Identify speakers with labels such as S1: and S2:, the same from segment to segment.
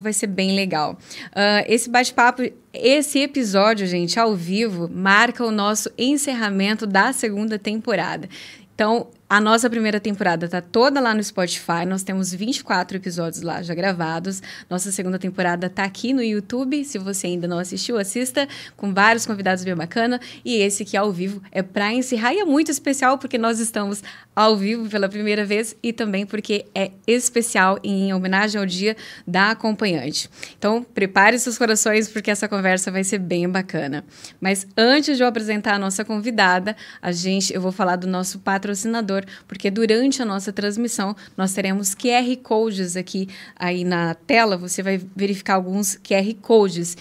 S1: vai ser bem legal. Uh, esse bate-papo, esse episódio, gente, ao vivo, marca o nosso encerramento da segunda temporada. Então, a nossa primeira temporada está toda lá no Spotify. Nós temos 24 episódios lá já gravados. Nossa segunda temporada está aqui no YouTube. Se você ainda não assistiu, assista, com vários convidados bem bacana. E esse aqui ao vivo é para encerrar e é muito especial porque nós estamos ao vivo pela primeira vez e também porque é especial em homenagem ao dia da acompanhante. Então, prepare seus corações porque essa conversa vai ser bem bacana. Mas antes de eu apresentar a nossa convidada, a gente, eu vou falar do nosso patrocinador porque durante a nossa transmissão nós teremos QR codes aqui aí na tela, você vai verificar alguns QR codes.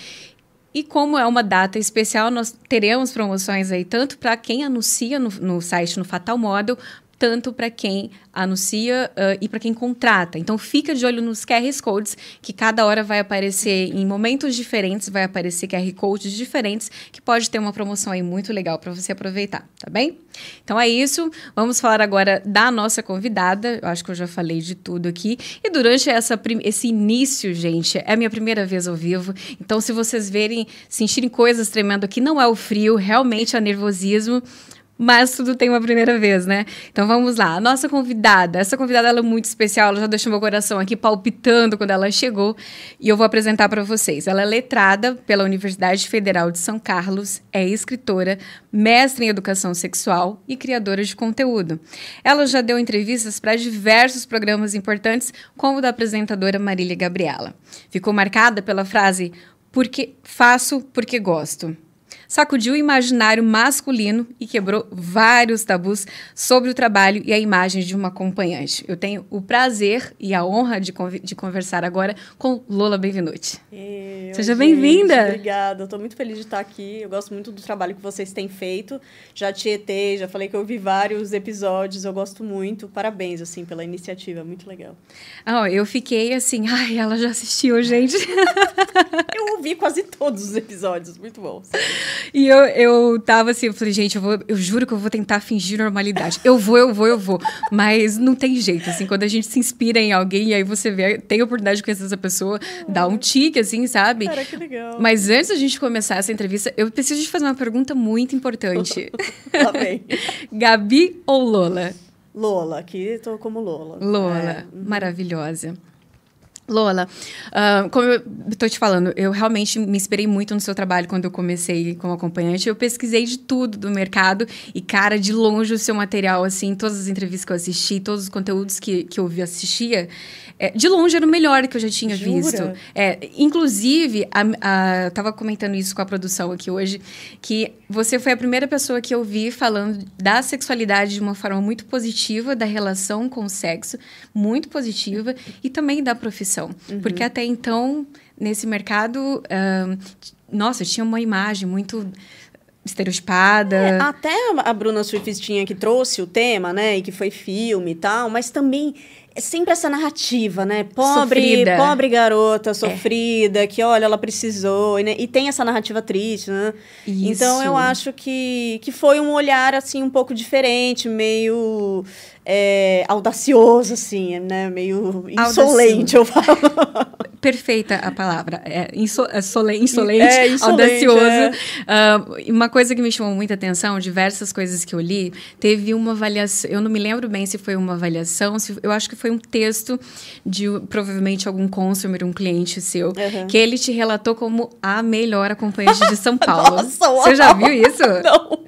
S1: E como é uma data especial, nós teremos promoções aí tanto para quem anuncia no, no site no Fatal Model, tanto para quem anuncia uh, e para quem contrata. Então fica de olho nos QR codes, que cada hora vai aparecer em momentos diferentes, vai aparecer QR codes diferentes, que pode ter uma promoção aí muito legal para você aproveitar, tá bem? Então é isso. Vamos falar agora da nossa convidada. Eu acho que eu já falei de tudo aqui. E durante essa, esse início, gente, é a minha primeira vez ao vivo. Então, se vocês verem, sentirem coisas tremendo aqui, não é o frio, realmente é nervosismo mas tudo tem uma primeira vez, né? Então vamos lá. A nossa convidada, essa convidada ela é muito especial, ela já deixou meu coração aqui palpitando quando ela chegou e eu vou apresentar para vocês. Ela é letrada pela Universidade Federal de São Carlos, é escritora, mestre em educação sexual e criadora de conteúdo. Ela já deu entrevistas para diversos programas importantes, como o da apresentadora Marília Gabriela. Ficou marcada pela frase porque faço porque gosto sacudiu o imaginário masculino e quebrou vários tabus sobre o trabalho e a imagem de uma acompanhante. Eu tenho o prazer e a honra de, de conversar agora com Lola Benvenuti. Seja bem-vinda!
S2: Obrigada, estou muito feliz de estar aqui. Eu gosto muito do trabalho que vocês têm feito. Já tietei, já falei que eu vi vários episódios, eu gosto muito. Parabéns, assim, pela iniciativa, muito legal.
S1: Ah, eu fiquei assim, ai, ela já assistiu, gente.
S2: eu ouvi quase todos os episódios, muito bom.
S1: E eu, eu tava assim, eu falei, gente, eu, vou, eu juro que eu vou tentar fingir normalidade. Eu vou, eu vou, eu vou. Mas não tem jeito, assim, quando a gente se inspira em alguém e aí você vê, tem a oportunidade de conhecer essa pessoa, dá um tique, assim, sabe?
S2: Cara, que legal.
S1: Mas antes da gente começar essa entrevista, eu preciso te fazer uma pergunta muito importante.
S2: Tá bem.
S1: Gabi ou Lola?
S2: Lola, aqui tô como Lola.
S1: Lola, é. maravilhosa. Lola, uh, como eu estou te falando, eu realmente me inspirei muito no seu trabalho quando eu comecei como acompanhante. Eu pesquisei de tudo do mercado e, cara, de longe o seu material, assim, todas as entrevistas que eu assisti, todos os conteúdos que, que eu vi, assistia, é, de longe era o melhor que eu já tinha
S2: Jura?
S1: visto. É, inclusive, a, a, eu tava comentando isso com a produção aqui hoje, que você foi a primeira pessoa que eu vi falando da sexualidade de uma forma muito positiva, da relação com o sexo, muito positiva, e também da profissão. Uhum. Porque até então, nesse mercado, uh, nossa, tinha uma imagem muito estereotipada. É,
S2: até a Bruna Surfistinha que trouxe o tema, né, e que foi filme e tal, mas também é sempre essa narrativa, né? Pobre, sofrida. pobre garota sofrida, é. que olha, ela precisou, e, né? e tem essa narrativa triste, né? Isso. Então eu acho que, que foi um olhar assim um pouco diferente, meio é, audacioso, assim, né? Meio insolente, eu falo.
S1: Perfeita a palavra. É, inso, é sole, insolente, é, insolente, audacioso. É. Uh, uma coisa que me chamou muita atenção, diversas coisas que eu li, teve uma avaliação. Eu não me lembro bem se foi uma avaliação, se, eu acho que foi um texto de provavelmente algum consumer, um cliente seu, uhum. que ele te relatou como a melhor acompanhante de São Paulo.
S2: Nossa,
S1: você já viu isso?
S2: Não.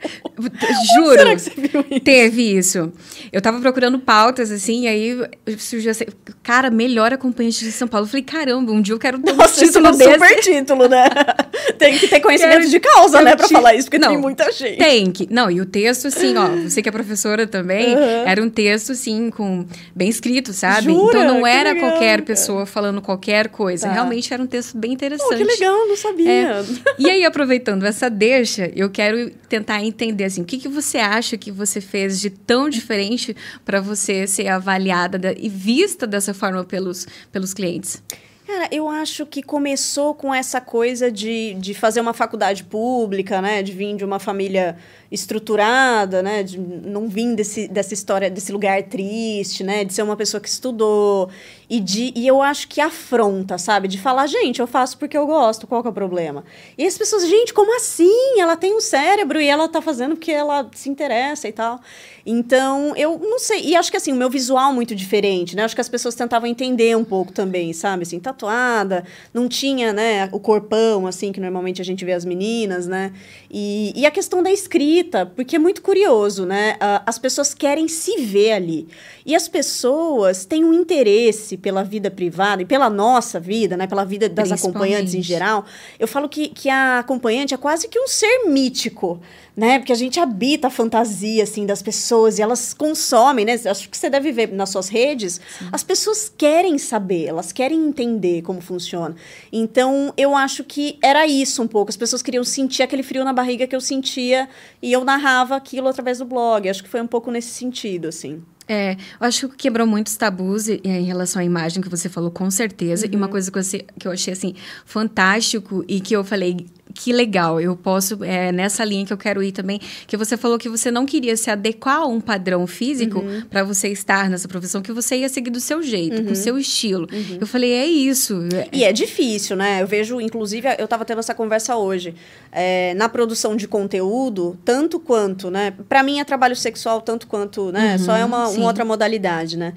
S1: Juro.
S2: Será que você viu isso?
S1: Teve isso. Eu tava procurando pautas, assim, e aí surgiu assim, cara, melhor acompanhante de São Paulo. Eu falei, caramba, um dia eu quero ter
S2: Nossa, um título é um desse. super título, né? tem que ter conhecimento quero, de causa, né, pra te... falar isso, porque não, tem muita gente.
S1: Tem que. Não, e o texto, assim, ó, você que é professora também, uhum. era um texto, assim, com bem escrito, sabe?
S2: Jura?
S1: Então não
S2: que
S1: era
S2: legal,
S1: qualquer pessoa falando qualquer coisa. Tá. Realmente era um texto bem interessante. Oh,
S2: que legal, não sabia. É.
S1: E aí, aproveitando essa deixa, eu quero tentar entender, assim, o que, que você acha que você fez de tão diferente para você ser avaliada e vista dessa forma pelos, pelos clientes?
S2: Cara, eu acho que começou com essa coisa de, de fazer uma faculdade pública, né? De vir de uma família estruturada, né? De não vir desse, dessa história, desse lugar triste, né? De ser uma pessoa que estudou. E, de, e eu acho que afronta, sabe? De falar, gente, eu faço porque eu gosto, qual que é o problema? E as pessoas, gente, como assim? Ela tem um cérebro e ela tá fazendo porque ela se interessa e tal. Então, eu não sei. E acho que assim, o meu visual muito diferente, né? Acho que as pessoas tentavam entender um pouco também, sabe? Assim, tatuada, não tinha, né, o corpão, assim, que normalmente a gente vê as meninas, né? E, e a questão da escrita, porque é muito curioso, né? Uh, as pessoas querem se ver ali. E as pessoas têm um interesse pela vida privada e pela nossa vida, né? Pela vida das acompanhantes em geral. Eu falo que, que a acompanhante é quase que um ser mítico, né? Porque a gente habita a fantasia, assim, das pessoas e elas consomem, né? Acho que você deve ver nas suas redes. Sim. As pessoas querem saber, elas querem entender como funciona. Então, eu acho que era isso um pouco. As pessoas queriam sentir aquele frio na barriga que eu sentia e eu narrava aquilo através do blog. Acho que foi um pouco nesse sentido, assim.
S1: É, eu acho que quebrou muitos tabus em relação à imagem que você falou, com certeza. Uhum. E uma uhum. coisa que, você, que eu achei, assim, fantástico e que eu falei, que legal, eu posso, é nessa linha que eu quero ir também, que você falou que você não queria se adequar a um padrão físico uhum. para você estar nessa profissão, que você ia seguir do seu jeito, uhum. com o seu estilo. Uhum. Eu falei, é isso.
S2: E é difícil, né? Eu vejo, inclusive, eu estava tendo essa conversa hoje, é, na produção de conteúdo, tanto quanto, né? Para mim é trabalho sexual tanto quanto, né? Só é uma, uma outra modalidade, né?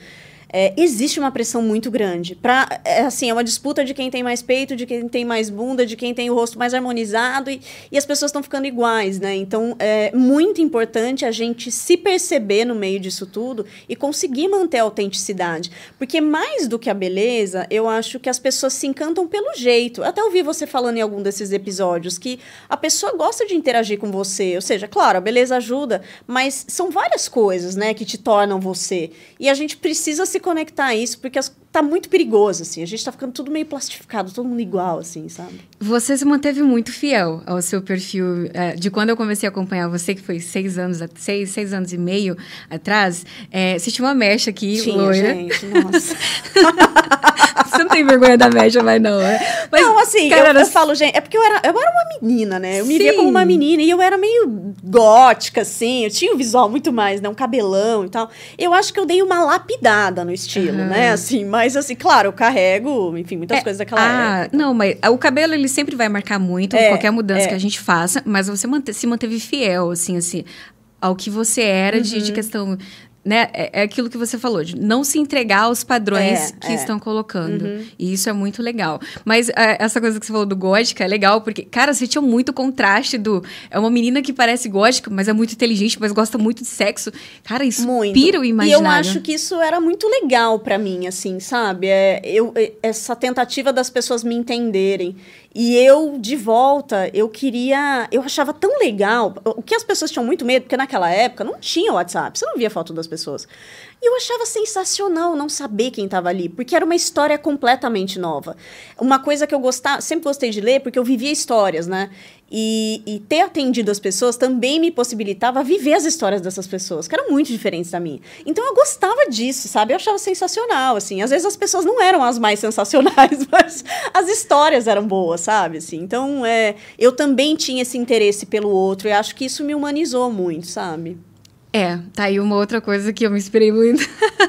S2: É, existe uma pressão muito grande. Pra, é, assim, é uma disputa de quem tem mais peito, de quem tem mais bunda, de quem tem o rosto mais harmonizado e, e as pessoas estão ficando iguais, né? Então, é muito importante a gente se perceber no meio disso tudo e conseguir manter a autenticidade. Porque mais do que a beleza, eu acho que as pessoas se encantam pelo jeito. Até ouvi você falando em algum desses episódios que a pessoa gosta de interagir com você. Ou seja, claro, a beleza ajuda, mas são várias coisas, né, que te tornam você. E a gente precisa se conectar a isso, porque as, tá muito perigoso, assim. A gente tá ficando tudo meio plastificado, todo mundo igual, assim, sabe?
S1: Você se manteve muito fiel ao seu perfil. É, de quando eu comecei a acompanhar você, que foi seis anos, seis, seis anos e meio atrás, é, você tinha uma mecha aqui,
S2: tinha,
S1: loira.
S2: gente, nossa.
S1: você não tem vergonha da mecha, mas não, né?
S2: Mas, não, assim, cara, eu, era... eu, falo, gente, é porque eu era, eu era uma menina, né? Eu me Sim. via como uma menina e eu era meio gótica, assim. Eu tinha um visual muito mais, né? Um cabelão e tal. Eu acho que eu dei uma lapidada no estilo, uhum. né? Assim, mas assim, claro, eu carrego, enfim, muitas é, coisas daquela ah, época.
S1: Não, mas o cabelo ele sempre vai marcar muito é, qualquer mudança é. que a gente faça, mas você mante se manteve fiel, assim, assim, ao que você era uhum. de, de uhum. questão né, é, é, aquilo que você falou, de não se entregar aos padrões é, que é. estão colocando. Uhum. E isso é muito legal. Mas é, essa coisa que você falou do gótica é legal, porque, cara, você tinha muito contraste do. É uma menina que parece gótica, mas é muito inteligente, mas gosta muito de sexo. Cara, isso muito. o imaginário.
S2: E eu acho que isso era muito legal para mim, assim, sabe? É, eu, é, essa tentativa das pessoas me entenderem. E eu, de volta, eu queria. Eu achava tão legal. O que as pessoas tinham muito medo, porque naquela época não tinha WhatsApp, você não via foto das pessoas. E eu achava sensacional não saber quem estava ali, porque era uma história completamente nova. Uma coisa que eu gostava, sempre gostei de ler, porque eu vivia histórias, né? E, e, ter atendido as pessoas também me possibilitava viver as histórias dessas pessoas, que eram muito diferentes da minha. Então eu gostava disso, sabe? Eu achava sensacional, assim. Às vezes as pessoas não eram as mais sensacionais, mas as histórias eram boas, sabe? Assim, então é, eu também tinha esse interesse pelo outro e acho que isso me humanizou muito, sabe?
S1: É, tá aí uma outra coisa que eu me inspirei muito.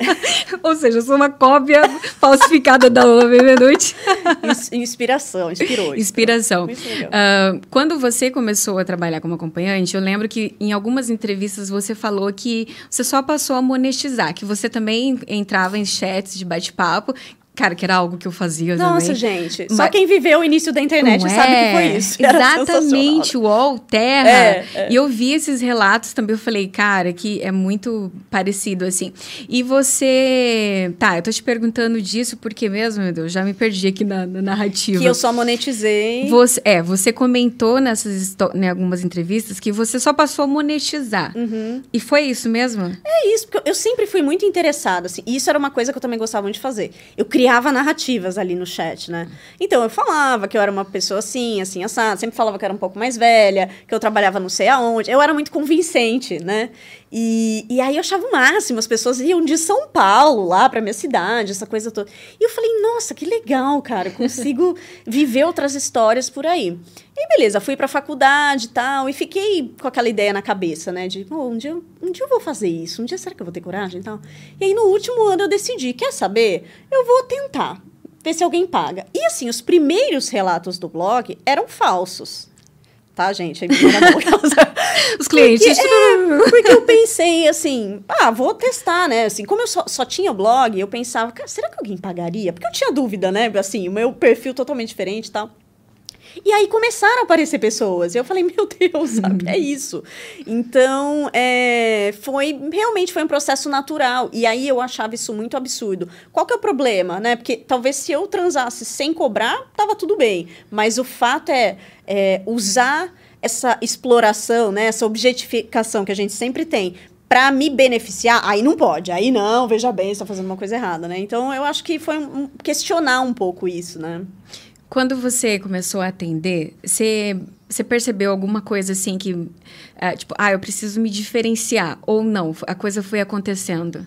S1: Ou seja, eu sou uma cópia falsificada da Lola Beneduti.
S2: Inspiração, inspirou.
S1: Inspiração. Uh, quando você começou a trabalhar como acompanhante, eu lembro que em algumas entrevistas você falou que você só passou a monetizar, que você também entrava em chats de bate-papo, Cara, que era algo que eu fazia
S2: Nossa,
S1: também.
S2: gente. Mas... Só quem viveu o início da internet é? sabe que foi isso.
S1: Exatamente, UOL, Terra. É, é. E eu vi esses relatos também, eu falei, cara, que é muito parecido, assim. E você... Tá, eu tô te perguntando disso porque mesmo, meu Deus, já me perdi aqui na, na narrativa.
S2: Que eu só monetizei.
S1: Você, é, você comentou nessas em algumas entrevistas que você só passou a monetizar. Uhum. E foi isso mesmo?
S2: É isso, porque eu sempre fui muito interessada, assim. E isso era uma coisa que eu também gostava muito de fazer. Eu queria criava narrativas ali no chat, né? Então eu falava que eu era uma pessoa assim, assim, assada, sempre falava que eu era um pouco mais velha, que eu trabalhava não sei aonde. Eu era muito convincente, né? E, e aí eu achava o máximo, as pessoas iam de São Paulo lá para minha cidade, essa coisa toda. E eu falei, nossa, que legal, cara, consigo viver outras histórias por aí. E beleza, fui pra faculdade e tal, e fiquei com aquela ideia na cabeça, né? De, oh, um, dia, um dia eu vou fazer isso, um dia será que eu vou ter coragem e tal? E aí no último ano eu decidi, quer saber? Eu vou tentar, ver se alguém paga. E assim, os primeiros relatos do blog eram falsos tá, gente?
S1: Os clientes.
S2: Porque, é, porque eu pensei assim, ah, vou testar, né? Assim, como eu só, só tinha blog, eu pensava, cara, será que alguém pagaria? Porque eu tinha dúvida, né? Assim, o meu perfil totalmente diferente e tal. E aí começaram a aparecer pessoas. E eu falei, meu Deus, sabe? É isso. Então, é, foi realmente foi um processo natural. E aí eu achava isso muito absurdo. Qual que é o problema, né? Porque talvez se eu transasse sem cobrar, tava tudo bem. Mas o fato é, é usar essa exploração, né? Essa objetificação que a gente sempre tem para me beneficiar, aí não pode, aí não, veja bem, está fazendo uma coisa errada, né? Então eu acho que foi um, questionar um pouco isso, né?
S1: Quando você começou a atender, você, você percebeu alguma coisa assim que, uh, tipo, ah, eu preciso me diferenciar, ou não, a coisa foi acontecendo?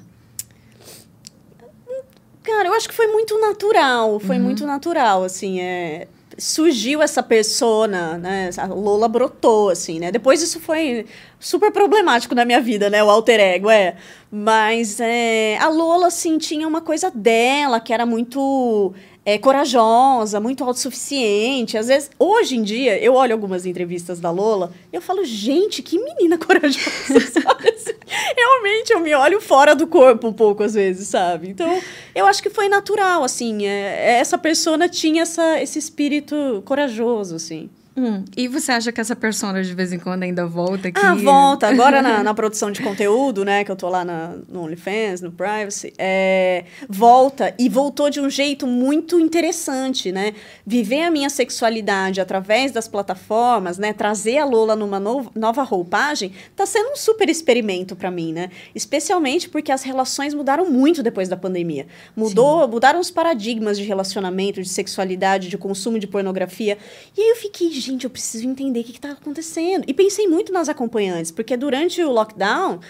S2: Cara, eu acho que foi muito natural, foi uhum. muito natural, assim, é... Surgiu essa persona, né? A Lola brotou, assim, né? Depois isso foi super problemático na minha vida, né? O alter ego, é. Mas é, a Lola, assim, tinha uma coisa dela que era muito é, corajosa, muito autossuficiente. Às vezes, hoje em dia, eu olho algumas entrevistas da Lola e eu falo, gente, que menina corajosa? Assim, realmente, eu me olho fora do corpo um pouco, às vezes, sabe? Então, eu acho que foi natural, assim. É, essa persona tinha essa, esse espírito corajoso, assim.
S1: Hum. E você acha que essa persona de vez em quando ainda volta aqui?
S2: Ah, volta. Agora na, na produção de conteúdo, né? Que eu tô lá na, no OnlyFans, no Privacy. É, volta. E voltou de um jeito muito interessante, né? Viver a minha sexualidade através das plataformas, né? Trazer a Lola numa no, nova roupagem, tá sendo um super experimento para mim, né? Especialmente porque as relações mudaram muito depois da pandemia. Mudou, Sim. mudaram os paradigmas de relacionamento, de sexualidade, de consumo de pornografia. E aí eu fiquei, gente, eu preciso entender o que está acontecendo. E pensei muito nas acompanhantes, porque durante o lockdown,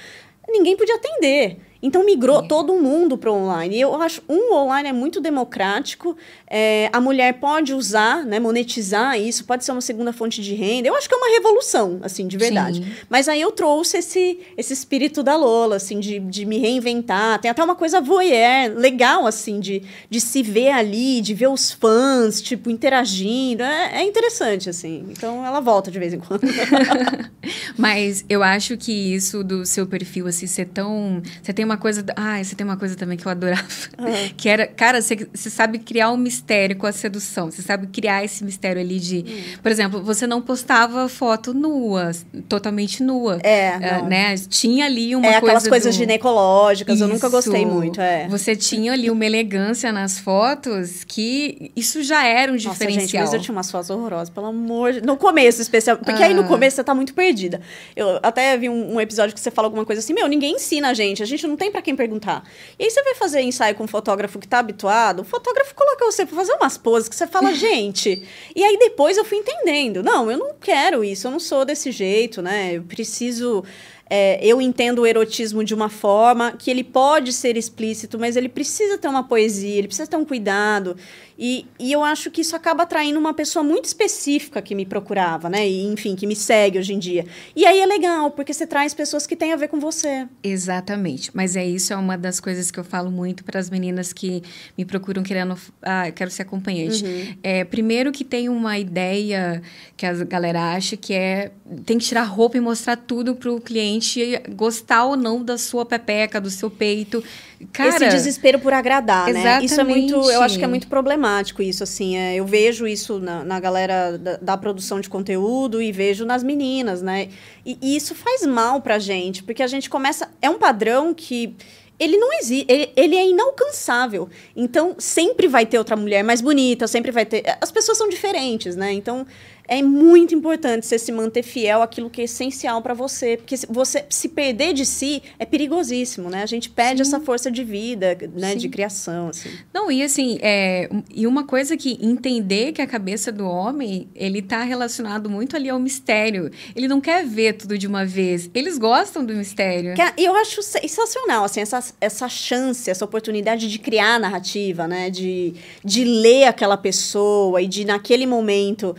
S2: ninguém podia atender. Então migrou é. todo mundo para o online. E eu acho um online é muito democrático. É, a mulher pode usar, né, monetizar isso, pode ser uma segunda fonte de renda. Eu acho que é uma revolução, assim, de verdade. Sim. Mas aí eu trouxe esse, esse espírito da Lola, assim, de, de me reinventar. Tem até uma coisa voyeur, legal, assim, de, de se ver ali, de ver os fãs, tipo, interagindo. É, é interessante, assim. Então ela volta de vez em quando.
S1: Mas eu acho que isso do seu perfil, assim, ser tão. Você tem uma coisa. Ah, você tem uma coisa também que eu adorava. Uhum. Que era. Cara, você, você sabe criar um mistério com a sedução. Você sabe criar esse mistério ali de. Uhum. Por exemplo, você não postava foto nua, totalmente nua.
S2: É.
S1: Uh, né? Tinha ali uma
S2: é,
S1: coisa.
S2: aquelas coisas do... ginecológicas, isso. eu nunca gostei muito. É.
S1: Você tinha ali uma elegância nas fotos que isso já era um diferencial. Nossa, gente,
S2: mas eu tinha umas fotos horrorosas, pelo amor de... No começo, especial. Porque ah. aí no ah. começo você tá muito perdida. Eu até vi um, um episódio que você fala alguma coisa assim: meu, ninguém ensina a gente. A gente não tem para quem perguntar. E aí você vai fazer ensaio com um fotógrafo que tá habituado, o fotógrafo coloca você para fazer umas poses que você fala, gente. E aí depois eu fui entendendo. Não, eu não quero isso, eu não sou desse jeito, né? Eu preciso é, eu entendo o erotismo de uma forma que ele pode ser explícito, mas ele precisa ter uma poesia, ele precisa ter um cuidado. E, e eu acho que isso acaba atraindo uma pessoa muito específica que me procurava, né? E, enfim, que me segue hoje em dia. E aí é legal, porque você traz pessoas que têm a ver com você.
S1: Exatamente. Mas é isso, é uma das coisas que eu falo muito para as meninas que me procuram querendo. Ah, quero ser acompanhante. Uhum. É, primeiro que tem uma ideia que a galera acha que é. Tem que tirar roupa e mostrar tudo para o cliente gostar ou não da sua pepeca, do seu peito. Cara,
S2: Esse desespero por agradar, exatamente. né? Isso é muito. Eu acho que é muito problemático isso, assim. É, eu vejo isso na, na galera da, da, produção de conteúdo e vejo nas meninas, né? E, e isso faz mal pra gente, porque a gente começa. É um padrão que ele não existe, ele, ele, é inalcançável. Então, sempre vai ter outra mulher mais bonita, sempre vai ter. As pessoas são diferentes, né? Então, é muito importante você se manter fiel àquilo que é essencial para você, porque você se perder de si é perigosíssimo, né? A gente perde Sim. essa força de vida, né, Sim. de criação, assim.
S1: Não, e assim, é, e uma coisa que entender que a cabeça do homem, ele tá relacionado muito ali ao mistério. Ele não quer ver tudo de uma vez. Eles gostam do mistério.
S2: E eu acho sensacional, assim, essa, essa chance, essa oportunidade de criar narrativa, né? De, de ler aquela pessoa e de, naquele momento,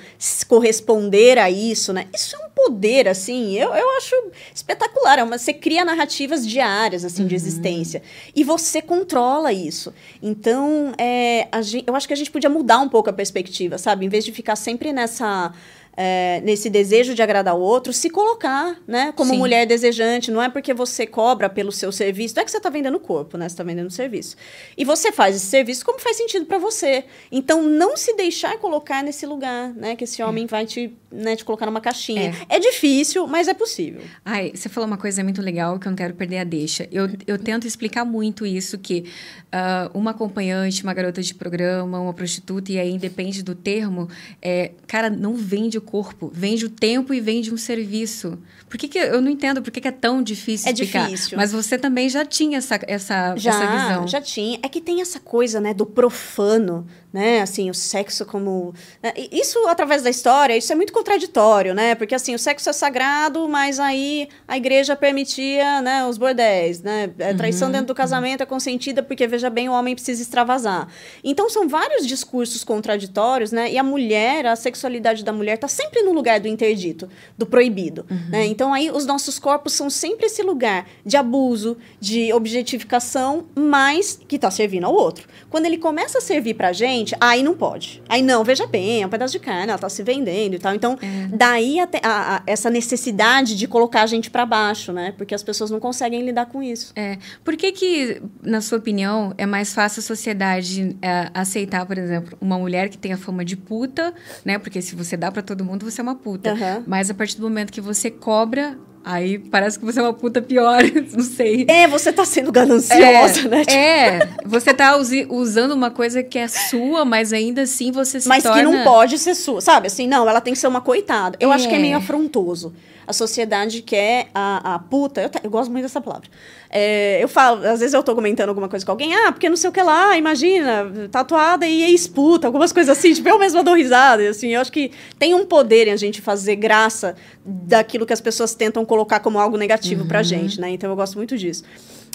S2: corresponder a isso, né? Isso é um poder, assim, eu, eu acho espetacular. É uma, você cria narrativas diárias, assim, uhum. de existência. E você controla isso. Então, é, gente, eu acho que a gente podia mudar um pouco a perspectiva, sabe? Em vez de ficar sempre nessa é, nesse desejo de agradar o outro, se colocar, né? Como Sim. mulher desejante. Não é porque você cobra pelo seu serviço, não é que você está vendendo corpo, né? Você está vendendo serviço. E você faz esse serviço como faz sentido para você. Então, não se deixar colocar nesse lugar, né? Que esse homem é. vai te, né, te colocar numa caixinha. É. é. difícil, mas é possível.
S1: Ai, você falou uma coisa muito legal que eu não quero perder a deixa. Eu, eu tento explicar muito isso, que uh, uma acompanhante, uma garota de programa, uma prostituta, e aí depende do termo, é, cara, não vende o corpo, vende o tempo e vende um serviço. Por que, que eu não entendo por que, que é tão difícil
S2: é explicar? difícil.
S1: Mas você também já tinha essa, essa,
S2: já,
S1: essa visão.
S2: Já tinha. É que tem essa coisa, né, do profano, né? Assim, o sexo como. Né? Isso, através da história, isso é muito contraditório, né? Porque, assim, o sexo é sagrado, mas aí a igreja permitia, né, os bordéis, né? A traição uhum, dentro do casamento uhum. é consentida porque, veja bem, o homem precisa extravasar. Então, são vários discursos contraditórios, né? E a mulher, a sexualidade da mulher está sempre no lugar do interdito, do proibido, uhum. né? Então, aí, os nossos corpos são sempre esse lugar de abuso, de objetificação, mas que está servindo ao outro. Quando ele começa a servir pra gente, gente, aí não pode. Aí não, veja bem, é um pedaço de carne, ela tá se vendendo e tal. Então, é. daí a, a, essa necessidade de colocar a gente para baixo, né? Porque as pessoas não conseguem lidar com isso.
S1: É. Por que que, na sua opinião, é mais fácil a sociedade é, aceitar, por exemplo, uma mulher que tem a fama de puta, né? Porque se você dá para todo mundo, você é uma puta. Uhum. Mas a partir do momento que você cobra Aí parece que você é uma puta pior, não sei.
S2: É, você tá sendo gananciosa,
S1: é,
S2: né?
S1: Tipo... É, você tá usando uma coisa que é sua, mas ainda assim você se
S2: mas
S1: torna...
S2: Mas que não pode ser sua, sabe? Assim, não, ela tem que ser uma coitada. Eu é. acho que é meio afrontoso. A sociedade quer a, a puta... Eu, eu gosto muito dessa palavra. É, eu falo, às vezes eu tô comentando alguma coisa com alguém, ah, porque não sei o que lá, imagina, tatuada e ex-puta, algumas coisas assim, tipo, eu mesma dou risada, e assim, eu acho que tem um poder em a gente fazer graça daquilo que as pessoas tentam colocar como algo negativo uhum. pra gente, né? Então eu gosto muito disso.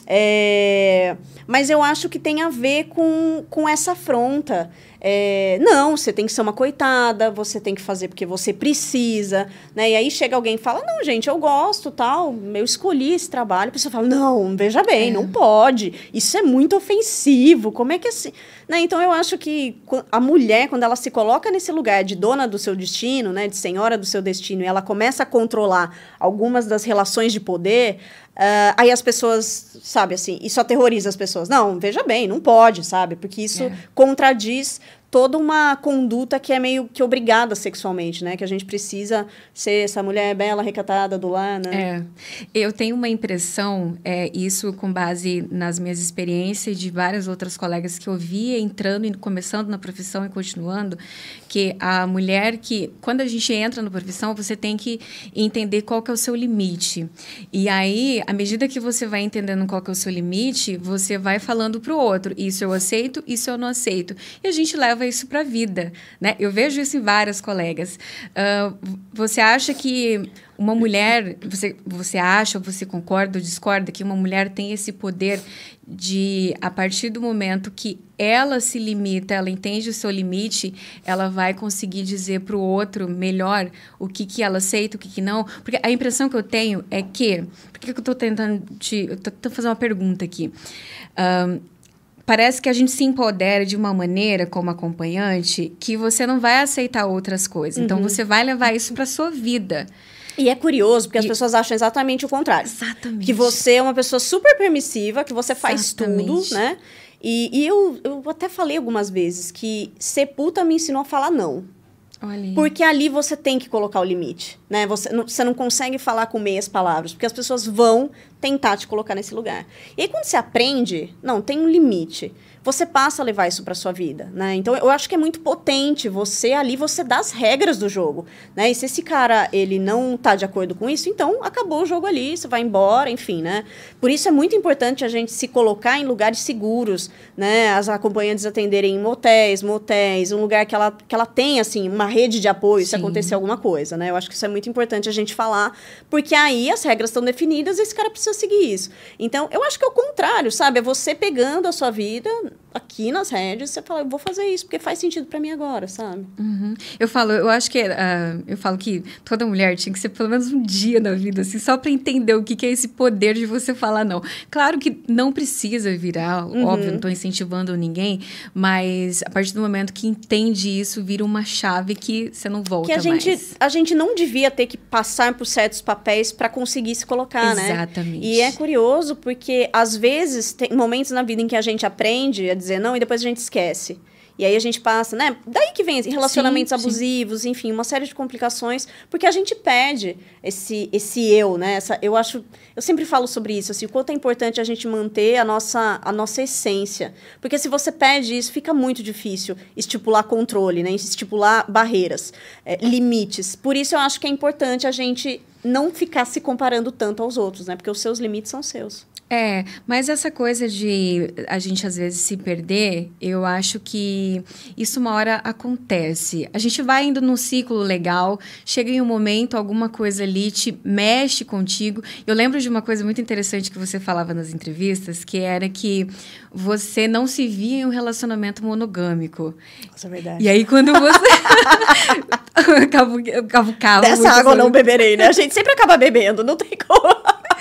S2: É, mas eu acho que tem a ver com, com essa afronta. É, não, você tem que ser uma coitada, você tem que fazer porque você precisa, né? E aí chega alguém e fala, não, gente, eu gosto, tal, eu escolhi esse trabalho. A pessoa fala, não, veja bem, é. não pode. Isso é muito ofensivo, como é que assim... Né? Então, eu acho que a mulher, quando ela se coloca nesse lugar de dona do seu destino, né? De senhora do seu destino, e ela começa a controlar algumas das relações de poder... Uh, aí as pessoas, sabe, assim, isso aterroriza as pessoas. Não, veja bem, não pode, sabe? Porque isso é. contradiz toda uma conduta que é meio que obrigada sexualmente, né? Que a gente precisa ser essa mulher bela, recatada do lar,
S1: né? É. Eu tenho uma impressão, é, isso com base nas minhas experiências de várias outras colegas que eu via entrando e começando na profissão e continuando, que a mulher que, quando a gente entra na profissão, você tem que entender qual que é o seu limite. E aí, à medida que você vai entendendo qual que é o seu limite, você vai falando para o outro, isso eu aceito, isso eu não aceito. E a gente leva leva isso para a vida, né? Eu vejo isso em várias colegas. Uh, você acha que uma mulher, você, você acha, você concorda ou discorda que uma mulher tem esse poder de, a partir do momento que ela se limita, ela entende o seu limite, ela vai conseguir dizer para o outro melhor o que, que ela aceita, o que, que não. Porque a impressão que eu tenho é que. Por que eu estou tentando te. Eu tô tentando fazer uma pergunta aqui. Um, parece que a gente se empodera de uma maneira como acompanhante que você não vai aceitar outras coisas. Então, uhum. Então você vai levar isso para sua vida.
S2: E é curioso, porque e... as pessoas acham exatamente o contrário.
S1: Exatamente.
S2: Que você é uma pessoa super permissiva, que você faz exatamente. tudo, né? E, e eu, eu até falei algumas vezes que ser puta me ensinou a falar não.
S1: Olha.
S2: Porque ali você tem que colocar o limite, né? Você não, você não consegue falar com meias palavras, porque as pessoas vão tentar te colocar nesse lugar. E aí, quando você aprende, não, tem um limite. Você passa a levar isso para sua vida, né? Então eu acho que é muito potente você ali você dá as regras do jogo, né? E se esse cara ele não tá de acordo com isso, então acabou o jogo ali, você vai embora, enfim, né? Por isso é muito importante a gente se colocar em lugares seguros, né? As acompanhantes atenderem em motéis, motéis, um lugar que ela que ela tem assim uma rede de apoio Sim. se acontecer alguma coisa, né? Eu acho que isso é muito importante a gente falar, porque aí as regras estão definidas e esse cara precisa seguir isso. Então, eu acho que é o contrário, sabe? É você pegando a sua vida aqui nas redes, você fala, eu vou fazer isso porque faz sentido para mim agora, sabe?
S1: Uhum. Eu falo, eu acho que uh, eu falo que toda mulher tinha que ser pelo menos um dia na vida, assim, só para entender o que, que, é esse poder de você falar não. Claro que não precisa virar, uhum. óbvio, não estou incentivando ninguém, mas a partir do momento que entende isso, vira uma chave que você não volta
S2: que a
S1: mais.
S2: gente a gente não devia ter que passar por certos papéis para conseguir se colocar,
S1: Exatamente. né? Exatamente.
S2: E é curioso porque às vezes tem momentos na vida em que a gente aprende a dizer não e depois a gente esquece. E aí a gente passa, né? Daí que vem relacionamentos sim, abusivos, sim. enfim, uma série de complicações, porque a gente perde esse, esse eu, né? Essa, eu acho, eu sempre falo sobre isso, assim, o quanto é importante a gente manter a nossa, a nossa essência. Porque se você perde isso, fica muito difícil estipular controle, né? Estipular barreiras, é, limites. Por isso eu acho que é importante a gente não ficar se comparando tanto aos outros, né? Porque os seus limites são seus.
S1: É, mas essa coisa de a gente às vezes se perder, eu acho que isso uma hora acontece. A gente vai indo num ciclo legal, chega em um momento, alguma coisa ali te mexe contigo. Eu lembro de uma coisa muito interessante que você falava nas entrevistas, que era que você não se via em um relacionamento monogâmico.
S2: Isso é verdade.
S1: E aí, quando você. cavucava.
S2: Dessa água eu não beberei, né? A gente sempre acaba bebendo, não tem como.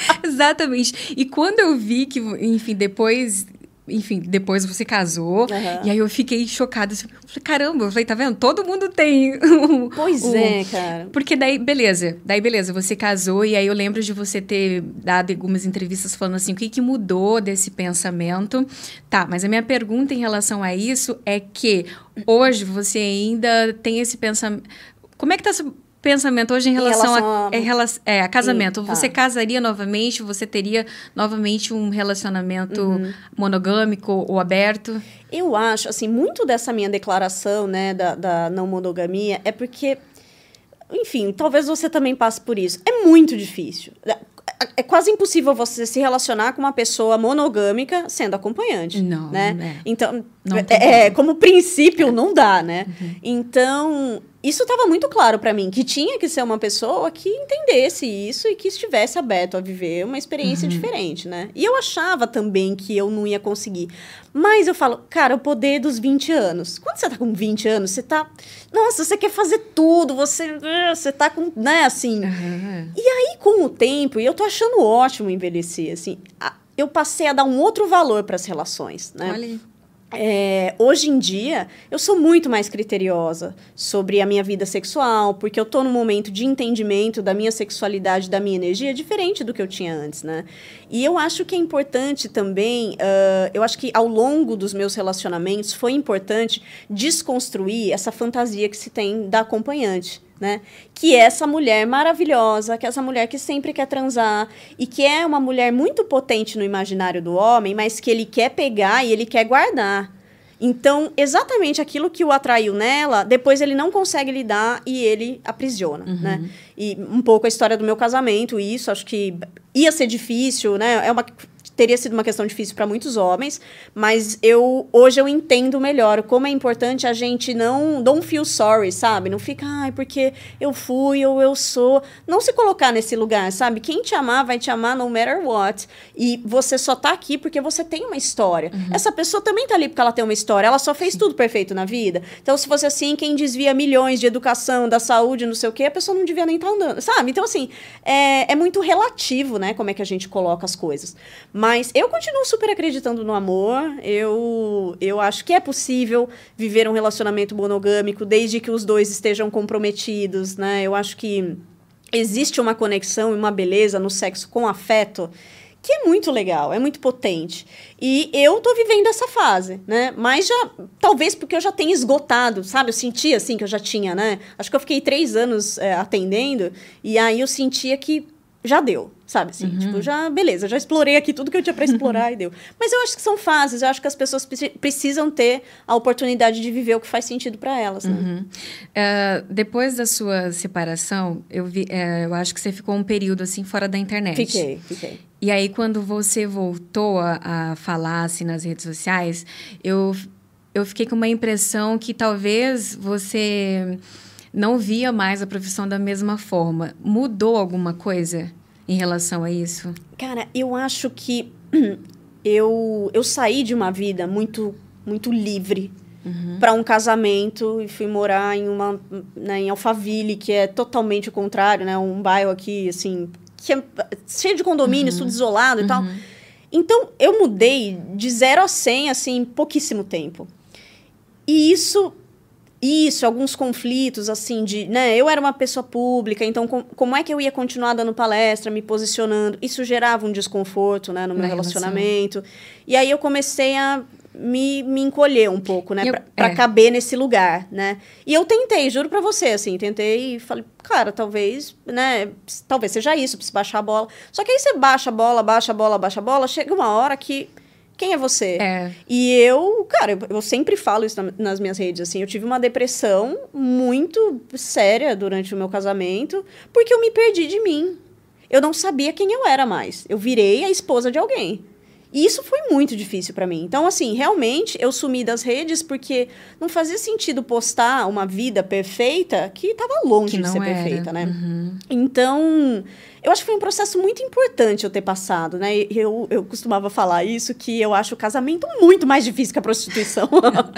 S1: Exatamente. E quando eu vi que, enfim, depois enfim, depois você casou. Uhum. E aí eu fiquei chocada. Assim, falei, caramba, eu falei, tá vendo? Todo mundo tem.
S2: pois é, cara.
S1: Porque daí, beleza. Daí, beleza, você casou. E aí eu lembro de você ter dado algumas entrevistas falando assim: o que, que mudou desse pensamento? Tá, mas a minha pergunta em relação a isso é que hoje você ainda tem esse pensamento. Como é que tá pensamento hoje em relação, em relação a, a, relação, é, a casamento. tá. Você casaria novamente? Você teria novamente um relacionamento uhum. monogâmico ou aberto?
S2: Eu acho, assim, muito dessa minha declaração, né, da, da não monogamia é porque, enfim, talvez você também passe por isso. É muito difícil é quase impossível você se relacionar com uma pessoa monogâmica sendo acompanhante.
S1: Não,
S2: né?
S1: É.
S2: Então, não é, é, como princípio, não dá, né? Uhum. Então, isso estava muito claro para mim, que tinha que ser uma pessoa que entendesse isso e que estivesse aberto a viver uma experiência uhum. diferente, né? E eu achava também que eu não ia conseguir. Mas eu falo, cara, o poder dos 20 anos. Quando você tá com 20 anos, você tá. Nossa, você quer fazer tudo, você. Ah, você tá com. Né, assim. Uhum. E aí, com o tempo, e eu tô achando ótimo envelhecer, assim. Eu passei a dar um outro valor para as relações, né? Olha. É, hoje em dia, eu sou muito mais criteriosa sobre a minha vida sexual, porque eu estou num momento de entendimento da minha sexualidade, da minha energia, diferente do que eu tinha antes, né? E eu acho que é importante também, uh, eu acho que ao longo dos meus relacionamentos foi importante desconstruir essa fantasia que se tem da acompanhante né? Que é essa mulher maravilhosa, que é essa mulher que sempre quer transar e que é uma mulher muito potente no imaginário do homem, mas que ele quer pegar e ele quer guardar. Então, exatamente aquilo que o atraiu nela, depois ele não consegue lidar e ele aprisiona, uhum. né? E um pouco a história do meu casamento, isso, acho que ia ser difícil, né? É uma teria sido uma questão difícil para muitos homens, mas eu hoje eu entendo melhor como é importante a gente não don't feel sorry, sabe? Não fica, ai, porque eu fui ou eu sou. Não se colocar nesse lugar, sabe? Quem te amar vai te amar no matter what. E você só tá aqui porque você tem uma história. Uhum. Essa pessoa também tá ali porque ela tem uma história. Ela só fez Sim. tudo perfeito na vida. Então, se fosse assim, quem desvia milhões de educação, da saúde, não sei o quê, a pessoa não devia nem estar tá andando, sabe? Então, assim, é, é muito relativo, né? Como é que a gente coloca as coisas. Mas mas eu continuo super acreditando no amor. Eu, eu acho que é possível viver um relacionamento monogâmico desde que os dois estejam comprometidos, né? Eu acho que existe uma conexão e uma beleza no sexo com afeto que é muito legal, é muito potente. E eu tô vivendo essa fase, né? Mas já, talvez porque eu já tenha esgotado, sabe? Eu sentia assim que eu já tinha, né? Acho que eu fiquei três anos é, atendendo e aí eu sentia que já deu, sabe assim? Uhum. Tipo, já, beleza, já explorei aqui tudo que eu tinha para explorar e deu. Mas eu acho que são fases, eu acho que as pessoas precisam ter a oportunidade de viver o que faz sentido para elas, né?
S1: Uhum. Uh, depois da sua separação, eu, vi, uh, eu acho que você ficou um período assim fora da internet.
S2: Fiquei, fiquei.
S1: E aí, quando você voltou a, a falar assim nas redes sociais, eu, eu fiquei com uma impressão que talvez você não via mais a profissão da mesma forma. Mudou alguma coisa em relação a isso?
S2: Cara, eu acho que eu, eu saí de uma vida muito, muito livre uhum. para um casamento e fui morar em uma né, em Alphaville, que é totalmente o contrário, né? Um bairro aqui, assim, que é cheio de condomínios, uhum. tudo isolado e uhum. tal. Então, eu mudei de zero a cem, assim, em pouquíssimo tempo. E isso isso, alguns conflitos, assim, de, né, eu era uma pessoa pública, então com, como é que eu ia continuar dando palestra, me posicionando? Isso gerava um desconforto, né, no meu relacionamento. E aí eu comecei a me, me encolher um pouco, né, para é. caber nesse lugar, né? E eu tentei, juro para você, assim, tentei e falei, cara, talvez, né, talvez seja isso, preciso baixar a bola. Só que aí você baixa a bola, baixa a bola, baixa a bola, chega uma hora que quem é você?
S1: É.
S2: E eu, cara, eu, eu sempre falo isso na, nas minhas redes, assim, eu tive uma depressão muito séria durante o meu casamento, porque eu me perdi de mim. Eu não sabia quem eu era mais. Eu virei a esposa de alguém. E isso foi muito difícil para mim. Então, assim, realmente eu sumi das redes porque não fazia sentido postar uma vida perfeita que estava longe que de ser era. perfeita, né? Uhum. Então, eu acho que foi um processo muito importante eu ter passado, né? Eu, eu costumava falar isso, que eu acho o casamento muito mais difícil que a prostituição.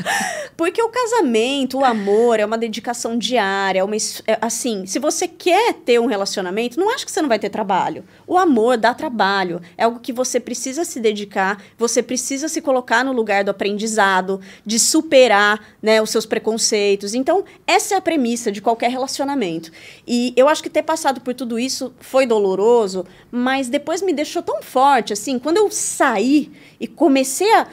S2: Porque o casamento, o amor, é uma dedicação diária, é uma, é, assim, se você quer ter um relacionamento, não acho que você não vai ter trabalho. O amor dá trabalho, é algo que você precisa se dedicar, você precisa se colocar no lugar do aprendizado, de superar, né, os seus preconceitos. Então, essa é a premissa de qualquer relacionamento. E eu acho que ter passado por tudo isso foi doloroso, mas depois me deixou tão forte, assim, quando eu saí e comecei a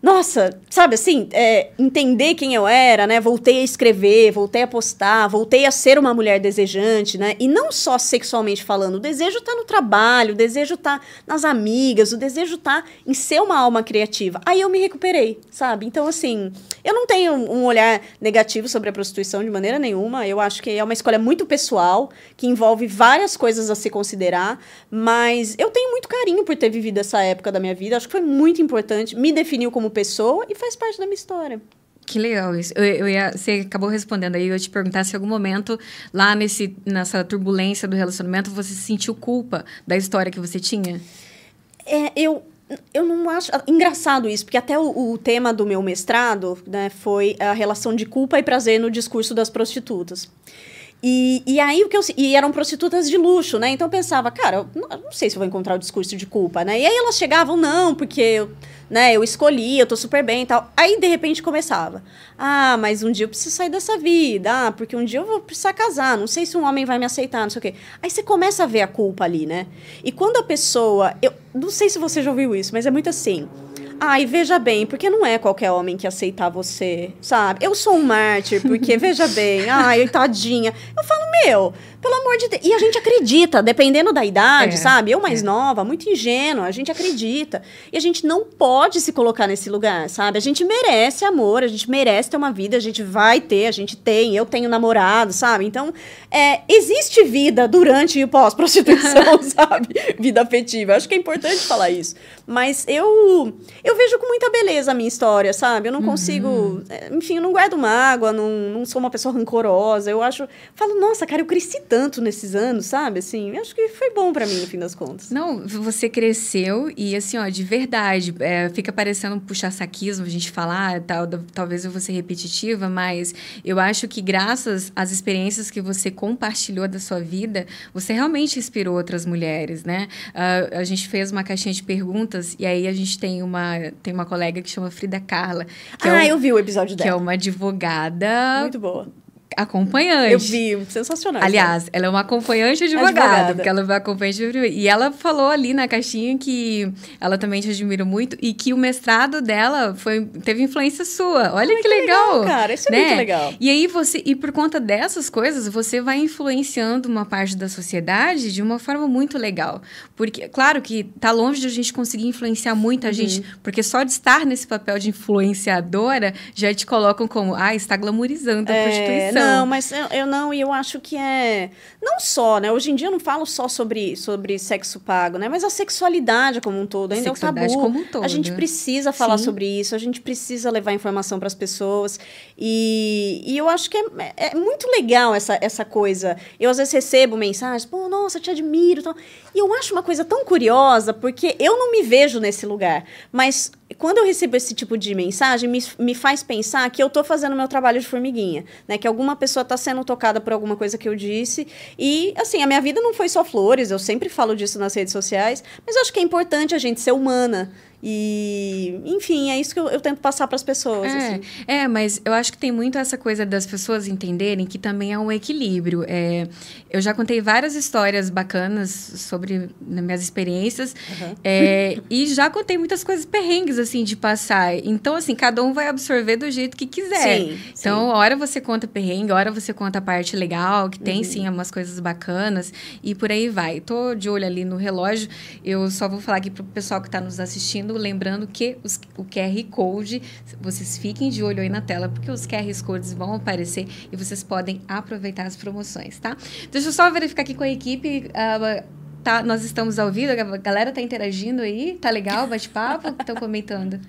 S2: nossa, sabe assim, é, entender quem eu era, né? Voltei a escrever, voltei a postar, voltei a ser uma mulher desejante, né? E não só sexualmente falando, o desejo tá no trabalho, o desejo tá nas amigas, o desejo tá em ser uma alma criativa. Aí eu me recuperei, sabe? Então, assim, eu não tenho um olhar negativo sobre a prostituição de maneira nenhuma. Eu acho que é uma escolha muito pessoal, que envolve várias coisas a se considerar, mas eu tenho muito carinho por ter vivido essa época da minha vida. Acho que foi muito importante, me definiu como como pessoa e faz parte da minha história.
S1: Que legal isso. Eu, eu ia, você acabou respondendo aí, eu ia te perguntar se em algum momento, lá nesse, nessa turbulência do relacionamento, você sentiu culpa da história que você tinha?
S2: É, eu, eu não acho. Engraçado isso, porque até o, o, tema do meu mestrado né, foi a relação de culpa e prazer no discurso das prostitutas. E, e aí o que eu e eram prostitutas de luxo, né? Então eu pensava, cara, eu não, eu não sei se eu vou encontrar o discurso de culpa, né? E aí elas chegavam, não, porque eu né? Eu escolhi, eu tô super bem e tal. Aí, de repente, começava. Ah, mas um dia eu preciso sair dessa vida. Ah, porque um dia eu vou precisar casar. Não sei se um homem vai me aceitar, não sei o quê. Aí você começa a ver a culpa ali, né? E quando a pessoa. Eu não sei se você já ouviu isso, mas é muito assim. Ai, veja bem, porque não é qualquer homem que aceitar você, sabe? Eu sou um mártir, porque, veja bem, ai, tadinha. Eu falo, meu, pelo amor de Deus. E a gente acredita, dependendo da idade, é, sabe? Eu mais é. nova, muito ingênua, a gente acredita. E a gente não pode se colocar nesse lugar, sabe? A gente merece amor, a gente merece ter uma vida, a gente vai ter, a gente tem, eu tenho namorado, sabe? Então, é, existe vida durante e pós-prostituição, sabe? Vida afetiva. Acho que é importante falar isso. Mas eu, eu vejo com muita beleza a minha história, sabe? Eu não consigo. Uhum. É, enfim, eu não guardo mágoa, não, não sou uma pessoa rancorosa. Eu acho. Falo, nossa, cara, eu cresci tanto nesses anos, sabe? Assim, acho que foi bom para mim, no fim das contas.
S1: Não, você cresceu e, assim, ó, de verdade, é, fica parecendo um puxar-saquismo a gente falar, tal, talvez eu vou ser repetitiva, mas eu acho que graças às experiências que você compartilhou da sua vida, você realmente inspirou outras mulheres, né? Uh, a gente fez uma caixinha de perguntas e aí a gente tem uma, tem uma colega que chama Frida Carla.
S2: ah, é um, eu vi o episódio
S1: dela. Que é uma advogada.
S2: Muito boa
S1: acompanhante.
S2: Eu vi, sensacional.
S1: Aliás, ela é uma acompanhante advogada, advogada. porque ela é acompanhante e ela falou ali na caixinha que ela também te admira muito e que o mestrado dela foi teve influência sua. Olha Ai, que, legal. legal.
S2: cara, isso é né? muito legal.
S1: E aí você e por conta dessas coisas, você vai influenciando uma parte da sociedade de uma forma muito legal. Porque claro que tá longe de a gente conseguir influenciar muita uhum. gente, porque só de estar nesse papel de influenciadora já te colocam como, ah, está glamorizando a é, prostituição.
S2: Não, mas eu, eu não, e eu acho que é. Não só, né? Hoje em dia eu não falo só sobre, sobre sexo pago, né? Mas a sexualidade como um todo. Ainda sexualidade é um tabu. como um todo. A gente precisa falar Sim. sobre isso, a gente precisa levar informação para as pessoas. E, e eu acho que é, é, muito legal essa, essa coisa. Eu às vezes recebo mensagens, pô, nossa, te admiro. E eu acho uma coisa tão curiosa, porque eu não me vejo nesse lugar. Mas quando eu recebo esse tipo de mensagem, me, me faz pensar que eu estou fazendo meu trabalho de formiguinha, né? Que alguma pessoa está sendo tocada por alguma coisa que eu disse. E, assim, a minha vida não foi só flores, eu sempre falo disso nas redes sociais, mas eu acho que é importante a gente ser humana, e, enfim, é isso que eu, eu tento passar para as pessoas.
S1: É,
S2: assim.
S1: é, mas eu acho que tem muito essa coisa das pessoas entenderem que também é um equilíbrio. É, eu já contei várias histórias bacanas sobre né, minhas experiências uhum. é, e já contei muitas coisas perrengues, assim, de passar. Então, assim, cada um vai absorver do jeito que quiser. Sim, então, sim. hora você conta perrengue, hora você conta a parte legal, que tem, uhum. sim, umas coisas bacanas e por aí vai. Tô de olho ali no relógio. Eu só vou falar aqui pro pessoal que está nos assistindo lembrando que os, o QR Code, vocês fiquem de olho aí na tela, porque os QR Codes vão aparecer e vocês podem aproveitar as promoções, tá? Deixa eu só verificar aqui com a equipe. Uh, tá, nós estamos ao vivo, a galera tá interagindo aí, tá legal bate-papo? Estão comentando.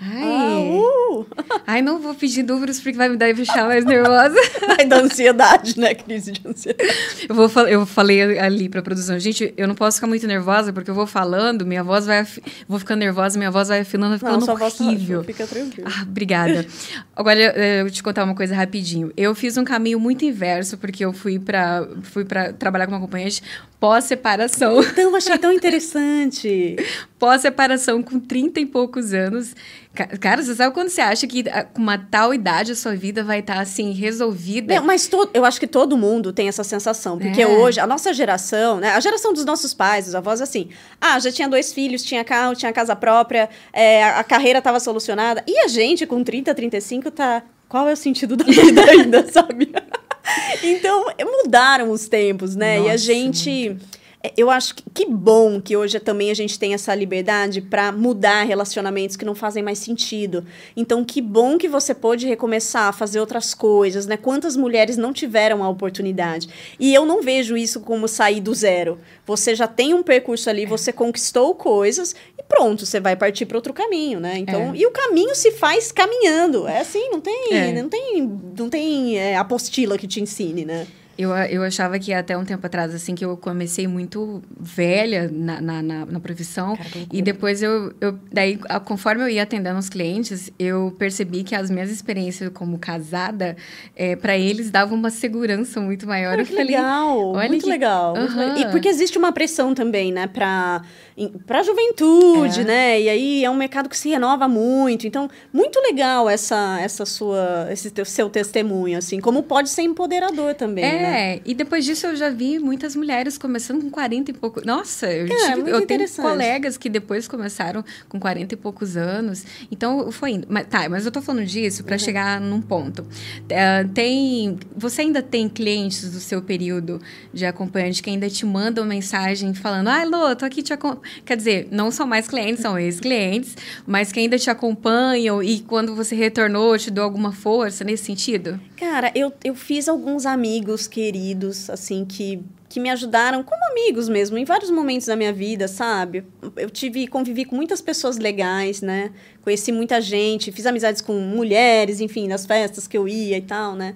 S1: Ai, ah, uh. Ai, não vou pedir números porque vai me deixar mais nervosa.
S2: Vai dar ansiedade, né? Crise de ansiedade.
S1: Eu, vou, eu falei ali pra produção, gente, eu não posso ficar muito nervosa porque eu vou falando, minha voz vai. Vou ficando nervosa, minha voz vai afinando, vai ficando não, horrível. Voz
S2: fica tranquilo.
S1: Ah, obrigada. Agora, eu vou te contar uma coisa rapidinho. Eu fiz um caminho muito inverso porque eu fui pra, fui pra trabalhar com uma acompanhante pós-separação.
S2: Então, achei tão interessante.
S1: pós-separação com 30 e poucos anos. Cara, você sabe quando você acha que ah, com uma tal idade a sua vida vai estar tá, assim resolvida?
S2: Não, mas to, eu acho que todo mundo tem essa sensação, porque é. hoje a nossa geração, né, a geração dos nossos pais, dos avós, assim, ah, já tinha dois filhos, tinha carro, tinha casa própria, é, a, a carreira estava solucionada, e a gente com 30, 35 tá, qual é o sentido da vida ainda, sabe? então, mudaram os tempos, né? Nossa, e a gente muito eu acho que, que bom que hoje também a gente tem essa liberdade para mudar relacionamentos que não fazem mais sentido. Então, que bom que você pôde recomeçar a fazer outras coisas, né? Quantas mulheres não tiveram a oportunidade? E eu não vejo isso como sair do zero. Você já tem um percurso ali, você conquistou coisas e pronto, você vai partir para outro caminho, né? Então, é. e o caminho se faz caminhando. É assim, não tem, é. não tem, não tem é, apostila que te ensine, né?
S1: Eu, eu achava que até um tempo atrás, assim, que eu comecei muito velha na, na, na, na profissão. Cara, e depois eu, eu... Daí, conforme eu ia atendendo os clientes, eu percebi que as minhas experiências como casada, é, para eles, davam uma segurança muito maior.
S2: Cara, eu que falei, legal! muito, que... legal, uhum. muito legal. E porque existe uma pressão também, né? Pra para a juventude, é. né? E aí é um mercado que se renova muito. Então, muito legal essa essa sua esse teu, seu testemunho assim, como pode ser empoderador também,
S1: é,
S2: né?
S1: e depois disso eu já vi muitas mulheres começando com 40 e pouco. Nossa, eu, é, tive, eu tenho colegas que depois começaram com 40 e poucos anos. Então, foi indo. Mas, tá, mas eu tô falando disso para uhum. chegar num ponto. Uh, tem você ainda tem clientes do seu período de acompanhante que ainda te mandam mensagem falando: "Ai, Lô, tô aqui te acompanhando Quer dizer, não são mais clientes, são ex-clientes, mas que ainda te acompanham e quando você retornou, te deu alguma força nesse sentido?
S2: Cara, eu, eu fiz alguns amigos queridos, assim, que, que me ajudaram como amigos mesmo, em vários momentos da minha vida, sabe? Eu tive, convivi com muitas pessoas legais, né? Conheci muita gente, fiz amizades com mulheres, enfim, nas festas que eu ia e tal, né?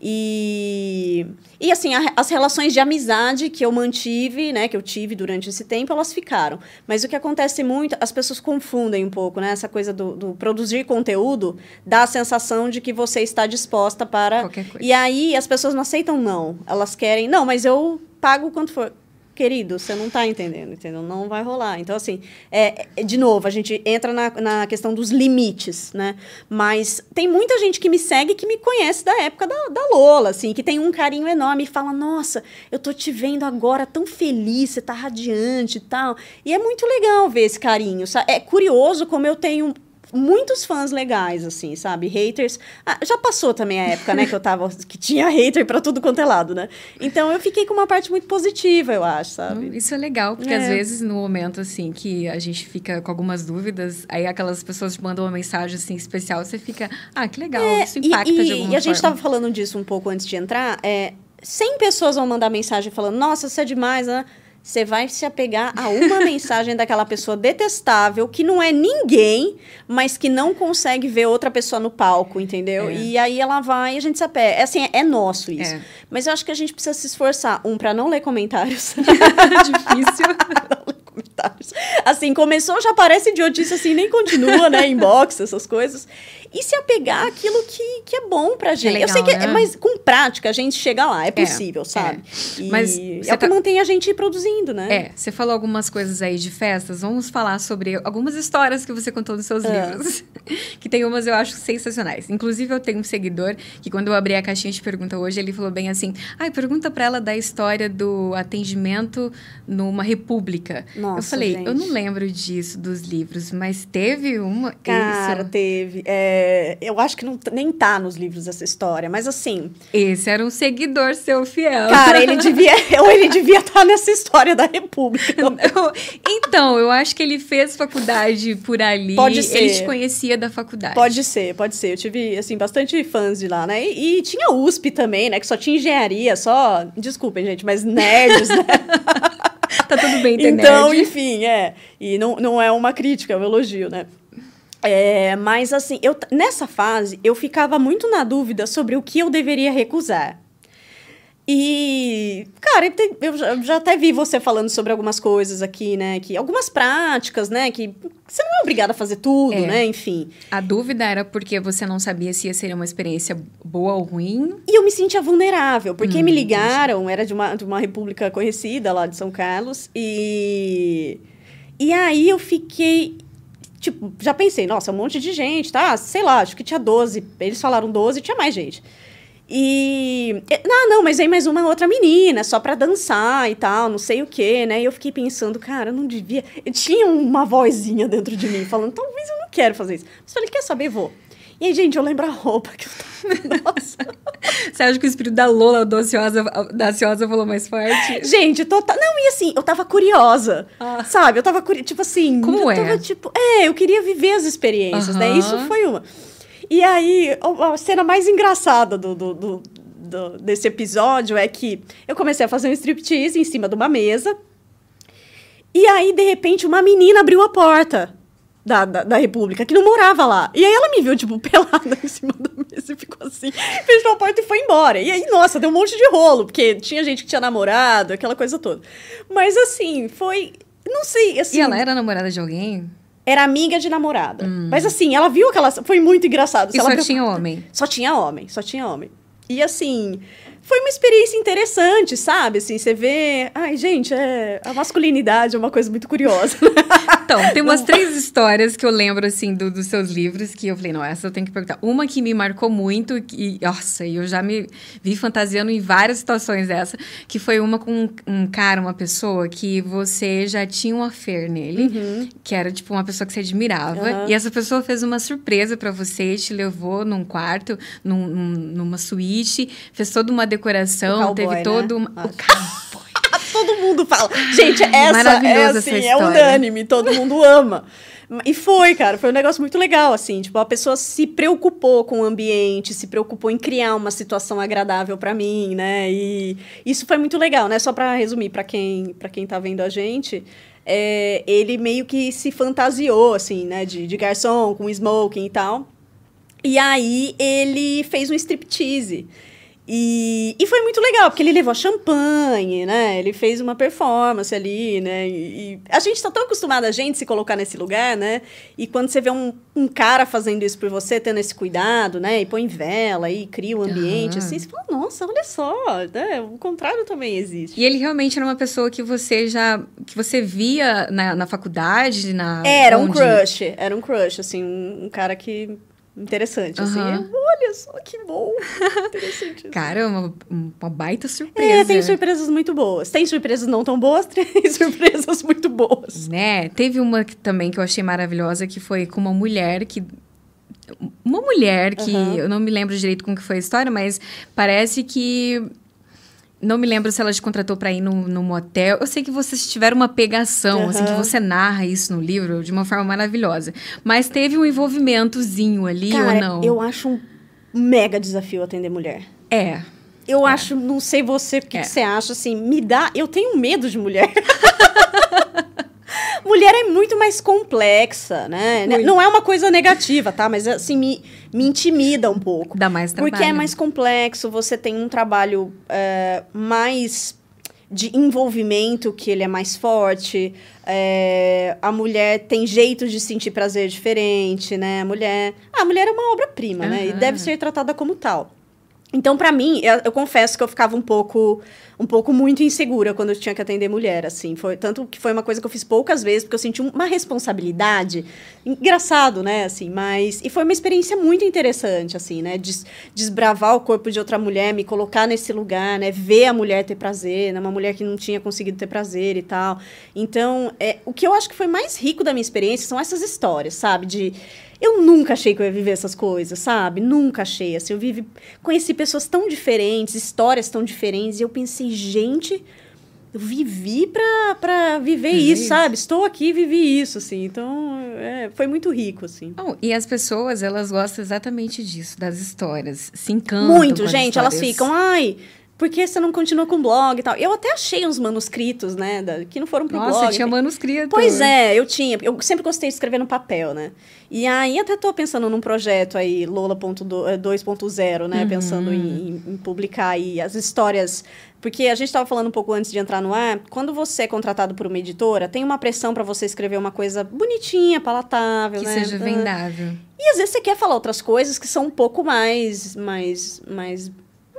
S2: E, e assim, a, as relações de amizade que eu mantive, né, que eu tive durante esse tempo, elas ficaram. Mas o que acontece muito, as pessoas confundem um pouco, né? Essa coisa do, do produzir conteúdo dá a sensação de que você está disposta para.
S1: Qualquer coisa.
S2: E aí as pessoas não aceitam não. Elas querem, não, mas eu pago quanto for querido, você não tá entendendo, entendeu? Não vai rolar. Então, assim, é, é, de novo, a gente entra na, na questão dos limites, né? Mas tem muita gente que me segue que me conhece da época da, da Lola, assim, que tem um carinho enorme e fala, nossa, eu tô te vendo agora tão feliz, você tá radiante e tal. E é muito legal ver esse carinho, sabe? É curioso como eu tenho muitos fãs legais, assim, sabe? Haters. Ah, já passou também a época, né, que eu tava. que tinha hater pra tudo quanto é lado, né? Então eu fiquei com uma parte muito positiva, eu acho, sabe?
S1: Isso é legal, porque é. às vezes no momento, assim, que a gente fica com algumas dúvidas, aí aquelas pessoas te mandam uma mensagem, assim, especial, você fica, ah, que legal, é, isso impacta
S2: e,
S1: e, de alguma
S2: E a gente tava falando disso um pouco antes de entrar, é. 100 pessoas vão mandar mensagem falando, nossa, você é demais, né? Você vai se apegar a uma mensagem daquela pessoa detestável, que não é ninguém, mas que não consegue ver outra pessoa no palco, entendeu? É. E aí ela vai e a gente se apega. É, assim, é nosso isso. É. Mas eu acho que a gente precisa se esforçar, um, para não ler comentários.
S1: Difícil. não ler
S2: comentários. Assim, começou, já parece idiotice, assim, nem continua, né? Inbox, essas coisas e se apegar àquilo que, que é bom pra gente. Legal, eu sei que, né? mas com prática a gente chega lá, é, é possível, é, sabe? É. Mas é o que tá... mantém a gente produzindo, né?
S1: É, você falou algumas coisas aí de festas, vamos falar sobre algumas histórias que você contou nos seus é. livros, que tem umas eu acho sensacionais. Inclusive eu tenho um seguidor que quando eu abri a caixinha de pergunta hoje, ele falou bem assim, ai, pergunta pra ela da história do atendimento numa república. Nossa, eu falei, gente. eu não lembro disso dos livros, mas teve uma...
S2: Cara,
S1: isso?
S2: teve. É, é, eu acho que não, nem tá nos livros essa história, mas assim.
S1: Esse era um seguidor seu fiel.
S2: Cara, ele devia. ou ele devia estar tá nessa história da República.
S1: então, eu acho que ele fez faculdade por ali.
S2: Pode ser.
S1: Ele te conhecia da faculdade.
S2: Pode ser, pode ser. Eu tive, assim, bastante fãs de lá, né? E, e tinha USP também, né? Que só tinha engenharia, só. Desculpem, gente, mas nerds, né?
S1: tá tudo bem, ter
S2: Então, enfim, é. E não, não é uma crítica, é um elogio, né? É, mas assim, eu, nessa fase eu ficava muito na dúvida sobre o que eu deveria recusar. E, cara, eu já, até vi você falando sobre algumas coisas aqui, né? Que, algumas práticas, né? Que você não é obrigada a fazer tudo, é. né? Enfim.
S1: A dúvida era porque você não sabia se ia ser uma experiência boa ou ruim.
S2: E eu me sentia vulnerável, porque hum, me ligaram, era de uma, de uma república conhecida lá de São Carlos, e. E aí eu fiquei tipo, já pensei, nossa, um monte de gente, tá? Sei lá, acho que tinha 12. Eles falaram 12, tinha mais gente. E. Não, não, mas vem mais uma outra menina, só pra dançar e tal, não sei o quê, né? E eu fiquei pensando, cara, não devia. Eu tinha uma vozinha dentro de mim falando, talvez eu não quero fazer isso. Mas falei, quer saber? Vou. E aí, gente, eu lembro a roupa que eu tava. Nossa.
S1: Você acha que o espírito da Lola da falou mais forte?
S2: Gente, total. Não, e assim, eu tava curiosa. Ah. Sabe? Eu tava curiosa. Tipo assim.
S1: Como
S2: eu
S1: é?
S2: Tava, tipo, é, eu queria viver as experiências, né? Isso foi uma. E aí, a cena mais engraçada do, do, do, do, desse episódio é que eu comecei a fazer um striptease em cima de uma mesa. E aí, de repente, uma menina abriu a porta da, da, da, República, que não morava lá. E aí ela me viu, tipo, pelada em cima da mesa e ficou assim, fechou a porta e foi embora. E aí, nossa, deu um monte de rolo, porque tinha gente que tinha namorado, aquela coisa toda. Mas assim, foi. Não sei, assim.
S1: E ela era namorada de alguém?
S2: Era amiga de namorada. Hum. Mas assim, ela viu que ela. Foi muito engraçado.
S1: E
S2: só
S1: tinha homem?
S2: Só tinha homem, só tinha homem. E assim, foi uma experiência interessante, sabe? Assim, você vê. Ai, gente, é... a masculinidade é uma coisa muito curiosa.
S1: então, tem umas três histórias que eu lembro, assim, do, dos seus livros que eu falei, não, essa eu tenho que perguntar. Uma que me marcou muito, e, nossa, eu já me vi fantasiando em várias situações dessa, que foi uma com um cara, uma pessoa que você já tinha um affair nele, uhum. que era, tipo, uma pessoa que você admirava. Uhum. E essa pessoa fez uma surpresa para você, te levou num quarto, num, numa suíte, fez toda uma decoração, cowboy, teve né? todo uma... o cowboy.
S2: todo mundo fala. Gente, essa é assim, é unânime, todo mundo ama. E foi, cara, foi um negócio muito legal, assim. Tipo, a pessoa se preocupou com o ambiente, se preocupou em criar uma situação agradável para mim, né? E isso foi muito legal, né? Só para resumir, para quem, pra quem tá vendo a gente, é, ele meio que se fantasiou, assim, né? De, de garçom, com smoking e tal. E aí ele fez um striptease. E, e foi muito legal, porque ele levou champanhe, né? Ele fez uma performance ali, né? E, e a gente tá tão acostumado a gente se colocar nesse lugar, né? E quando você vê um, um cara fazendo isso por você, tendo esse cuidado, né? E põe vela e cria o um ambiente, uhum. assim, você fala, nossa, olha só, né? O contrário também existe.
S1: E ele realmente era uma pessoa que você já... que você via na, na faculdade, na...
S2: Era onde... um crush, era um crush, assim, um, um cara que interessante, uhum. assim. Olha só que bom! Interessante.
S1: Cara, uma, uma baita surpresa.
S2: É, tem surpresas muito boas. Tem surpresas não tão boas, tem surpresas muito boas.
S1: Né? Teve uma que, também que eu achei maravilhosa, que foi com uma mulher que uma mulher que uhum. eu não me lembro direito como que foi a história, mas parece que não me lembro se ela te contratou para ir num, num motel. Eu sei que vocês tiveram uma pegação, uhum. assim, que você narra isso no livro de uma forma maravilhosa. Mas teve um envolvimentozinho ali
S2: Cara,
S1: ou não?
S2: Eu acho um mega desafio atender mulher.
S1: É.
S2: Eu é. acho, não sei você, o que, é. que você acha, assim, me dá. Eu tenho medo de mulher. mulher é muito mais complexa, né? Muito. Não é uma coisa negativa, tá? Mas assim, me, me intimida um pouco.
S1: Dá mais trabalho.
S2: Porque é mais complexo, você tem um trabalho é, mais de envolvimento, que ele é mais forte. É, a mulher tem jeitos de sentir prazer diferente, né? A mulher. a mulher é uma obra-prima, uhum. né? E deve ser tratada como tal. Então, para mim, eu, eu, confesso que eu ficava um pouco, um pouco muito insegura quando eu tinha que atender mulher, assim. Foi tanto que foi uma coisa que eu fiz poucas vezes, porque eu senti uma responsabilidade. Engraçado, né, assim, mas e foi uma experiência muito interessante, assim, né, Des, desbravar o corpo de outra mulher, me colocar nesse lugar, né, ver a mulher ter prazer, né, uma mulher que não tinha conseguido ter prazer e tal. Então, é, o que eu acho que foi mais rico da minha experiência são essas histórias, sabe, de eu nunca achei que eu ia viver essas coisas, sabe? Nunca achei. Assim, eu vivi, conheci pessoas tão diferentes, histórias tão diferentes, e eu pensei, gente, eu vivi pra, pra viver isso, isso, sabe? Estou aqui e vivi isso, assim. Então, é, foi muito rico, assim.
S1: Oh, e as pessoas, elas gostam exatamente disso, das histórias. Se encantam
S2: Muito, gente. Elas ficam, ai, por que você não continua com o blog e tal? Eu até achei uns manuscritos, né, da, que não foram pro
S1: Nossa,
S2: blog.
S1: Nossa, tinha manuscrito.
S2: Pois é, eu tinha. Eu sempre gostei de escrever no papel, né? E aí até tô pensando num projeto aí, Lola 2.0, né? Uhum. Pensando em, em, publicar aí as histórias... Porque a gente estava falando um pouco antes de entrar no ar, quando você é contratado por uma editora, tem uma pressão para você escrever uma coisa bonitinha, palatável,
S1: que
S2: né?
S1: Que seja vendável.
S2: E às vezes você quer falar outras coisas que são um pouco mais... mais, mais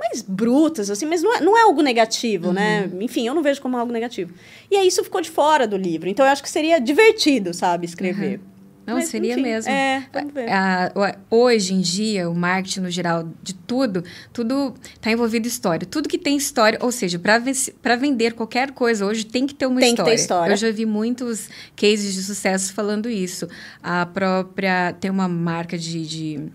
S2: mais brutas, assim, mas não é, não é algo negativo, né? uhum. né? Enfim, eu não vejo como algo negativo. E aí isso ficou de fora do livro. Então eu acho que seria divertido, sabe, escrever. Uhum.
S1: Não, Mas, seria
S2: enfim,
S1: mesmo.
S2: É, vamos ver.
S1: hoje em dia, o marketing no geral de tudo, tudo está envolvido em história. Tudo que tem história, ou seja, para vender qualquer coisa hoje tem que ter uma
S2: tem
S1: história.
S2: Que ter história.
S1: Eu já vi muitos cases de sucesso falando isso. A própria. Tem uma marca de, de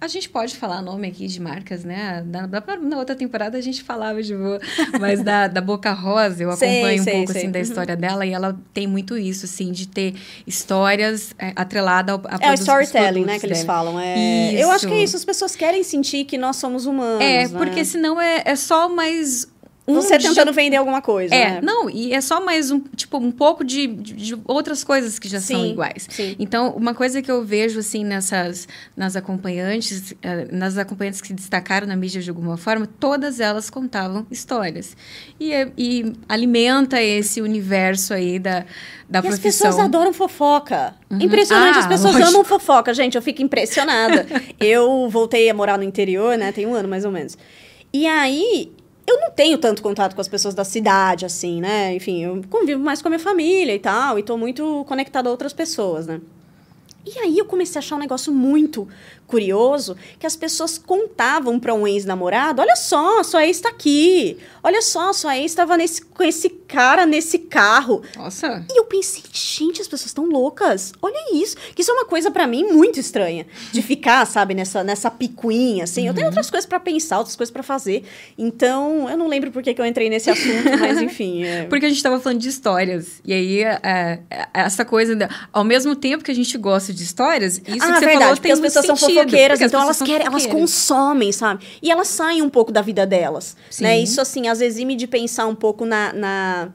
S1: a gente pode falar nome aqui de marcas, né? Na, na, outra temporada a gente falava de boa, mas da, da Boca Rosa, eu acompanho sei, um pouco sei. assim da uhum. história uhum. dela e ela tem muito isso, assim, de ter histórias é, atreladas ao,
S2: a É o storytelling, né, que eles falam. É... Eu acho que é isso, as pessoas querem sentir que nós somos humanos.
S1: É,
S2: né?
S1: porque senão é, é só mais
S2: um Você tentando vender alguma coisa.
S1: É,
S2: né?
S1: não, e é só mais um, tipo, um pouco de, de, de outras coisas que já sim, são iguais.
S2: Sim.
S1: Então, uma coisa que eu vejo, assim, nessas, nas acompanhantes, eh, nas acompanhantes que destacaram na mídia de alguma forma, todas elas contavam histórias. E, e alimenta esse universo aí da, da
S2: e
S1: profissão.
S2: as pessoas adoram fofoca. Uhum. Impressionante, ah, as pessoas lógico. amam fofoca. Gente, eu fico impressionada. eu voltei a morar no interior, né? Tem um ano, mais ou menos. E aí, eu não tenho tanto contato com as pessoas da cidade, assim, né? Enfim, eu convivo mais com a minha família e tal, e tô muito conectada a outras pessoas, né? E aí eu comecei a achar um negócio muito curioso que as pessoas contavam para um ex-namorado: olha só, sua ex está aqui. Olha só, sua ex estava com esse cara nesse carro.
S1: Nossa.
S2: E eu pensei, gente, as pessoas estão loucas. Olha isso. Que isso é uma coisa para mim muito estranha. De ficar, sabe, nessa, nessa picuinha, assim. Uhum. Eu tenho uhum. outras coisas para pensar, outras coisas para fazer. Então, eu não lembro por que, que eu entrei nesse assunto, mas enfim. É...
S1: Porque a gente estava falando de histórias. E aí, é, é, essa coisa, ao mesmo tempo que a gente gosta de histórias, isso ah, que você verdade, falou tem
S2: as pessoas
S1: sentido,
S2: são fofoqueiras, então elas querem, elas consomem, sabe? E elas saem um pouco da vida delas, Sim. né? Isso, assim, às vezes me de pensar um pouco na... na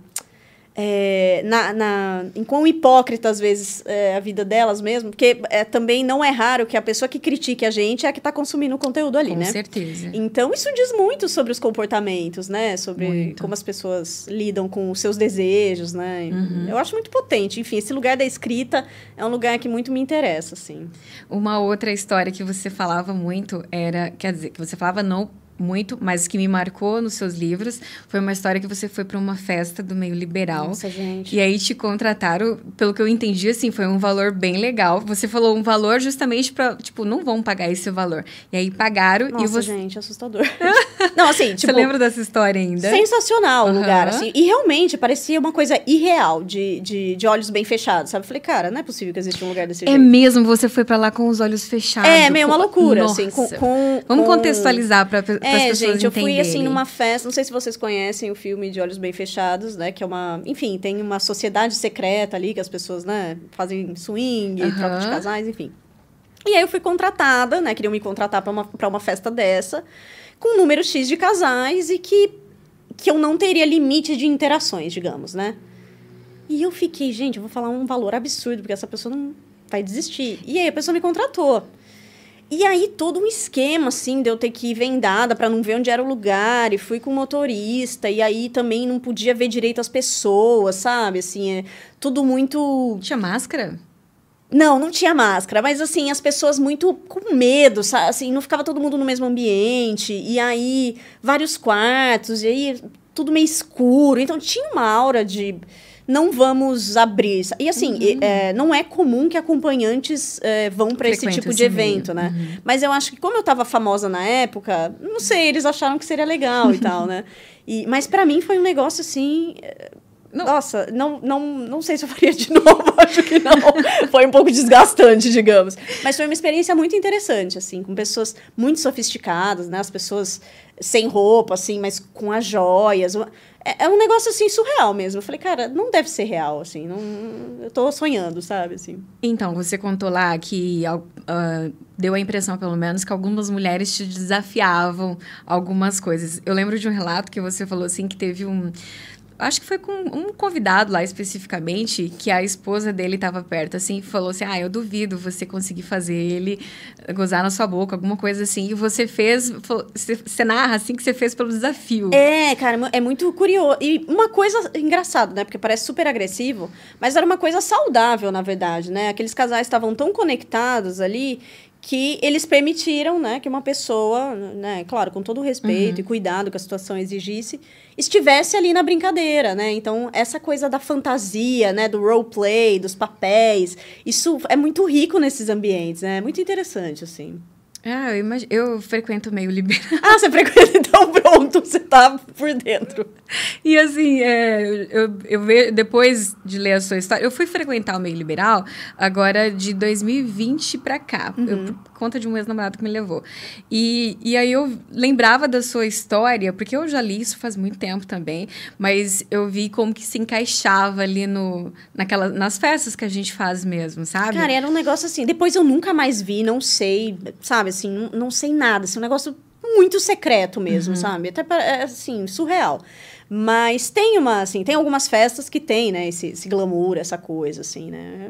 S2: é, na, na, em quão hipócrita às vezes é a vida delas mesmo, porque é, também não é raro que a pessoa que critique a gente é a que está consumindo o conteúdo ali,
S1: Com
S2: né?
S1: Com certeza.
S2: Então isso diz muito sobre os comportamentos, né? Sobre muito. como as pessoas lidam com os seus desejos, né? Uhum. Eu acho muito potente. Enfim, esse lugar da escrita é um lugar que muito me interessa, assim.
S1: Uma outra história que você falava muito era, quer dizer, que você falava não muito, mas que me marcou nos seus livros foi uma história que você foi para uma festa do meio liberal.
S2: Nossa, gente.
S1: E aí te contrataram, pelo que eu entendi, assim, foi um valor bem legal. Você falou um valor justamente para, tipo, não vão pagar esse valor. E aí pagaram
S2: Nossa,
S1: e você.
S2: gente, assustador. não, assim, tipo.
S1: Você lembra dessa história ainda?
S2: Sensacional o lugar, assim. E realmente parecia uma coisa irreal de, de, de olhos bem fechados, sabe? Eu falei, cara, não é possível que exista um lugar desse
S1: é
S2: jeito.
S1: É mesmo, você foi para lá com os olhos fechados.
S2: É, meio uma loucura, Nossa. assim. Com, com,
S1: Vamos com... contextualizar para é,
S2: gente,
S1: eu
S2: fui assim numa festa, não sei se vocês conhecem o filme de Olhos Bem Fechados, né? Que é uma, enfim, tem uma sociedade secreta ali que as pessoas, né, fazem swing, uhum. troca de casais, enfim. E aí eu fui contratada, né? Queriam me contratar para uma, pra uma festa dessa, com um número X de casais e que, que eu não teria limite de interações, digamos, né? E eu fiquei, gente, eu vou falar um valor absurdo, porque essa pessoa não vai desistir. E aí a pessoa me contratou. E aí, todo um esquema, assim, de eu ter que ir vendada para não ver onde era o lugar, e fui com o motorista, e aí também não podia ver direito as pessoas, sabe? Assim, é tudo muito.
S1: Tinha máscara?
S2: Não, não tinha máscara, mas assim, as pessoas muito com medo, sabe? Assim, não ficava todo mundo no mesmo ambiente, e aí vários quartos, e aí tudo meio escuro, então tinha uma aura de não vamos abrir. E assim, uhum. é, não é comum que acompanhantes é, vão para esse tipo de evento, meio. né? Uhum. Mas eu acho que como eu estava famosa na época, não sei, eles acharam que seria legal e tal, né? E, mas para mim foi um negócio assim. Não. Nossa, não, não, não sei se eu faria de novo, acho que não. foi um pouco desgastante, digamos. Mas foi uma experiência muito interessante, assim, com pessoas muito sofisticadas, né? As pessoas sem roupa, assim, mas com as joias. É, é, um negócio, assim, surreal mesmo. Eu falei, cara, não deve ser real, assim. Não, eu tô sonhando, sabe, assim.
S1: Então, você contou lá que uh, deu a impressão, pelo menos, que algumas mulheres te desafiavam algumas coisas. Eu lembro de um relato que você falou, assim, que teve um acho que foi com um convidado lá especificamente, que a esposa dele estava perto, assim, falou assim: Ah, eu duvido você conseguir fazer ele gozar na sua boca, alguma coisa assim. E você fez, você narra assim que você fez pelo desafio.
S2: É, cara, é muito curioso. E uma coisa engraçada, né? Porque parece super agressivo, mas era uma coisa saudável, na verdade, né? Aqueles casais estavam tão conectados ali que eles permitiram, né, que uma pessoa, né, claro, com todo o respeito uhum. e cuidado que a situação exigisse, estivesse ali na brincadeira, né? Então, essa coisa da fantasia, né, do role play, dos papéis, isso é muito rico nesses ambientes, né? É muito interessante, assim.
S1: Ah, eu, imag... eu frequento meio liberal.
S2: Ah, você frequenta, então pronto, você tá por dentro.
S1: E assim, é, eu, eu vejo, depois de ler a sua história, eu fui frequentar o meio liberal agora de 2020 para cá, uhum. eu, por conta de um ex-namorado que me levou. E, e aí eu lembrava da sua história, porque eu já li isso faz muito tempo também, mas eu vi como que se encaixava ali no, naquela, nas festas que a gente faz mesmo, sabe?
S2: Cara, era um negócio assim, depois eu nunca mais vi, não sei, sabe, assim, não, não sei nada, assim, um negócio muito secreto mesmo, uhum. sabe? Até, é, assim, surreal. Mas tem uma, assim, tem algumas festas que tem, né, esse, esse glamour, essa coisa, assim, né?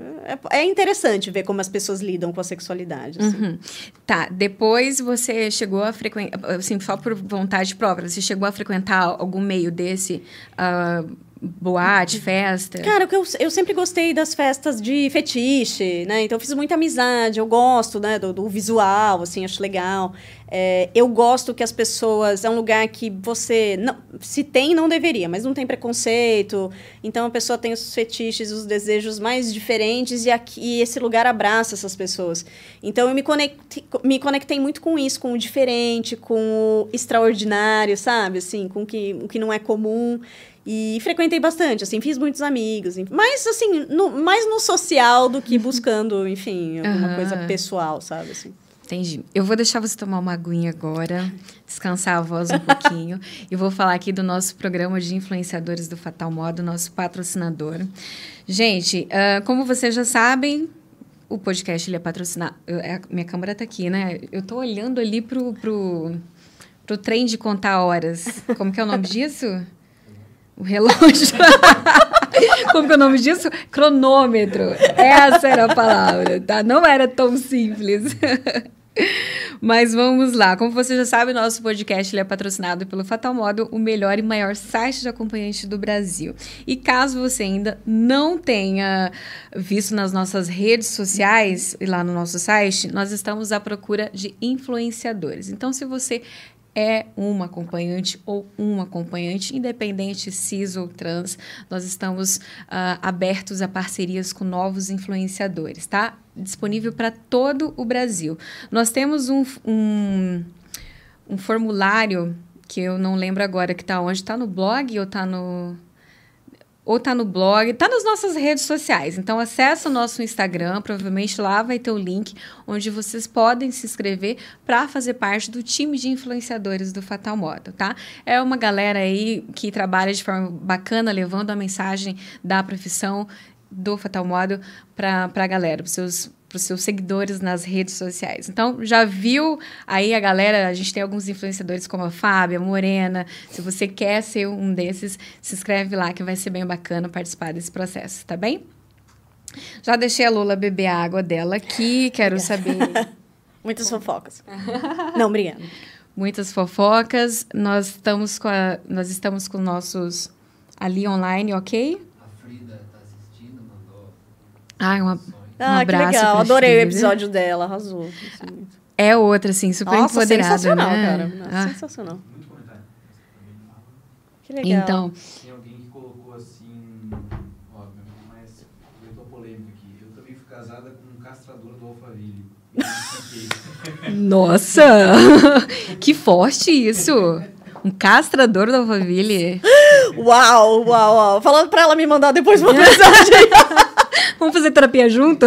S2: É, é, interessante ver como as pessoas lidam com a sexualidade, assim.
S1: Uhum. Tá, depois você chegou a frequentar, assim, só por vontade própria, você chegou a frequentar algum meio desse... Uh, boate, festa?
S2: Cara, eu, eu sempre gostei das festas de fetiche, né? Então, eu fiz muita amizade, eu gosto, né, do, do visual, assim, acho legal. É, eu gosto que as pessoas... É um lugar que você... Não, se tem, não deveria, mas não tem preconceito. Então, a pessoa tem os fetiches, os desejos mais diferentes e, aqui, e esse lugar abraça essas pessoas. Então, eu me conectei, me conectei muito com isso, com o diferente, com o extraordinário, sabe? Assim, com o que, o que não é comum. E frequentei bastante, assim, fiz muitos amigos. Mas, assim, no, mais no social do que buscando, enfim, alguma uhum. coisa pessoal, sabe? Assim.
S1: Entendi. Eu vou deixar você tomar uma aguinha agora, descansar a voz um pouquinho. e vou falar aqui do nosso programa de influenciadores do Fatal Modo, nosso patrocinador. Gente, uh, como vocês já sabem, o podcast ele é patrocinado. Eu, é, minha câmera está aqui, né? Eu estou olhando ali pro, pro, pro trem de contar horas. Como que é o nome disso? O relógio. Como que é o nome disso? Cronômetro. Essa era a palavra, tá? Não era tão simples. Mas vamos lá. Como você já sabe, nosso podcast é patrocinado pelo Fatal Modo, o melhor e maior site de acompanhante do Brasil. E caso você ainda não tenha visto nas nossas redes sociais e lá no nosso site, nós estamos à procura de influenciadores. Então, se você é uma acompanhante ou um acompanhante, independente cis ou trans, nós estamos uh, abertos a parcerias com novos influenciadores, tá? Disponível para todo o Brasil. Nós temos um, um, um formulário que eu não lembro agora que está onde, está no blog ou está no ou tá no blog, tá nas nossas redes sociais. Então acessa o nosso Instagram, provavelmente lá vai ter o link onde vocês podem se inscrever para fazer parte do time de influenciadores do Fatal Modo, tá? É uma galera aí que trabalha de forma bacana, levando a mensagem da profissão do Fatal Modo para a galera, para seus para os seus seguidores nas redes sociais. Então, já viu aí a galera? A gente tem alguns influenciadores como a Fábia, a Morena. Se você quer ser um desses, se inscreve lá que vai ser bem bacana participar desse processo, tá bem? Já deixei a Lula beber a água dela aqui, quero saber.
S2: Muitas fofocas. Não, obrigada.
S1: Muitas fofocas. Nós estamos com a, nós estamos com nossos ali online,
S3: ok? A Frida está assistindo, mandou.
S1: Ah, uma
S2: ah, um abraço que legal. Adorei o episódio dela, arrasou.
S1: É outra, assim, super Nossa, empoderada,
S2: sensacional,
S1: né?
S2: cara. Nossa, ah. Sensacional. Muito comentário.
S1: Que legal. Então...
S3: Tem alguém que colocou assim... Ó, mas eu polêmica aqui. Eu também fui casada com um castrador do Alphaville.
S1: Nossa! que forte isso! Um castrador do Alphaville.
S2: Uau, uau, uau. Falando pra ela me mandar depois uma mensagem.
S1: Vamos fazer terapia junto?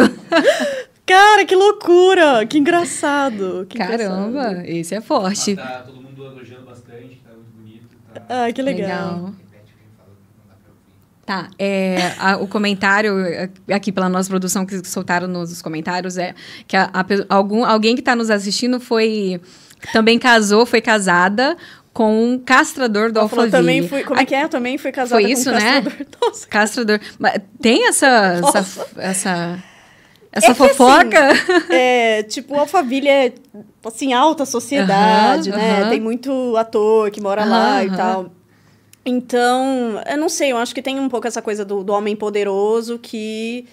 S2: Cara, que loucura! Que engraçado! Que
S1: Caramba, engraçado. esse é forte.
S3: tá todo mundo elogiando bastante, tá muito bonito. Tá...
S2: Ah, que legal. legal.
S1: Tá, é, a, o comentário aqui pela nossa produção que soltaram nos comentários é que a, a, algum, alguém que está nos assistindo foi também casou, foi casada com um castrador do Alphaville.
S2: também fui, como é que é? Eu também fui casada
S1: Foi isso,
S2: com um
S1: né?
S2: castrador. Nossa.
S1: Castrador. Mas tem essa... Essa, essa, essa é fofoca?
S2: Assim, é, tipo, Alphaville é, assim, alta sociedade, né? Tem muito ator que mora lá e tal. Então, eu não sei, eu acho que tem um pouco essa coisa do, do homem poderoso que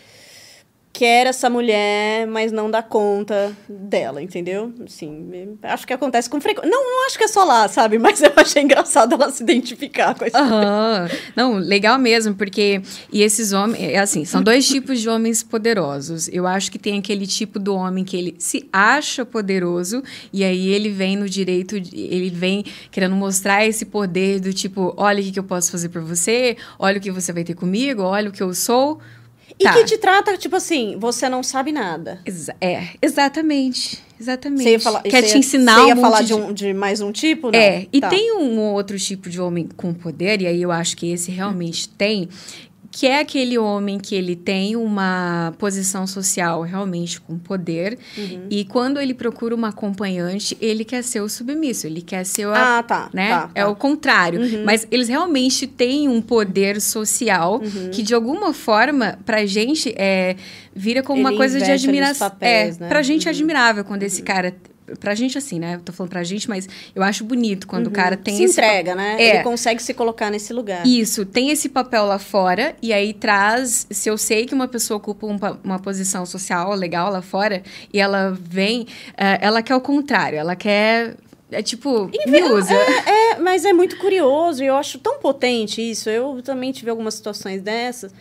S2: quer essa mulher, mas não dá conta dela, entendeu? Assim, acho que acontece com frequência. Não, não acho que é só lá, sabe? Mas eu achei engraçado ela se identificar com isso.
S1: Uhum. Não, legal mesmo, porque. E esses homens. É assim, são dois tipos de homens poderosos. Eu acho que tem aquele tipo do homem que ele se acha poderoso, e aí ele vem no direito, ele vem querendo mostrar esse poder do tipo: olha o que eu posso fazer por você, olha o que você vai ter comigo, olha o que eu sou.
S2: E tá. que te trata, tipo assim, você não sabe nada.
S1: Exa é, exatamente. Exatamente. Você
S2: ia falar,
S1: Quer
S2: te
S1: ensinar você
S2: ia um falar de, um, de, mais um tipo? Não?
S1: É, e tá. tem um outro tipo de homem com poder, e aí eu acho que esse realmente tem, que é aquele homem que ele tem uma posição social realmente com poder uhum. e quando ele procura uma acompanhante ele quer ser o submisso ele quer ser o
S2: ah tá,
S1: né
S2: tá,
S1: é
S2: tá.
S1: o contrário uhum. mas eles realmente têm um poder social uhum. que de alguma forma pra gente é vira como
S2: ele
S1: uma coisa de admiração
S2: é
S1: né? pra gente é admirável quando esse uhum. cara pra gente assim, né? Eu tô falando pra gente, mas eu acho bonito quando uhum. o cara tem
S2: se
S1: esse
S2: entrega, né? É. Ele consegue se colocar nesse lugar.
S1: Isso, tem esse papel lá fora e aí traz, se eu sei que uma pessoa ocupa um, uma posição social legal lá fora e ela vem, uh, ela quer o contrário, ela quer é tipo, me usa.
S2: É, é, mas é muito curioso e eu acho tão potente isso. Eu também tive algumas situações dessas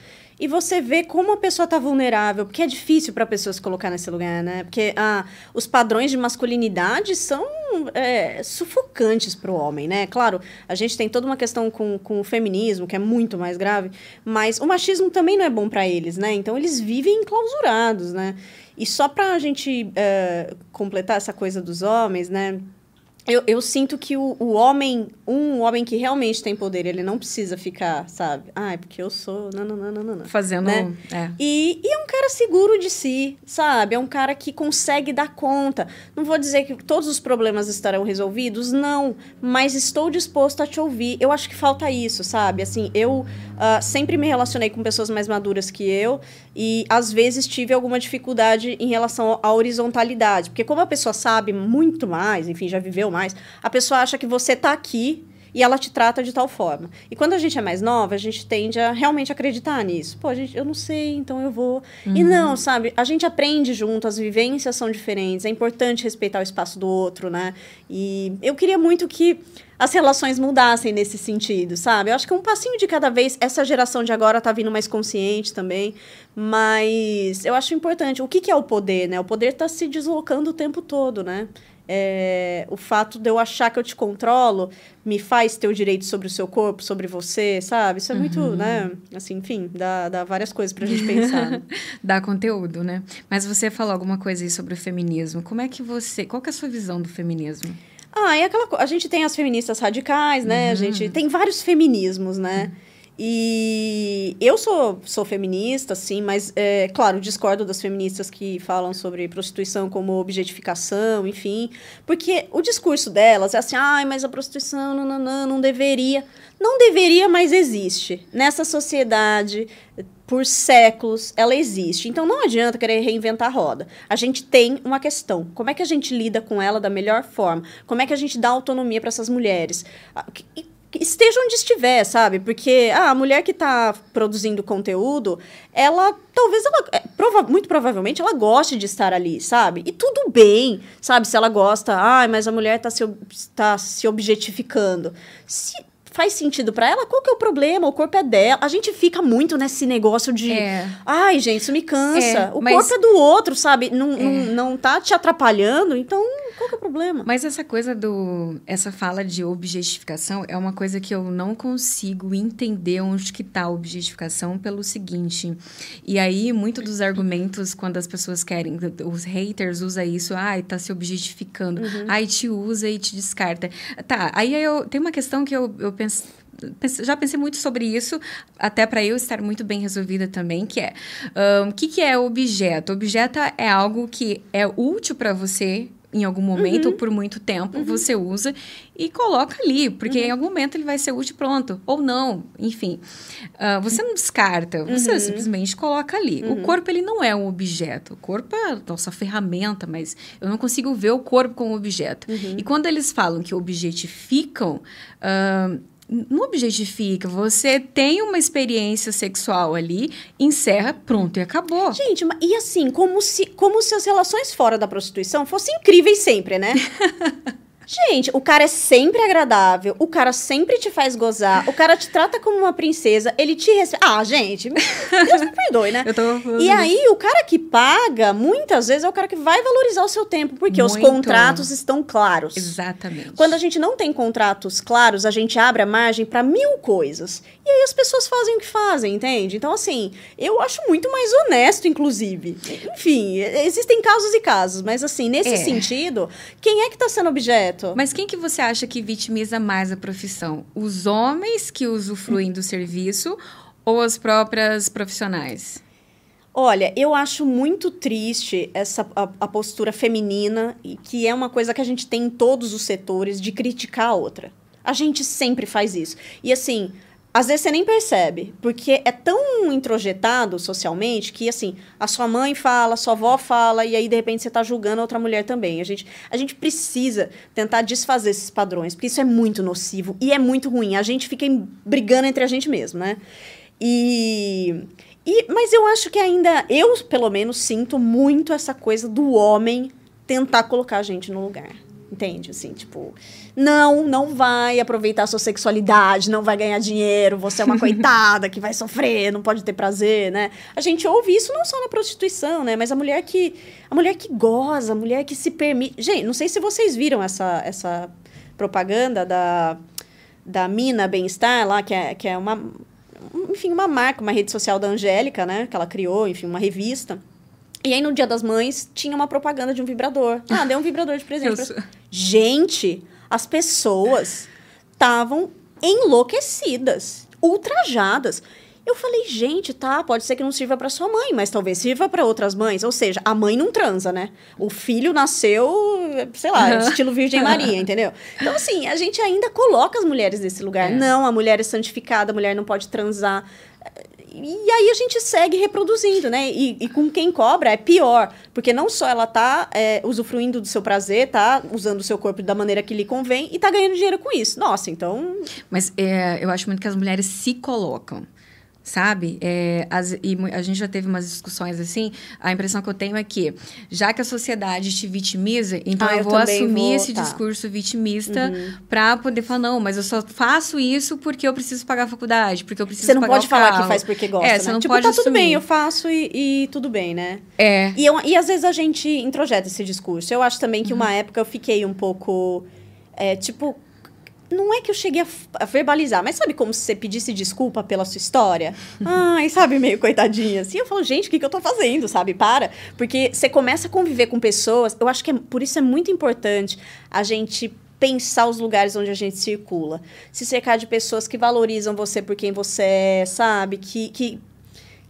S2: e você vê como a pessoa está vulnerável, porque é difícil para a pessoa se colocar nesse lugar, né? Porque ah, os padrões de masculinidade são é, sufocantes para o homem, né? Claro, a gente tem toda uma questão com, com o feminismo, que é muito mais grave, mas o machismo também não é bom para eles, né? Então eles vivem enclausurados, né? E só para a gente é, completar essa coisa dos homens, né? Eu, eu sinto que o, o homem, um homem que realmente tem poder, ele não precisa ficar, sabe? Ah, é porque eu sou. Não, não, não, não, não.
S1: Fazendo.
S2: Né?
S1: É.
S2: E, e é um cara seguro de si, sabe? É um cara que consegue dar conta. Não vou dizer que todos os problemas estarão resolvidos, não. Mas estou disposto a te ouvir. Eu acho que falta isso, sabe? Assim, eu uh, sempre me relacionei com pessoas mais maduras que eu. E às vezes tive alguma dificuldade em relação à horizontalidade. Porque como a pessoa sabe muito mais, enfim, já viveu mais, a pessoa acha que você está aqui e ela te trata de tal forma. E quando a gente é mais nova, a gente tende a realmente acreditar nisso. Pô, gente, eu não sei, então eu vou. Uhum. E não, sabe? A gente aprende junto, as vivências são diferentes, é importante respeitar o espaço do outro, né? E eu queria muito que as relações mudassem nesse sentido, sabe? Eu acho que um passinho de cada vez, essa geração de agora tá vindo mais consciente também, mas eu acho importante. O que, que é o poder, né? O poder tá se deslocando o tempo todo, né? É, o fato de eu achar que eu te controlo me faz ter o direito sobre o seu corpo, sobre você, sabe? Isso é muito, uhum. né? Assim, enfim, dá, dá várias coisas pra gente pensar. Né?
S1: dá conteúdo, né? Mas você falou alguma coisa aí sobre o feminismo. Como é que você. Qual que é a sua visão do feminismo?
S2: Ah, é aquela A gente tem as feministas radicais, né? Uhum. A gente tem vários feminismos, né? Uhum. E eu sou, sou feminista, sim, mas, é, claro, discordo das feministas que falam sobre prostituição como objetificação, enfim. Porque o discurso delas é assim, ai, mas a prostituição não, não, não, não deveria. Não deveria, mas existe. Nessa sociedade, por séculos, ela existe. Então não adianta querer reinventar a roda. A gente tem uma questão. Como é que a gente lida com ela da melhor forma? Como é que a gente dá autonomia para essas mulheres? Ah, e esteja onde estiver, sabe? Porque ah, a mulher que está produzindo conteúdo, ela talvez ela é, prova, muito provavelmente ela goste de estar ali, sabe? E tudo bem, sabe? Se ela gosta, ah, mas a mulher está se, tá se objetificando. Se faz sentido para ela, qual que é o problema? O corpo é dela. A gente fica muito nesse negócio de. É. Ai, gente, isso me cansa. É, o mas... corpo é do outro, sabe? Não, é. não, não tá te atrapalhando, então qual que é o problema?
S1: Mas essa coisa do. Essa fala de objetificação é uma coisa que eu não consigo entender onde que tá a objetificação pelo seguinte. E aí, muito dos argumentos, quando as pessoas querem, os haters usam isso, ai, tá se objetificando, uhum. ai, te usa e te descarta. Tá, aí eu. Tem uma questão que eu, eu já pensei muito sobre isso, até para eu estar muito bem resolvida também, que é o um, que, que é objeto? Objeto é algo que é útil para você em algum momento uhum. ou por muito tempo, uhum. você usa e coloca ali, porque uhum. em algum momento ele vai ser útil pronto, ou não, enfim. Uh, você não descarta, você uhum. simplesmente coloca ali. O uhum. corpo, ele não é um objeto. O corpo é a nossa ferramenta, mas eu não consigo ver o corpo como objeto. Uhum. E quando eles falam que objetificam, uh, não objetifica. Você tem uma experiência sexual ali, encerra, pronto, e acabou.
S2: Gente, e assim, como se, como se as relações fora da prostituição fossem incríveis sempre, né? Gente, o cara é sempre agradável, o cara sempre te faz gozar, o cara te trata como uma princesa, ele te respeita. Ah, gente, Deus me perdoe, né?
S1: Eu tô
S2: e aí, o cara que paga, muitas vezes, é o cara que vai valorizar o seu tempo, porque Muito. os contratos estão claros.
S1: Exatamente.
S2: Quando a gente não tem contratos claros, a gente abre a margem para mil coisas. E aí as pessoas fazem o que fazem, entende? Então, assim, eu acho muito mais honesto, inclusive. Enfim, existem casos e casos, mas assim, nesse é. sentido, quem é que tá sendo objeto?
S1: Mas quem que você acha que vitimiza mais a profissão? Os homens que usufruem do serviço ou as próprias profissionais?
S2: Olha, eu acho muito triste essa a, a, postura feminina, que é uma coisa que a gente tem em todos os setores, de criticar a outra. A gente sempre faz isso. E assim, às vezes você nem percebe, porque é tão introjetado socialmente que, assim, a sua mãe fala, a sua avó fala, e aí, de repente, você está julgando a outra mulher também. A gente, a gente precisa tentar desfazer esses padrões, porque isso é muito nocivo e é muito ruim. A gente fica brigando entre a gente mesmo, né? E, e. Mas eu acho que ainda, eu, pelo menos, sinto muito essa coisa do homem tentar colocar a gente no lugar. Entende? Assim, tipo, não, não vai aproveitar a sua sexualidade, não vai ganhar dinheiro, você é uma coitada que vai sofrer, não pode ter prazer, né? A gente ouve isso não só na prostituição, né? Mas a mulher que a mulher que goza, a mulher que se permite. Gente, não sei se vocês viram essa essa propaganda da da Mina Bem-Estar lá, que é, que é uma enfim, uma marca, uma rede social da Angélica, né, que ela criou, enfim, uma revista E aí, no Dia das Mães, tinha uma propaganda de um vibrador. Ah, deu um vibrador de presente. Pra... Gente, as pessoas estavam enlouquecidas, ultrajadas. Eu falei, gente, tá, pode ser que não sirva para sua mãe, mas talvez sirva para outras mães. Ou seja, a mãe não transa, né? O filho nasceu, sei lá, estilo Virgem Maria, entendeu? Então, assim, a gente ainda coloca as mulheres nesse lugar. É. Não, a mulher é santificada, a mulher não pode transar. E aí a gente segue reproduzindo, né? E, e, com quem cobra é pior, porque não só ela tá é, usufruindo do seu prazer, tá usando o seu corpo da maneira que lhe convém e tá ganhando dinheiro com isso. Nossa, então.
S1: Mas é, eu acho muito que as mulheres se colocam sabe? É, as, e a gente já teve umas discussões assim. A impressão que eu tenho é que, já que a sociedade te vitimiza, então ah, eu, eu vou assumir vou, esse tá. discurso vitimista uhum. para poder falar, não, mas eu só faço isso porque eu preciso pagar a faculdade, porque eu preciso
S2: Você não
S1: pode
S2: falar que faz porque gosta,
S1: é,
S2: né?
S1: Você não
S2: tipo,
S1: pode
S2: tá
S1: assumir.
S2: tudo bem, eu faço e, e tudo bem, né?
S1: É.
S2: E, eu, e às vezes a gente introjeta esse discurso. Eu acho também que uhum. uma época eu fiquei um pouco, é, tipo não é que eu cheguei a, a, verbalizar, mas sabe como se você pedisse desculpa pela sua história? Ai, sabe, meio coitadinha. Assim, eu falo, gente, o que, que eu tô fazendo, sabe? Para. Porque você começa a conviver com pessoas, eu acho que é, por isso é muito importante a gente pensar os lugares onde a gente circula. Se cercar de pessoas que valorizam você por quem você é, sabe? Que, que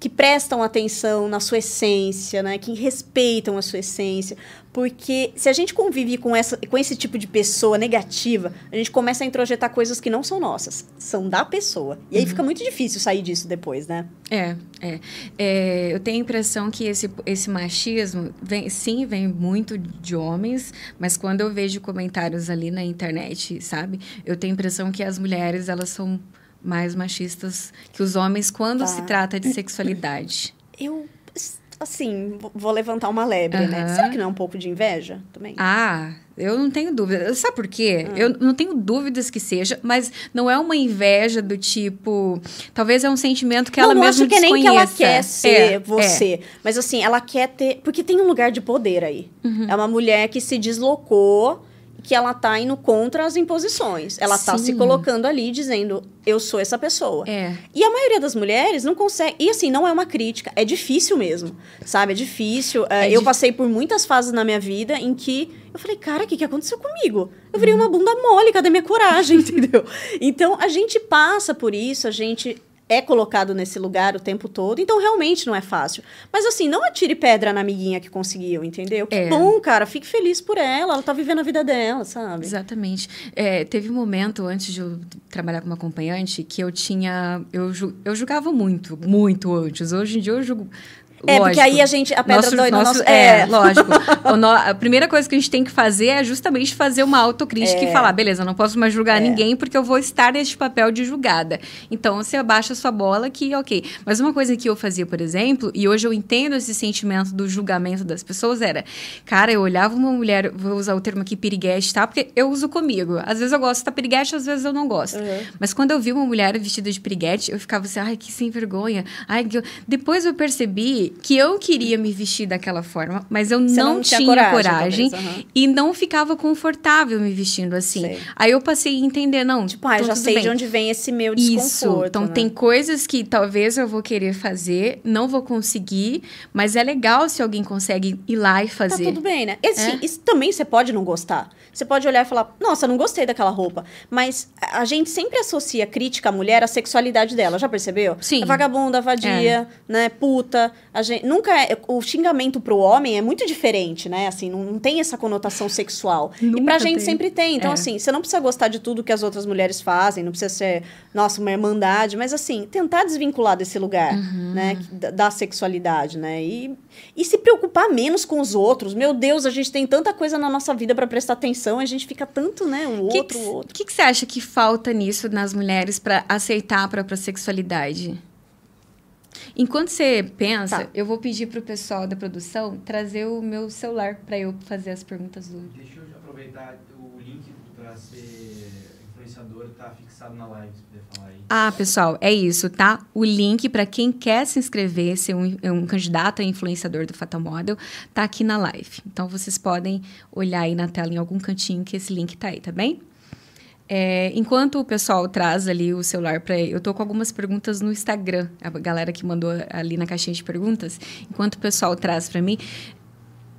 S2: que prestam atenção na sua essência, né? Que respeitam a sua essência. Porque se a gente convive com, essa, com esse tipo de pessoa negativa, a gente começa a introjetar coisas que não são nossas, são da pessoa. E aí uhum. fica muito difícil sair disso depois, né?
S1: É, é, é. Eu tenho a impressão que esse, esse machismo, vem, sim, vem muito de homens, mas quando eu vejo comentários ali na internet, sabe? Eu tenho a impressão que as mulheres, elas são mais machistas que os homens quando tá. se trata de sexualidade.
S2: Eu assim, vou levantar uma lebre, uhum. né? Será que não é um pouco de inveja também?
S1: Ah, eu não tenho dúvida. Sabe por quê? Uhum. Eu não tenho dúvidas que seja, mas não é uma inveja do tipo. Talvez é um sentimento que não, ela não mesma acho que
S2: desconheça.
S1: nem que ela
S2: quer ser é, você. É. Mas assim, ela quer ter. Porque tem um lugar de poder aí. Uhum. É uma mulher que se deslocou que ela tá indo contra as imposições. Ela Sim. tá se colocando ali dizendo, eu sou essa pessoa.
S1: É.
S2: E a maioria das mulheres não consegue. E assim, não é uma crítica, é difícil mesmo. Sabe? É difícil. É, é eu passei por muitas fases na minha vida em que eu falei, cara, o que, que aconteceu comigo? Eu virei uma bunda mole, cadê minha coragem, entendeu? Então a gente passa por isso, a gente é colocado nesse lugar o tempo todo, então realmente não é fácil. Mas assim, não atire pedra na amiguinha que conseguiu, entendeu? Que é. bom, cara, fique feliz por ela, ela tá vivendo a vida dela, sabe?
S1: Exatamente. É, teve um momento antes de eu trabalhar como acompanhante que eu tinha. Eu, eu julgava muito, muito antes. Hoje em dia eu julgo
S2: é, lógico. porque aí a gente. A pedra nosso, dói no nosso. nosso
S1: é, é, lógico. no, a primeira coisa que a gente tem que fazer é justamente fazer uma autocrítica é. e falar: beleza, não posso mais julgar é. ninguém porque eu vou estar neste papel de julgada. Então você abaixa a sua bola que, ok. Mas uma coisa que eu fazia, por exemplo, e hoje eu entendo esse sentimento do julgamento das pessoas, era: cara, eu olhava uma mulher, vou usar o termo aqui piriguete, tá? Porque eu uso comigo. Às vezes eu gosto da piriguete, às vezes eu não gosto. Uhum. Mas quando eu vi uma mulher vestida de piriguete, eu ficava assim: ai, que sem vergonha. Ai, que. Depois eu percebi que eu queria me vestir daquela forma, mas eu não, não, tinha, tinha coragem, coragem uhum. e não ficava confortável me vestindo assim. Sei. Aí eu passei a entender, não.
S2: Tipo, ah, já sei bem. de onde vem esse meu desconforto. Isso.
S1: Então
S2: né?
S1: tem coisas que talvez eu vou querer fazer, não vou conseguir, mas é legal se alguém consegue ir lá e tá fazer.
S2: Tá tudo bem, né? Esse, é? Isso também você pode não gostar. Você pode olhar e falar, nossa, não gostei daquela roupa. Mas a gente sempre associa crítica à mulher à sexualidade dela, já percebeu?
S1: Sim.
S2: A vagabunda, vadia, é. né? Puta. A gente, nunca é. O xingamento pro homem é muito diferente, né? Assim, não, não tem essa conotação sexual. Nunca e pra gente tem. sempre tem. Então, é. assim, você não precisa gostar de tudo que as outras mulheres fazem, não precisa ser, nossa, uma irmandade, mas assim, tentar desvincular desse lugar, uhum. né? Da, da, sexualidade, né? E, e se preocupar menos com os outros. Meu Deus, a gente tem tanta coisa na nossa vida para prestar atenção a gente fica tanto, né? O que outro,
S1: que,
S2: o outro.
S1: O que, que você acha que falta nisso nas mulheres para aceitar a própria sexualidade? Enquanto você pensa, tá. eu vou pedir para o pessoal da produção trazer o meu celular para eu fazer as perguntas do.
S3: Deixa eu aproveitar o link para ser influenciador está fixado na live, se puder falar aí.
S1: Ah, pessoal, é isso, tá? O link para quem quer se inscrever, ser um, um candidato a influenciador do Fatal Model, tá aqui na live. Então vocês podem olhar aí na tela em algum cantinho que esse link tá aí, tá bem? É, enquanto o pessoal traz ali o celular para eu tô com algumas perguntas no Instagram, a galera que mandou ali na caixinha de perguntas. Enquanto o pessoal traz para mim,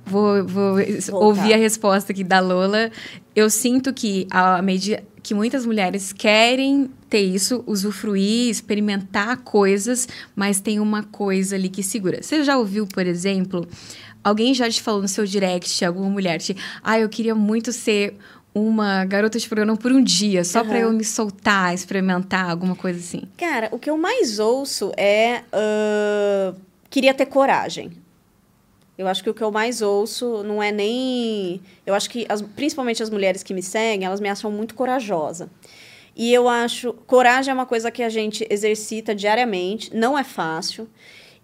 S1: vou, vou ouvir a resposta aqui da Lola. Eu sinto que a medida que muitas mulheres querem ter isso, usufruir, experimentar coisas, mas tem uma coisa ali que segura. Você já ouviu, por exemplo, alguém já te falou no seu direct, alguma mulher, te, ah, eu queria muito ser uma garota de programa por um dia, só uhum. para eu me soltar, experimentar, alguma coisa assim?
S2: Cara, o que eu mais ouço é. Uh, queria ter coragem. Eu acho que o que eu mais ouço não é nem. Eu acho que, as, principalmente as mulheres que me seguem, elas me acham muito corajosa. E eu acho. Coragem é uma coisa que a gente exercita diariamente, não é fácil.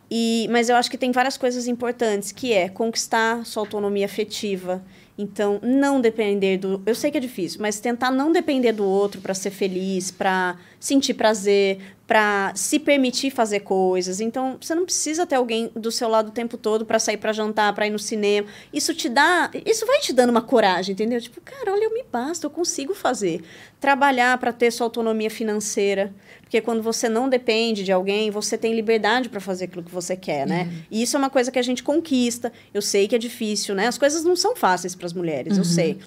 S2: E, mas eu acho que tem várias coisas importantes, que é conquistar sua autonomia afetiva, então, não depender do. Eu sei que é difícil, mas tentar não depender do outro para ser feliz, para sentir prazer, para se permitir fazer coisas. Então, você não precisa ter alguém do seu lado o tempo todo para sair para jantar, para ir no cinema. Isso te dá, isso vai te dando uma coragem, entendeu? Tipo, cara, olha, eu me basta, eu consigo fazer. Trabalhar para ter sua autonomia financeira. Porque quando você não depende de alguém, você tem liberdade para fazer aquilo que você quer, né? Uhum. E isso é uma coisa que a gente conquista. Eu sei que é difícil, né? As coisas não são fáceis para as mulheres, uhum. eu sei.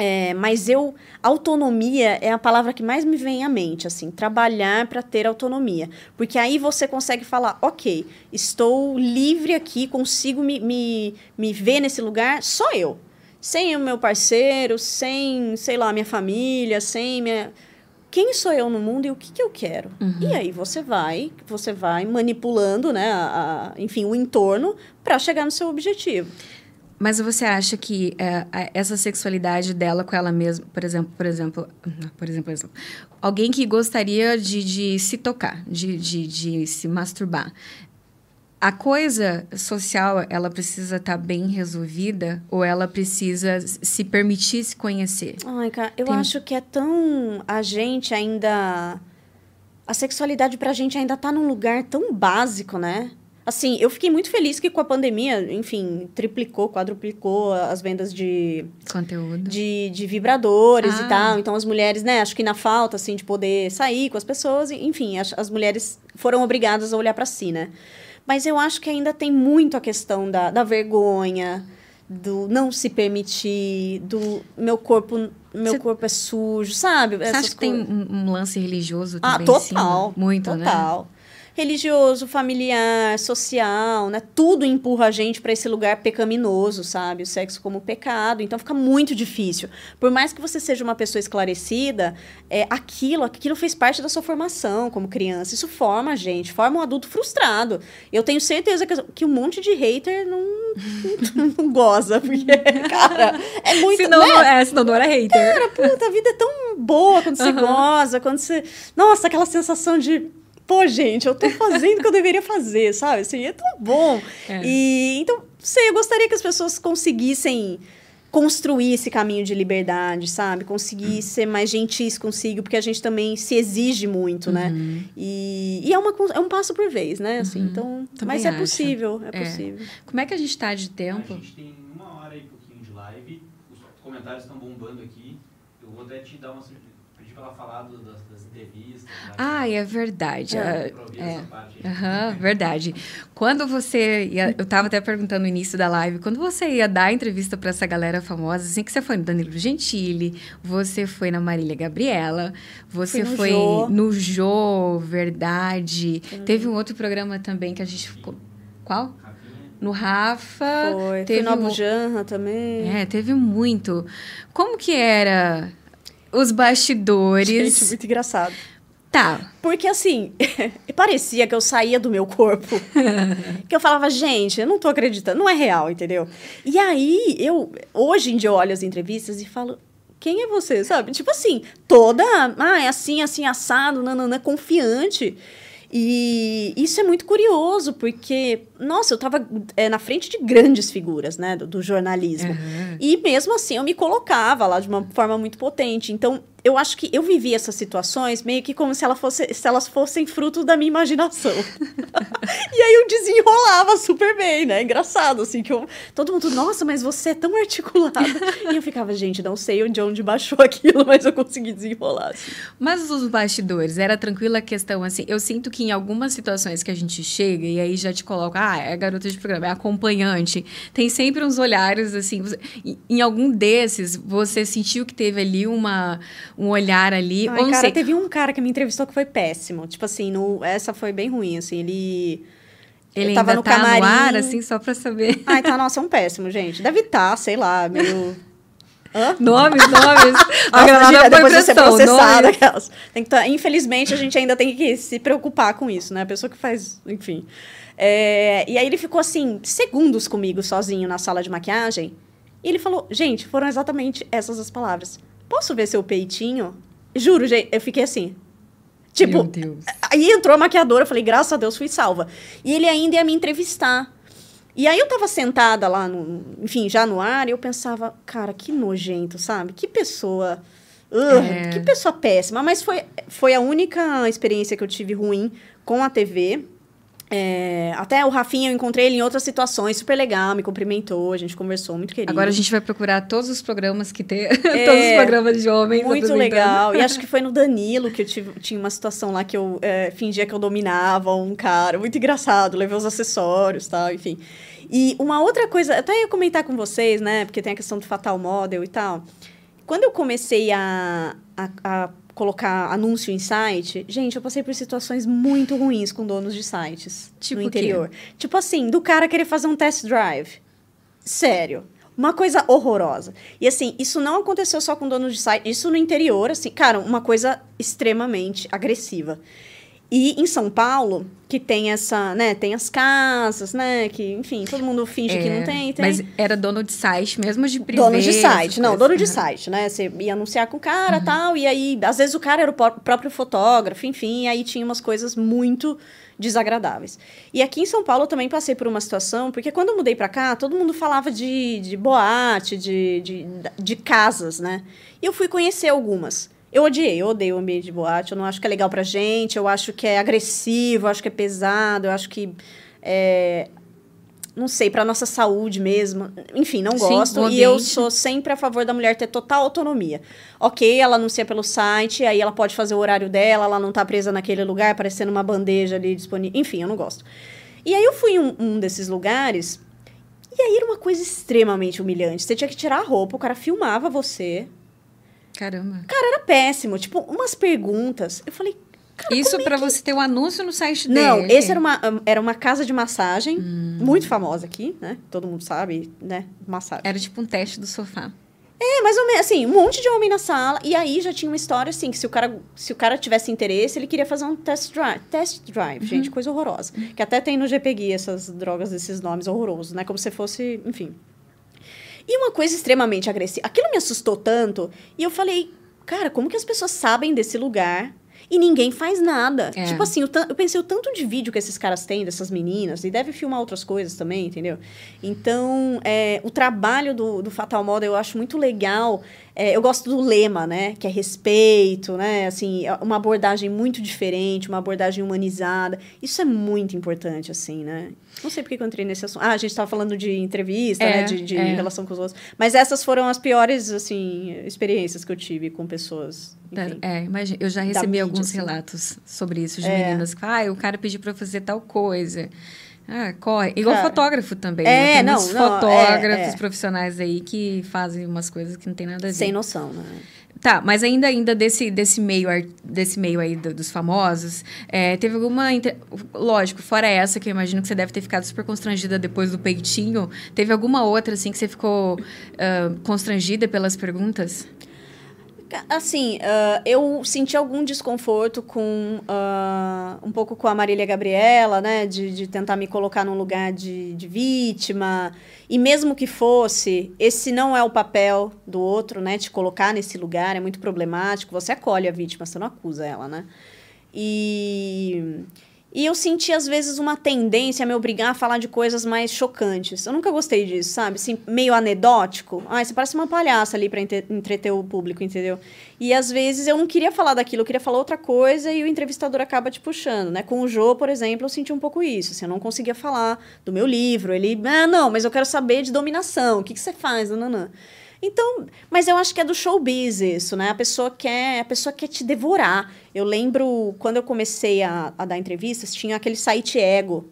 S2: É, mas eu autonomia é a palavra que mais me vem à mente, assim, trabalhar para ter autonomia, porque aí você consegue falar, ok, estou livre aqui, consigo me, me, me ver nesse lugar, só eu, sem o meu parceiro, sem, sei lá, minha família, sem minha quem sou eu no mundo e o que, que eu quero. Uhum. E aí você vai, você vai manipulando, né, a, a enfim, o entorno para chegar no seu objetivo.
S1: Mas você acha que é, essa sexualidade dela com ela mesma, por exemplo, por exemplo, por exemplo, alguém que gostaria de, de se tocar, de, de, de se masturbar, a coisa social, ela precisa estar tá bem resolvida ou ela precisa se permitir se conhecer?
S2: Ai, cara, eu Tem... acho que é tão. A gente ainda. A sexualidade pra gente ainda tá num lugar tão básico, né? Assim, eu fiquei muito feliz que com a pandemia, enfim, triplicou, quadruplicou as vendas de...
S1: Conteúdo.
S2: De, de vibradores ah. e tal. Então, as mulheres, né, acho que na falta, assim, de poder sair com as pessoas, enfim, as, as mulheres foram obrigadas a olhar para si, né? Mas eu acho que ainda tem muito a questão da, da vergonha, do não se permitir, do meu corpo meu Cê, corpo é sujo, sabe?
S1: Você acha que tem um, um, lance religioso ah, também?
S2: Ah, total.
S1: Muito,
S2: total.
S1: né?
S2: Total religioso, familiar, social, né? Tudo empurra a gente para esse lugar pecaminoso, sabe? O sexo como pecado. Então fica muito difícil. Por mais que você seja uma pessoa esclarecida, é, aquilo, aquilo fez parte da sua formação como criança. Isso forma a gente, forma um adulto frustrado. Eu tenho certeza que, que um monte de hater não, não, não goza, porque, cara, é muito.
S1: Senão, né? é, senão não era hater.
S2: Cara, puta, a vida é tão boa quando você uhum. goza, quando você. Nossa, aquela sensação de pô, gente, eu tô fazendo o que eu deveria fazer, sabe? Assim, é tão bom. É. E então, sei, eu gostaria que as pessoas conseguissem construir esse caminho de liberdade, sabe? Conseguir uhum. ser mais gentis consigo, porque a gente também se exige muito, né? uhum. né? E, e, é, uma, é um passo por vez, né? Assim, uhum. então, também mas é possível, é, é, possível.
S1: Como é que a gente tá de tempo?
S3: A gente tem uma hora e pouquinho de live, os comentários estão bombando aqui. Eu vou até te dar uma para ela falar das, das entrevistas.
S1: Ah, é verdade. É, é. Uhum, verdade. Quando você ia, eu estava até perguntando no início da live, quando você ia dar entrevista para essa galera famosa, assim que você foi no Danilo Gentili, você foi na Marília Gabriela, você no foi Jô. no Jô, verdade. Hum. Teve um outro programa também que a gente ficou. Qual? no Rafa.
S2: Foi, teve no Abujanra também.
S1: É, teve muito. Como que era os bastidores.
S2: Gente, muito engraçado.
S1: Tá.
S2: Porque assim, parecia que eu saía do meu corpo. que eu falava, gente, eu não tô acreditando, não é real, entendeu? E aí, eu, hoje em dia, eu olho as entrevistas e falo, quem é você, sabe? Tipo assim, toda, ah, é assim, assim, assado, nananã, confiante. E isso é muito curioso, porque, nossa, eu estava é, na frente de grandes figuras, né, do, do jornalismo. Uhum. E mesmo assim eu me colocava lá de uma forma muito potente. Então, eu acho que eu vivi essas situações meio que como se, ela fosse, se elas fossem fruto da minha imaginação. e aí eu desenrolava super bem, né? Engraçado, assim, que eu, todo mundo, nossa, mas você é tão articulada. e eu ficava, gente, não sei onde, onde baixou aquilo, mas eu consegui desenrolar. Assim.
S1: Mas os bastidores, era tranquila a questão, assim, eu sinto que em algumas situações que a gente chega e aí já te coloca, ah, é garota de programa, é acompanhante, tem sempre uns olhares, assim, em algum desses, você sentiu que teve ali uma um olhar ali.
S2: Ai, cara, sei. teve um cara que me entrevistou que foi péssimo. Tipo assim, no, essa foi bem ruim, assim, ele...
S1: Ele tava no tá camarim. no ar, assim, só pra saber.
S2: Ai, tá, nossa, é um péssimo, gente. Deve estar, tá, sei lá, meio...
S1: Hã? Nomes, nomes.
S2: A granada depois de ser processada. Aquelas. Tem que tá, infelizmente, a gente ainda tem que se preocupar com isso, né? A pessoa que faz, enfim. É, e aí ele ficou assim, segundos comigo, sozinho, na sala de maquiagem. E ele falou, gente, foram exatamente essas as palavras posso ver seu peitinho? Juro, gente, eu fiquei assim. Tipo, aí entrou a maquiadora, eu falei, graças a Deus fui salva. E ele ainda ia me entrevistar. E aí eu tava sentada lá, no, enfim, já no ar, e eu pensava, cara, que nojento, sabe? Que pessoa. É. Que pessoa péssima. Mas foi, foi a única experiência que eu tive ruim com a TV. É, até o Rafinha, eu encontrei ele em outras situações, super legal, me cumprimentou, a gente conversou, muito querido.
S1: Agora a gente vai procurar todos os programas que tem, é, todos os programas de homens.
S2: Muito legal. E acho que foi no Danilo que eu tive, tinha uma situação lá que eu é, fingia que eu dominava um cara, muito engraçado, levei os acessórios tal, enfim. E uma outra coisa, até ia comentar com vocês, né, porque tem a questão do Fatal Model e tal. Quando eu comecei a, a, a colocar anúncio em site, gente, eu passei por situações muito ruins com donos de sites tipo no interior. Quê? Tipo assim, do cara querer fazer um test drive. Sério. Uma coisa horrorosa. E assim, isso não aconteceu só com donos de site, isso no interior, assim, cara, uma coisa extremamente agressiva. E em São Paulo, que tem essa, né, tem as casas, né, que, enfim, todo mundo finge é, que não é, tem, tem.
S1: Mas era dono de site mesmo de privê?
S2: Dono de site, não, dono de site, né, você ia anunciar com o cara uhum. tal, e aí, às vezes o cara era o próprio fotógrafo, enfim, e aí tinha umas coisas muito desagradáveis. E aqui em São Paulo eu também passei por uma situação, porque quando eu mudei para cá, todo mundo falava de, de boate, de, de, de casas, né, e eu fui conhecer algumas. Eu odiei, eu odeio o ambiente de boate. Eu não acho que é legal pra gente, eu acho que é agressivo, eu acho que é pesado, eu acho que é, não sei, para nossa saúde mesmo. Enfim, não gosto. Sim, e eu sou sempre a favor da mulher ter total autonomia. Ok, ela anuncia pelo site, aí ela pode fazer o horário dela, ela não tá presa naquele lugar, parecendo uma bandeja ali disponível. Enfim, eu não gosto. E aí eu fui em um, um desses lugares, e aí era uma coisa extremamente humilhante. Você tinha que tirar a roupa, o cara filmava você,
S1: Caramba.
S2: Cara, era péssimo. Tipo, umas perguntas. Eu falei.
S1: Isso é para que... você ter um anúncio no site
S2: dele? Não, esse era uma, era uma casa de massagem, hum. muito famosa aqui, né? Todo mundo sabe, né? Massagem.
S1: Era tipo um teste do sofá.
S2: É, mais ou menos, assim, um monte de homem na sala. E aí já tinha uma história, assim, que se o cara, se o cara tivesse interesse, ele queria fazer um test drive. Test drive, uhum. gente, coisa horrorosa. Uhum. Que até tem no GPG essas drogas desses nomes horrorosos, né? Como se fosse, enfim, e uma coisa extremamente agressiva. Aquilo me assustou tanto. E eu falei, cara, como que as pessoas sabem desse lugar e ninguém faz nada. É. Tipo assim, eu, eu, pensei o tanto de vídeo que esses caras têm dessas meninas, e deve filmar outras coisas também, entendeu? Então, é, o trabalho do, do Fatal Model eu acho muito legal. É, eu gosto do lema, né? Que é respeito, né? Assim, é uma abordagem muito diferente, uma abordagem humanizada. Isso é muito importante, assim, né? Não sei porque que eu entrei nesse assunto. Ah, a gente estava falando de entrevista, né? é, né? De, de é. relação com os outros. Mas essas foram as piores, assim, experiências que eu tive com pessoas.
S1: Enfim, é, imagina, eu já recebi mídia, alguns assim. relatos sobre isso, de é. meninas que, ah, o cara pediu para fazer tal coisa. Ah, corre. Igual cara, fotógrafo também. É, né? Tem não, muitos não, fotógrafos é, é. profissionais aí que fazem umas coisas que não tem nada a ver.
S2: Sem noção, né?
S1: Tá, mas ainda ainda desse, desse meio desse meio aí do, dos famosos, é, teve alguma inter... lógico, fora essa que eu imagino que você deve ter ficado super constrangida depois do peitinho, teve alguma outra assim que você ficou uh, constrangida pelas perguntas?
S2: Assim, uh, eu senti algum desconforto com uh, um pouco com a Marília Gabriela, né? De, de tentar me colocar num lugar de, de vítima. E mesmo que fosse, esse não é o papel do outro, né? Te colocar nesse lugar é muito problemático. Você acolhe a vítima, você não acusa ela, né? E, E eu senti, às vezes, uma tendência a me obrigar a falar de coisas mais chocantes. Eu nunca gostei disso, sabe? Assim, meio anedótico. Ai, você parece uma palhaça ali para entreter o público, entendeu? E às vezes eu não queria falar daquilo, eu queria falar outra coisa e o entrevistador acaba te puxando, né? Com o Jô, por exemplo, eu senti um pouco isso. Assim, eu não conseguia falar do meu livro. Ele, ah, não, mas eu quero saber de dominação. O que, que você faz? Nananã. Então, mas eu acho que é do showbiz isso, né? A pessoa quer, a pessoa quer te devorar. Eu lembro quando eu comecei a, a dar entrevistas, tinha aquele site ego.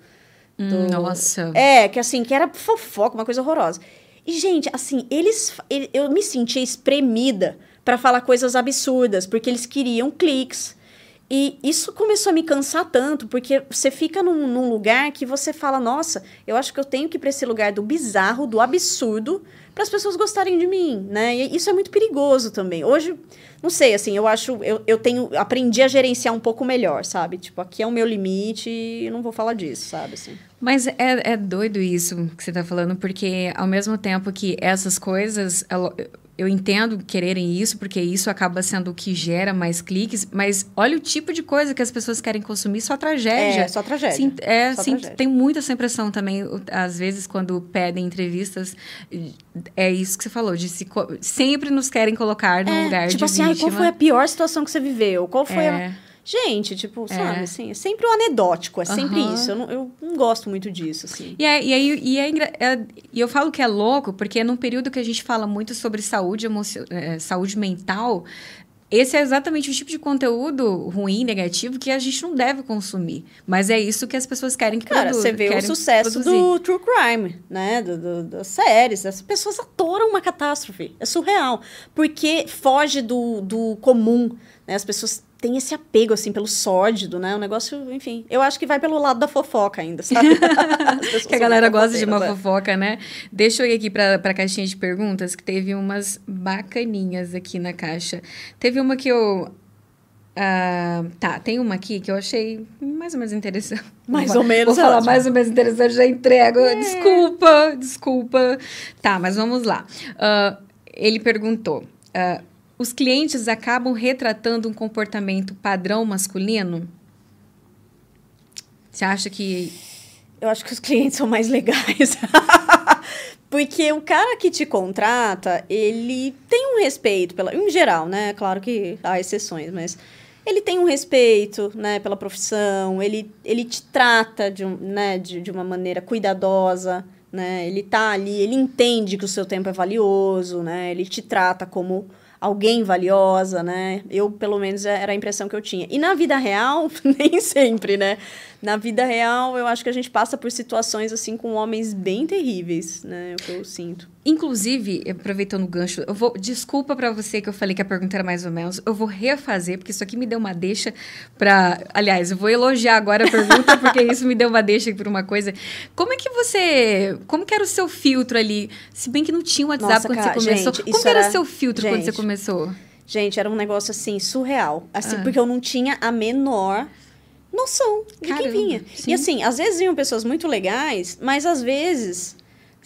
S1: Do... Hum, nossa.
S2: É, que assim, que era fofoca, uma coisa horrorosa. E, gente, assim, eles. Eu me sentia espremida para falar coisas absurdas, porque eles queriam cliques. E isso começou a me cansar tanto, porque você fica num, num lugar que você fala, nossa, eu acho que eu tenho que ir para esse lugar do bizarro, do absurdo, para as pessoas gostarem de mim, né? E isso é muito perigoso também. Hoje, não sei, assim, eu acho, eu, eu tenho, aprendi a gerenciar um pouco melhor, sabe? Tipo, aqui é o meu limite e não vou falar disso, sabe? Assim.
S1: Mas é, é doido isso que você está falando, porque ao mesmo tempo que essas coisas, eu entendo quererem isso, porque isso acaba sendo o que gera mais cliques, mas olha o tipo de coisa que as pessoas querem consumir, só tragédia.
S2: É, só tragédia.
S1: Sim, é, só sim, tragédia. tem muita essa impressão também, às vezes, quando pedem entrevistas, é isso que você falou, de se, sempre nos querem colocar no é, lugar
S2: tipo
S1: de
S2: assim, qual foi a pior situação que você viveu? Qual foi é. a Gente, tipo, é. sabe, assim, é sempre o anedótico, é sempre uhum. isso. Eu não, eu não gosto muito disso, assim.
S1: E, é, e, aí, e, é, é, e eu falo que é louco, porque é num período que a gente fala muito sobre saúde, emocio, é, saúde mental, esse é exatamente o tipo de conteúdo ruim, negativo, que a gente não deve consumir. Mas é isso que as pessoas querem que
S2: Cara, você vê o sucesso produzir. do true crime, né? Do, do, das séries. As pessoas adoram uma catástrofe. É surreal. Porque foge do, do comum. Né? As pessoas tem esse apego, assim, pelo sórdido, né? O negócio, enfim. Eu acho que vai pelo lado da fofoca ainda, sabe?
S1: que a galera gosta de uma é. fofoca, né? Deixa eu ir aqui para a caixinha de perguntas, que teve umas bacaninhas aqui na caixa. Teve uma que eu. Uh, tá, tem uma aqui que eu achei mais ou menos interessante.
S2: Mais ou menos.
S1: Vou falar mais ou menos interessante, já entrego. É. Desculpa, desculpa. Tá, mas vamos lá. Uh, ele perguntou. Uh, os clientes acabam retratando um comportamento padrão masculino? Você acha que.
S2: Eu acho que os clientes são mais legais. Porque o cara que te contrata, ele tem um respeito pela. Em geral, né? Claro que há exceções, mas ele tem um respeito né, pela profissão, ele, ele te trata de, um, né, de, de uma maneira cuidadosa, né? Ele tá ali, ele entende que o seu tempo é valioso, né? Ele te trata como alguém valiosa, né? Eu, pelo menos, era a impressão que eu tinha. E na vida real, nem sempre, né? Na vida real, eu acho que a gente passa por situações assim com homens bem terríveis, né? É o que eu sinto.
S1: Inclusive, aproveitando o gancho, eu vou. Desculpa para você que eu falei que a pergunta era mais ou menos. Eu vou refazer, porque isso aqui me deu uma deixa para. Aliás, eu vou elogiar agora a pergunta, porque isso me deu uma deixa por uma coisa. Como é que você. Como que era o seu filtro ali? Se bem que não tinha WhatsApp Nossa, quando cara, você começou. Gente, como era o seu filtro gente, quando você começou?
S2: Gente, era um negócio assim, surreal. Assim, ah. porque eu não tinha a menor noção de Caramba, quem vinha. Sim. E assim, às vezes vinham pessoas muito legais, mas às vezes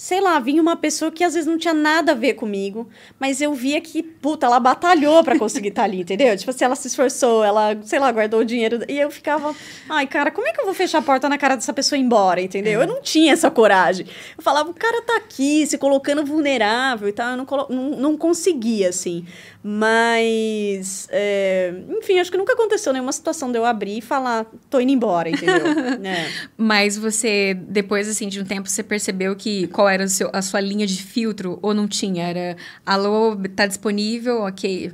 S2: sei lá, vinha uma pessoa que às vezes não tinha nada a ver comigo, mas eu via que, puta, ela batalhou para conseguir estar tá ali, entendeu? Tipo assim, ela se esforçou, ela, sei lá, guardou o dinheiro. E eu ficava, ai, cara, como é que eu vou fechar a porta na cara dessa pessoa e ir embora, entendeu? É. Eu não tinha essa coragem. Eu falava, o cara tá aqui, se colocando vulnerável e tal. Eu não, não, não conseguia, assim. Mas, é, enfim, acho que nunca aconteceu nenhuma situação de eu abrir e falar, tô indo embora, entendeu? é.
S1: Mas você, depois, assim, de um tempo, você percebeu que qual era seu, a sua linha de filtro ou não tinha? Era, alô, tá disponível? Ok.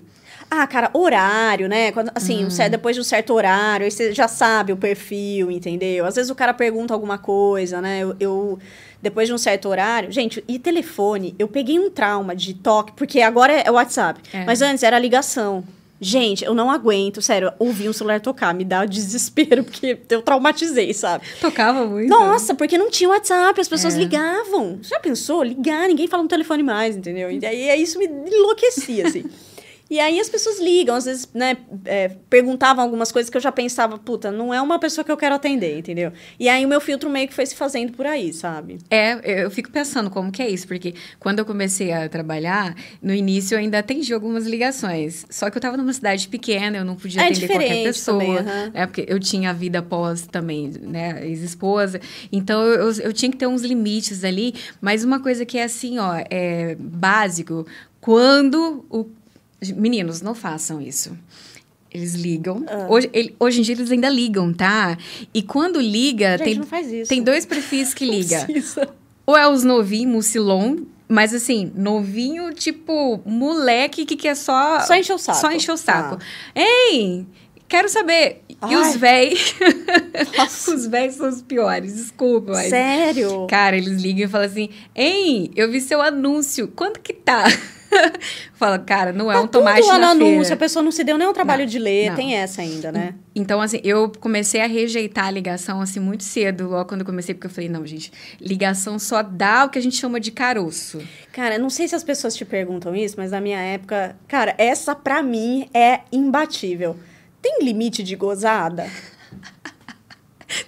S2: Ah, cara, horário, né? Quando, assim, hum. depois de um certo horário, aí você já sabe o perfil, entendeu? Às vezes o cara pergunta alguma coisa, né? eu, eu depois de um certo horário. Gente, e telefone? Eu peguei um trauma de toque, porque agora é WhatsApp. É. Mas antes era ligação. Gente, eu não aguento, sério, ouvir um celular tocar, me dá desespero, porque eu traumatizei, sabe?
S1: Tocava muito.
S2: Nossa, porque não tinha WhatsApp, as pessoas é. ligavam. Já pensou? Ligar, ninguém fala no telefone mais, entendeu? E aí isso me enlouquecia, assim. E aí as pessoas ligam, às vezes, né, é, perguntavam algumas coisas que eu já pensava, puta, não é uma pessoa que eu quero atender, entendeu? E aí o meu filtro meio que foi se fazendo por aí, sabe?
S1: É, eu fico pensando como que é isso, porque quando eu comecei a trabalhar, no início eu ainda atendi algumas ligações. Só que eu tava numa cidade pequena, eu não podia é atender qualquer pessoa. Também, uhum. né, porque eu tinha a vida pós também, né, ex-esposa. Então eu, eu, tinha que ter uns limites ali, mas uma coisa que é assim, ó, é básico, quando o Meninos, não façam isso. Eles ligam. Ah. Hoje, ele, hoje em dia eles ainda ligam, tá? E quando liga,
S2: Gente,
S1: tem,
S2: não faz isso.
S1: tem dois perfis que liga. Ou é os novinhos, mucilon, mas assim, novinho, tipo, moleque que quer só.
S2: Só encher o saco.
S1: Só encher o saco. Ah. Ei! Quero saber. Ai. E os véis? os véis são os piores, desculpa. Mas...
S2: Sério?
S1: Cara, eles ligam e falam assim: Ei, eu vi seu anúncio, quanto que tá? Fala, cara, não é tá um tomate lá
S2: na
S1: no feira.
S2: anúncio, a pessoa não se deu nem o trabalho não, de ler, não. tem essa ainda, né?
S1: Então, assim, eu comecei a rejeitar a ligação, assim, muito cedo, logo quando eu comecei, porque eu falei, não, gente, ligação só dá o que a gente chama de caroço.
S2: Cara, não sei se as pessoas te perguntam isso, mas na minha época, cara, essa pra mim é imbatível. Tem limite de gozada?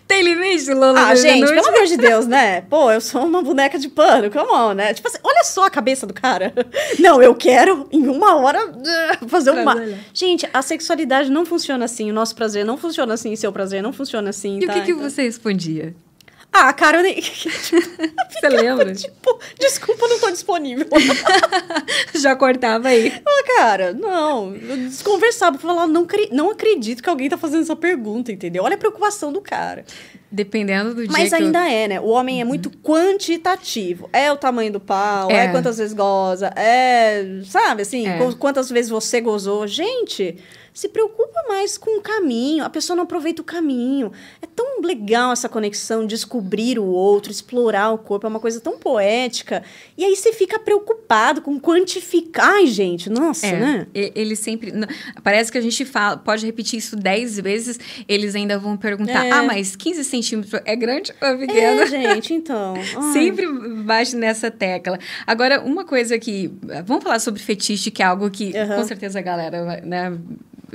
S1: Tem limite, Lola?
S2: Ah, gente, pelo amor de Deus, né? Pô, eu sou uma boneca de pano, come on, né? Tipo assim, olha só a cabeça do cara. Não, eu quero em uma hora fazer uma. Gente, a sexualidade não funciona assim, o nosso prazer não funciona assim, seu prazer não funciona assim.
S1: E
S2: tá?
S1: o que, que então... você respondia?
S2: Ah, cara, eu nem.
S1: Você lembra?
S2: Tipo, desculpa, não tô disponível.
S1: Já cortava aí.
S2: Ah, cara, não. Eu desconversava pra falar, não, não acredito que alguém tá fazendo essa pergunta, entendeu? Olha a preocupação do cara.
S1: Dependendo do dia.
S2: Mas ainda eu... é, né? O homem é uhum. muito quantitativo. É o tamanho do pau, é, é quantas vezes goza, é. Sabe assim? É. Quantas vezes você gozou. Gente se preocupa mais com o caminho, a pessoa não aproveita o caminho. É tão legal essa conexão, descobrir o outro, explorar o corpo, é uma coisa tão poética. E aí você fica preocupado com quantificar. Ai, gente, nossa, é, né?
S1: Ele sempre. Parece que a gente fala, pode repetir isso 10 vezes, eles ainda vão perguntar: é. ah, mas 15 centímetros é grande ou é pequeno?
S2: É, gente, então.
S1: sempre bate nessa tecla. Agora, uma coisa que. Vamos falar sobre fetiche, que é algo que uhum. com certeza a galera, né?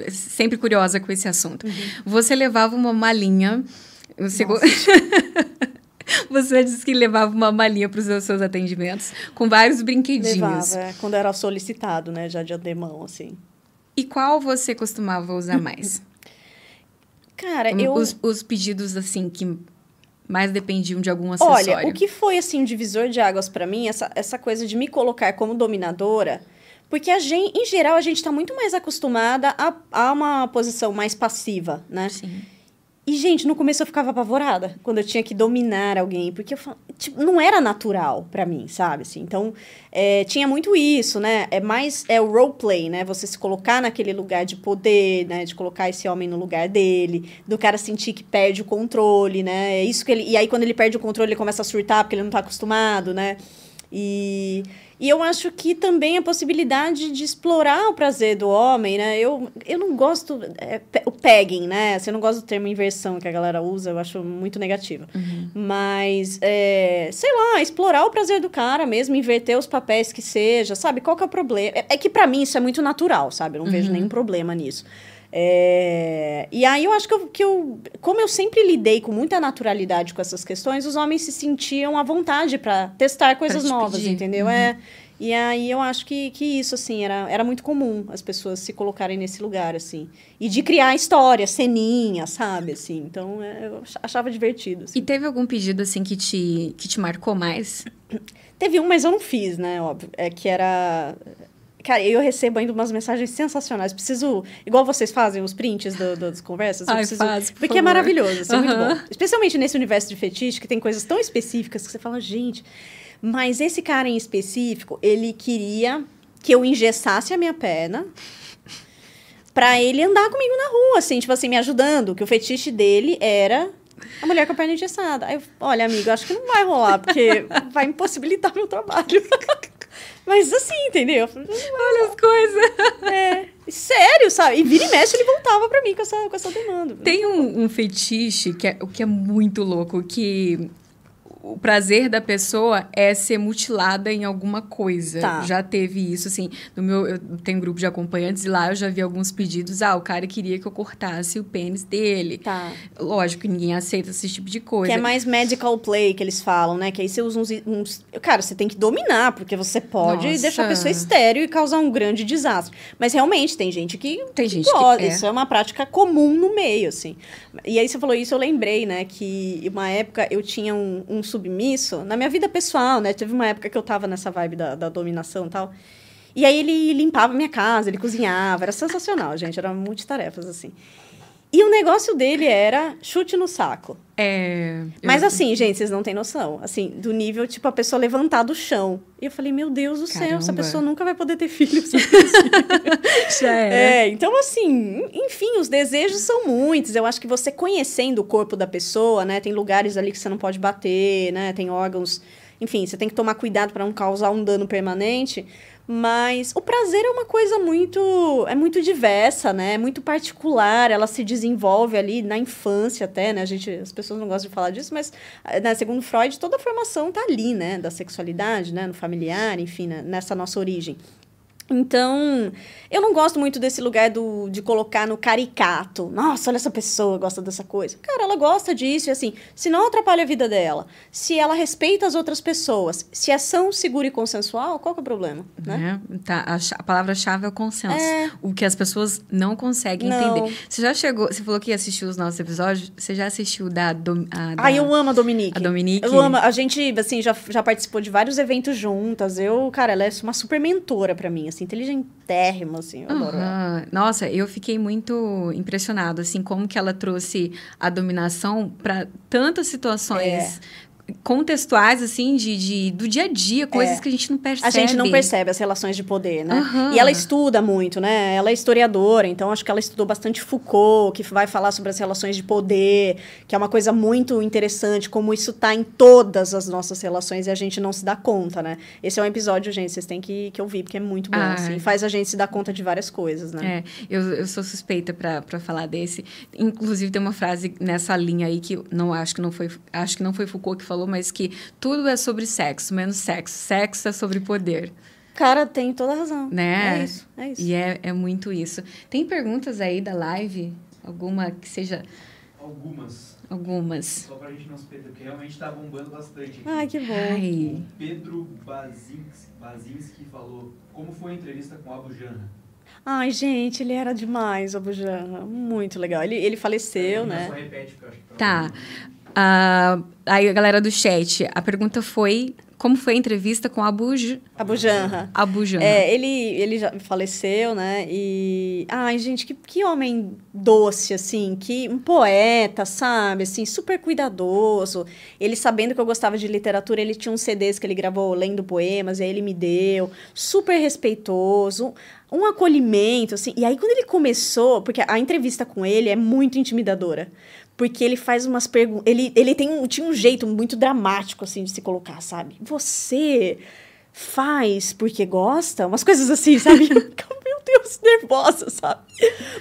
S1: Sempre curiosa com esse assunto. Uhum. Você levava uma malinha. Você, você disse que levava uma malinha para os seus atendimentos com vários brinquedinhos.
S2: Levava, é, quando era solicitado, né? Já de antemão, assim.
S1: E qual você costumava usar mais?
S2: Cara, eu...
S1: Os, os pedidos, assim, que mais dependiam de algum acessório.
S2: Olha, o que foi, assim, um divisor de águas para mim, essa, essa coisa de me colocar como dominadora porque, a gente, em geral, a gente está muito mais acostumada a, a uma posição mais passiva, né?
S1: Sim.
S2: E, gente, no começo eu ficava apavorada quando eu tinha que dominar alguém, porque eu, tipo, não era natural para mim, sabe? Assim, então, é, tinha muito isso, né? É mais é o roleplay, né? Você se colocar naquele lugar de poder, né? De colocar esse homem no lugar dele, do cara sentir que perde o controle, né? É isso que ele. E aí, quando ele perde o controle, ele começa a surtar porque ele não tá acostumado, né? E. E eu acho que também a possibilidade de explorar o prazer do homem, né? Eu, eu não gosto. É, o pegging, né? Assim, eu não gosto do termo inversão que a galera usa, eu acho muito negativo.
S1: Uhum.
S2: Mas, é, sei lá, explorar o prazer do cara mesmo, inverter os papéis que seja, sabe? Qual que é o problema? É, é que para mim isso é muito natural, sabe? Eu não uhum. vejo nenhum problema nisso. É... E aí eu acho que eu, que eu, como eu sempre lidei com muita naturalidade com essas questões, os homens se sentiam à vontade para testar coisas novas, pedir. entendeu? Uhum. É. E aí eu acho que, que isso, assim, era, era muito comum as pessoas se colocarem nesse lugar, assim. E de criar história, ceninha, sabe, assim. Então, é, eu achava divertido. Assim.
S1: E teve algum pedido, assim, que te, que te marcou mais?
S2: Teve um, mas eu não fiz, né, óbvio. É que era Cara, eu recebo ainda umas mensagens sensacionais. Preciso, igual vocês fazem os prints do, do, das conversas.
S1: Ai,
S2: preciso,
S1: faz, por
S2: porque
S1: favor.
S2: é maravilhoso, assim, uhum. é muito bom. Especialmente nesse universo de fetiche, que tem coisas tão específicas que você fala, gente. Mas esse cara em específico, ele queria que eu engessasse a minha perna para ele andar comigo na rua, assim, tipo assim, me ajudando. Que o fetiche dele era a mulher com a perna engessada. Aí eu, olha, amigo, acho que não vai rolar, porque vai impossibilitar meu trabalho. Mas assim, entendeu?
S1: Olha as coisas.
S2: É. Sério, sabe? E vira e mexe, ele voltava pra mim com essa, com essa demanda.
S1: Tem um, um fetiche que é, que é muito louco, que o prazer da pessoa é ser mutilada em alguma coisa. Tá. Já teve isso, assim, no meu, eu tenho um grupo de acompanhantes e lá eu já vi alguns pedidos, ah, o cara queria que eu cortasse o pênis dele.
S2: Tá.
S1: Lógico que ninguém aceita esse tipo de coisa.
S2: Que é mais medical play que eles falam, né? Que aí você usa uns, uns... Cara, você tem que dominar, porque você pode Nossa. deixar a pessoa estéreo e causar um grande desastre. Mas realmente, tem gente que...
S1: Tem gente gosta. que...
S2: É. Isso é uma prática comum no meio, assim. E aí você falou isso, eu lembrei, né? Que uma época eu tinha um, um submisso na minha vida pessoal, né? Teve uma época que eu tava nessa vibe da, da dominação e tal. E aí ele limpava minha casa, ele cozinhava, era sensacional, gente, era multitarefas, assim. E o negócio dele era chute no saco.
S1: É.
S2: Mas eu... assim, gente, vocês não têm noção. Assim, do nível, tipo, a pessoa levantar do chão. E eu falei, meu Deus do Caramba. céu, essa pessoa nunca vai poder ter filhos.
S1: Já
S2: é. é. Então, assim, enfim, os desejos são muitos. Eu acho que você conhecendo o corpo da pessoa, né? Tem lugares ali que você não pode bater, né? Tem órgãos. Enfim, você tem que tomar cuidado para não causar um dano permanente. Mas o prazer é uma coisa muito é muito diversa, né? É muito particular, ela se desenvolve ali na infância até, né? A gente, as pessoas não gostam de falar disso, mas né, segundo Freud, toda a formação tá ali, né, da sexualidade, né, no familiar, enfim, né, nessa nossa origem. Então, eu não gosto muito desse lugar do, de colocar no caricato. Nossa, olha essa pessoa, gosta dessa coisa. Cara, ela gosta disso e assim, se não atrapalha a vida dela, se ela respeita as outras pessoas, se é ação segura e consensual, qual que é o problema? Né?
S1: É, tá, a, a palavra-chave é o consenso. É. O que as pessoas não conseguem não. entender. Você já chegou, você falou que assistiu os nossos episódios, você já assistiu da... Do, a, da
S2: ah, eu amo a Dominique.
S1: A Dominique.
S2: Eu amo, a gente, assim, já, já participou de vários eventos juntas. Eu, cara, ela é uma super mentora para mim, assim, inteligentérrima, assim, eu adoro ela.
S1: Nossa, eu fiquei muito impressionada, assim, como que ela trouxe a dominação para tantas situações. É contextuais, assim, de, de, do dia a dia, coisas é. que a gente não percebe.
S2: A gente não percebe as relações de poder, né? Uhum. E ela estuda muito, né? Ela é historiadora, então acho que ela estudou bastante Foucault, que vai falar sobre as relações de poder, que é uma coisa muito interessante, como isso tá em todas as nossas relações e a gente não se dá conta, né? Esse é um episódio, gente, vocês têm que, que ouvir, porque é muito bom, ah, assim. Faz a gente se dar conta de várias coisas, né?
S1: É, eu, eu sou suspeita para falar desse. Inclusive, tem uma frase nessa linha aí que não acho que não foi, acho que não foi Foucault que falou, falou, mas que tudo é sobre sexo, menos sexo. Sexo é sobre poder.
S2: Cara, tem toda a razão.
S1: Né?
S2: É isso, é isso.
S1: E é, é muito isso. Tem perguntas aí da live? Alguma que seja...
S3: Algumas.
S1: Algumas.
S3: Só pra gente não se perder, porque realmente tá bombando bastante. Aqui.
S2: Ai, que bom. Ai.
S3: O Pedro Bazinski, Bazinski falou, como foi a entrevista com Abu Janra?
S2: Ai, gente, ele era demais, Abu Janra. Muito legal. Ele, ele faleceu, é, né?
S3: Só repete, porque eu acho que
S1: tá. Uh, aí a galera do chat, a pergunta foi como foi a entrevista com Abu... J...
S2: Abu Janra.
S1: Abu Janra.
S2: É, ele, ele já faleceu, né? E... Ai, gente, que, que homem doce, assim. Que um poeta, sabe? Assim, super cuidadoso. Ele, sabendo que eu gostava de literatura, ele tinha uns CDs que ele gravou lendo poemas, e aí ele me deu. Super respeitoso. Um acolhimento, assim. E aí, quando ele começou... Porque a entrevista com ele é muito intimidadora porque ele faz umas perguntas. Ele, ele tem tinha um jeito muito dramático, assim, de se colocar, sabe? Você faz porque gosta? Umas coisas assim, sabe? Deus, nervosa, sabe?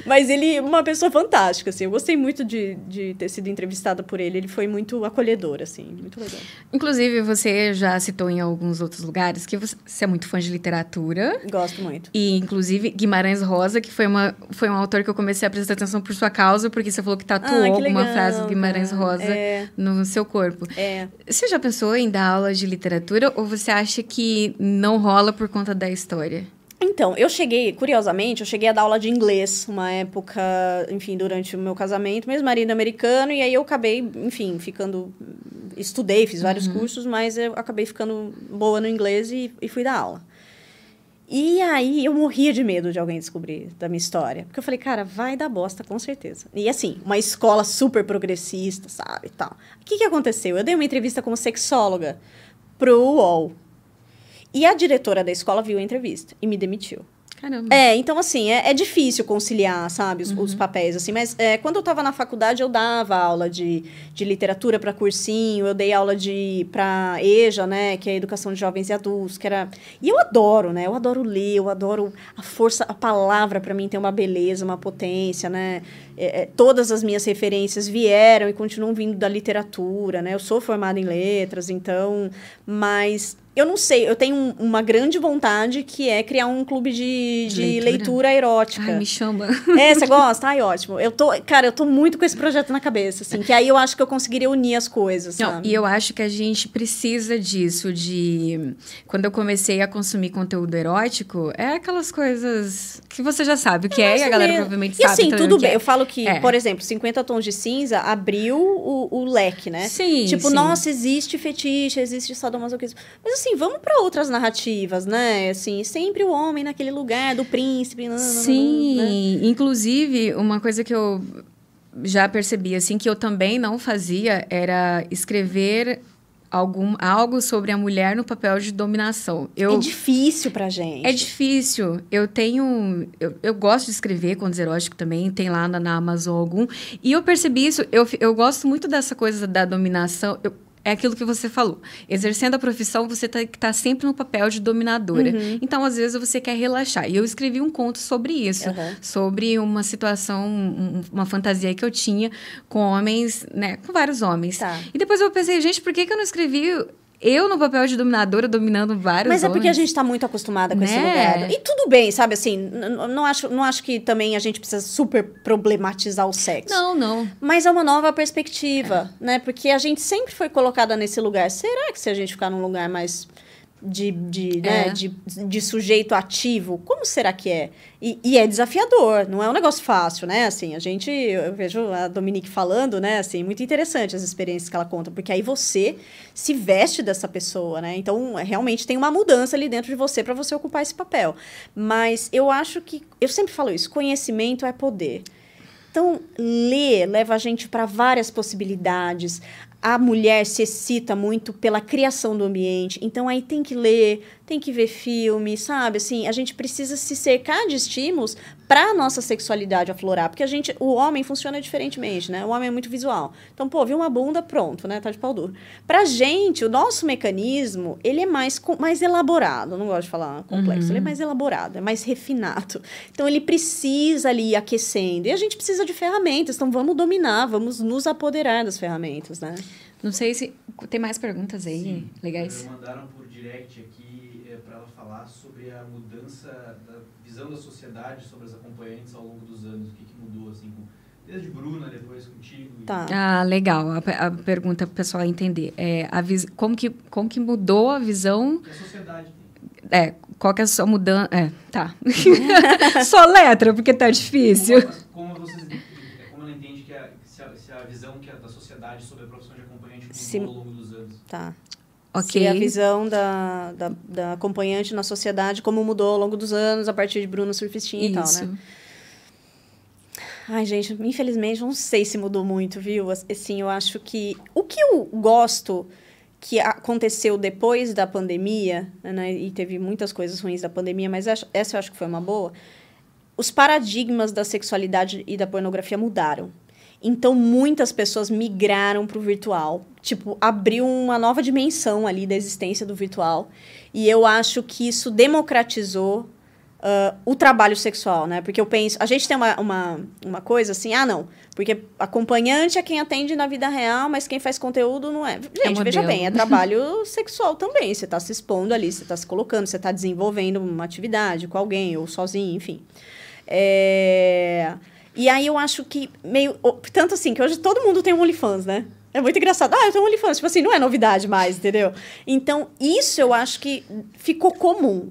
S2: Mas ele é uma pessoa fantástica, assim. Eu gostei muito de, de ter sido entrevistada por ele. Ele foi muito acolhedor, assim, muito legal.
S1: Inclusive, você já citou em alguns outros lugares que você é muito fã de literatura.
S2: Gosto muito.
S1: E, inclusive, Guimarães Rosa, que foi, uma, foi um autor que eu comecei a prestar atenção por sua causa, porque você falou que tatuou ah, que alguma legal, frase do Guimarães Rosa é. no seu corpo.
S2: É.
S1: Você já pensou em dar aula de literatura ou você acha que não rola por conta da história?
S2: Então, eu cheguei, curiosamente, eu cheguei a dar aula de inglês uma época, enfim, durante o meu casamento, meu marido americano, e aí eu acabei, enfim, ficando. Estudei, fiz vários uhum. cursos, mas eu acabei ficando boa no inglês e, e fui dar aula. E aí eu morria de medo de alguém descobrir da minha história. Porque eu falei, cara, vai dar bosta, com certeza. E assim, uma escola super progressista, sabe? Tal. O que, que aconteceu? Eu dei uma entrevista como sexóloga pro UOL. E a diretora da escola viu a entrevista e me demitiu.
S1: Caramba.
S2: É, então assim, é, é difícil conciliar, sabe, os, uhum. os papéis, assim. Mas é, quando eu estava na faculdade, eu dava aula de, de literatura para cursinho, eu dei aula de para EJA, né, que é a Educação de Jovens e Adultos, que era... E eu adoro, né, eu adoro ler, eu adoro a força, a palavra para mim tem uma beleza, uma potência, né. É, é, todas as minhas referências vieram e continuam vindo da literatura, né. Eu sou formada em letras, então... Mas eu não sei, eu tenho um, uma grande vontade que é criar um clube de, de leitura. leitura. erótica.
S1: Ai, me chama.
S2: É, você gosta? Ai, ótimo. Eu tô, cara, eu tô muito com esse projeto na cabeça, assim, que aí eu acho que eu conseguiria unir as coisas,
S1: não, E eu acho que a gente precisa disso, de... Quando eu comecei a consumir conteúdo erótico, é aquelas coisas que você já sabe o que é, é e a galera mesmo. provavelmente
S2: e
S1: sabe
S2: assim, tudo bem. É. Eu falo que, é. por exemplo, 50 Tons de Cinza abriu o, o leque, né?
S1: Sim,
S2: Tipo,
S1: sim.
S2: nossa, existe fetiche, existe sadomasoquismo. Mas assim, vamos para outras narrativas, né? Assim, sempre o homem naquele lugar do príncipe.
S1: Sim, né? inclusive, uma coisa que eu já percebi, assim, que eu também não fazia era escrever algum, algo sobre a mulher no papel de dominação. Eu,
S2: é difícil pra gente.
S1: É difícil. Eu tenho... Eu, eu gosto de escrever contos eróticos também, tem lá na, na Amazon algum. E eu percebi isso, eu, eu gosto muito dessa coisa da dominação. Eu, é aquilo que você falou. Exercendo a profissão, você está tá sempre no papel de dominadora. Uhum. Então, às vezes, você quer relaxar. E eu escrevi um conto sobre isso. Uhum. Sobre uma situação, um, uma fantasia que eu tinha com homens, né? Com vários homens.
S2: Tá.
S1: E depois eu pensei, gente, por que, que eu não escrevi eu no papel de dominadora, dominando vários
S2: Mas é
S1: porque
S2: a gente está muito acostumada com né? esse lugar. E tudo bem, sabe assim, não acho, não acho que também a gente precisa super problematizar o sexo.
S1: Não, não.
S2: Mas é uma nova perspectiva, é. né? Porque a gente sempre foi colocada nesse lugar. Será que se a gente ficar num lugar mais de, de, né, é. de, de sujeito ativo, como será que é? E, e, é desafiador, não é um negócio fácil, né? Assim, a gente, eu vejo a Dominique falando, né? Assim, muito interessante as experiências que ela conta, porque aí você se veste dessa pessoa, né? Então, realmente tem uma mudança ali dentro de você para você ocupar esse papel. Mas eu acho que, eu sempre falo isso, conhecimento é poder. Então, ler leva a gente para várias possibilidades a mulher se excita muito pela criação do ambiente. Então aí tem que ler, tem que ver filme, sabe? Assim, a gente precisa se cercar de estímulos para a nossa sexualidade aflorar, porque a gente, o homem funciona diferentemente, né? O homem é muito visual. Então, pô, viu uma bunda, pronto, né? Tá de pau duro. Pra gente, o nosso mecanismo, ele é mais mais elaborado, não gosto de falar complexo, uhum. ele é uhum. mais elaborado, é mais refinado. Então ele precisa ali ir aquecendo. E a gente precisa de ferramentas, então vamos dominar, vamos nos apoderar das ferramentas, né?
S1: Não sei se tem mais perguntas aí
S3: Sim,
S1: legais.
S3: Mandaram por direct aqui para ela falar sobre a mudança da visão da sociedade sobre as acompanhantes ao longo dos anos. O que, que mudou, assim, com, desde Bruna, depois contigo.
S2: Tá.
S3: E...
S1: Ah, legal. A, a pergunta para o pessoal entender. É, a vis, como, que, como que mudou a visão...
S3: Que a sociedade tem.
S1: É, qual que é a sua mudança... É, tá. Só letra, porque tá difícil.
S3: Como, como, vocês, como ela entende que a, se, a, se a visão que a, da sociedade sobre a profissão de acompanhante mudou ao longo dos anos?
S2: Tá.
S1: Ok.
S2: Se a visão da, da, da, acompanhante na sociedade, como mudou ao longo dos anos, a partir de Bruno Surfistinha e tal, né? Ai, gente, infelizmente, não sei se mudou muito, viu? Assim, eu acho que... O que eu gosto que aconteceu depois da pandemia, né? E teve muitas coisas ruins da pandemia, mas essa eu acho que foi uma boa. Os paradigmas da sexualidade e da pornografia mudaram. Então, muitas pessoas migraram para o virtual. Tipo, abriu uma nova dimensão ali da existência do virtual. E eu acho que isso democratizou uh, o trabalho sexual, né? Porque eu penso... A gente tem uma, uma, uma coisa assim, ah, não. Porque acompanhante é quem atende na vida real, mas quem faz conteúdo não é. Gente, é veja bem, é trabalho sexual também. Você está se expondo ali, você está se colocando, você está desenvolvendo uma atividade com alguém, ou sozinho, enfim. É... E aí eu acho que meio. Tanto assim, que hoje todo mundo tem um OnlyFans, né? É muito engraçado. Ah, eu tenho um OnlyFans. Tipo assim, não é novidade mais, entendeu? Então, isso eu acho que ficou comum.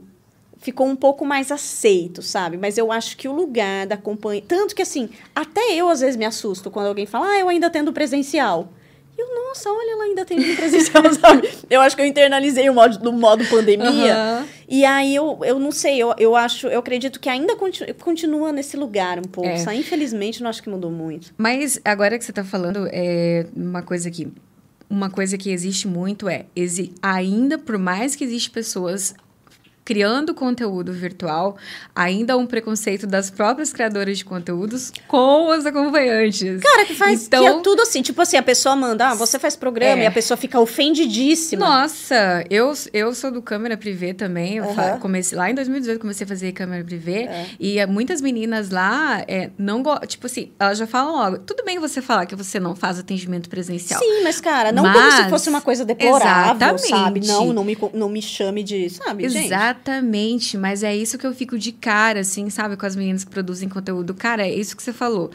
S2: Ficou um pouco mais aceito, sabe? Mas eu acho que o lugar da companhia. Tanto que, assim, até eu às vezes me assusto quando alguém fala, ah, eu ainda tendo presencial. E eu, nossa, olha, ela ainda tem presencial, sabe? Eu acho que eu internalizei o modo, do modo pandemia. Uhum. E aí eu, eu não sei, eu, eu acho, eu acredito que ainda continu, continua nesse lugar um pouco. É. Infelizmente, não acho que mudou muito.
S1: Mas agora que você está falando, é uma coisa aqui. Uma coisa que existe muito é, exi, ainda por mais que existem pessoas criando conteúdo virtual, ainda há um preconceito das próprias criadoras de conteúdos com os acompanhantes.
S2: Cara, que faz então, que é tudo assim, tipo assim, a pessoa manda, ah, você faz programa é. e a pessoa fica ofendidíssima.
S1: Nossa, eu, eu sou do câmera privê também, eu uhum. comecei lá em 2018 comecei a fazer câmera privê é. e muitas meninas lá é, não tipo assim, elas já falam logo, tudo bem você falar que você não faz atendimento presencial.
S2: Sim, mas cara, não mas, como se fosse uma coisa deplorável, exatamente. sabe? Não, não me, não me chame de, sabe,
S1: Exatamente. gente? Exatamente, mas é isso que eu fico de cara, assim, sabe, com as meninas que produzem conteúdo. Cara, é isso que você falou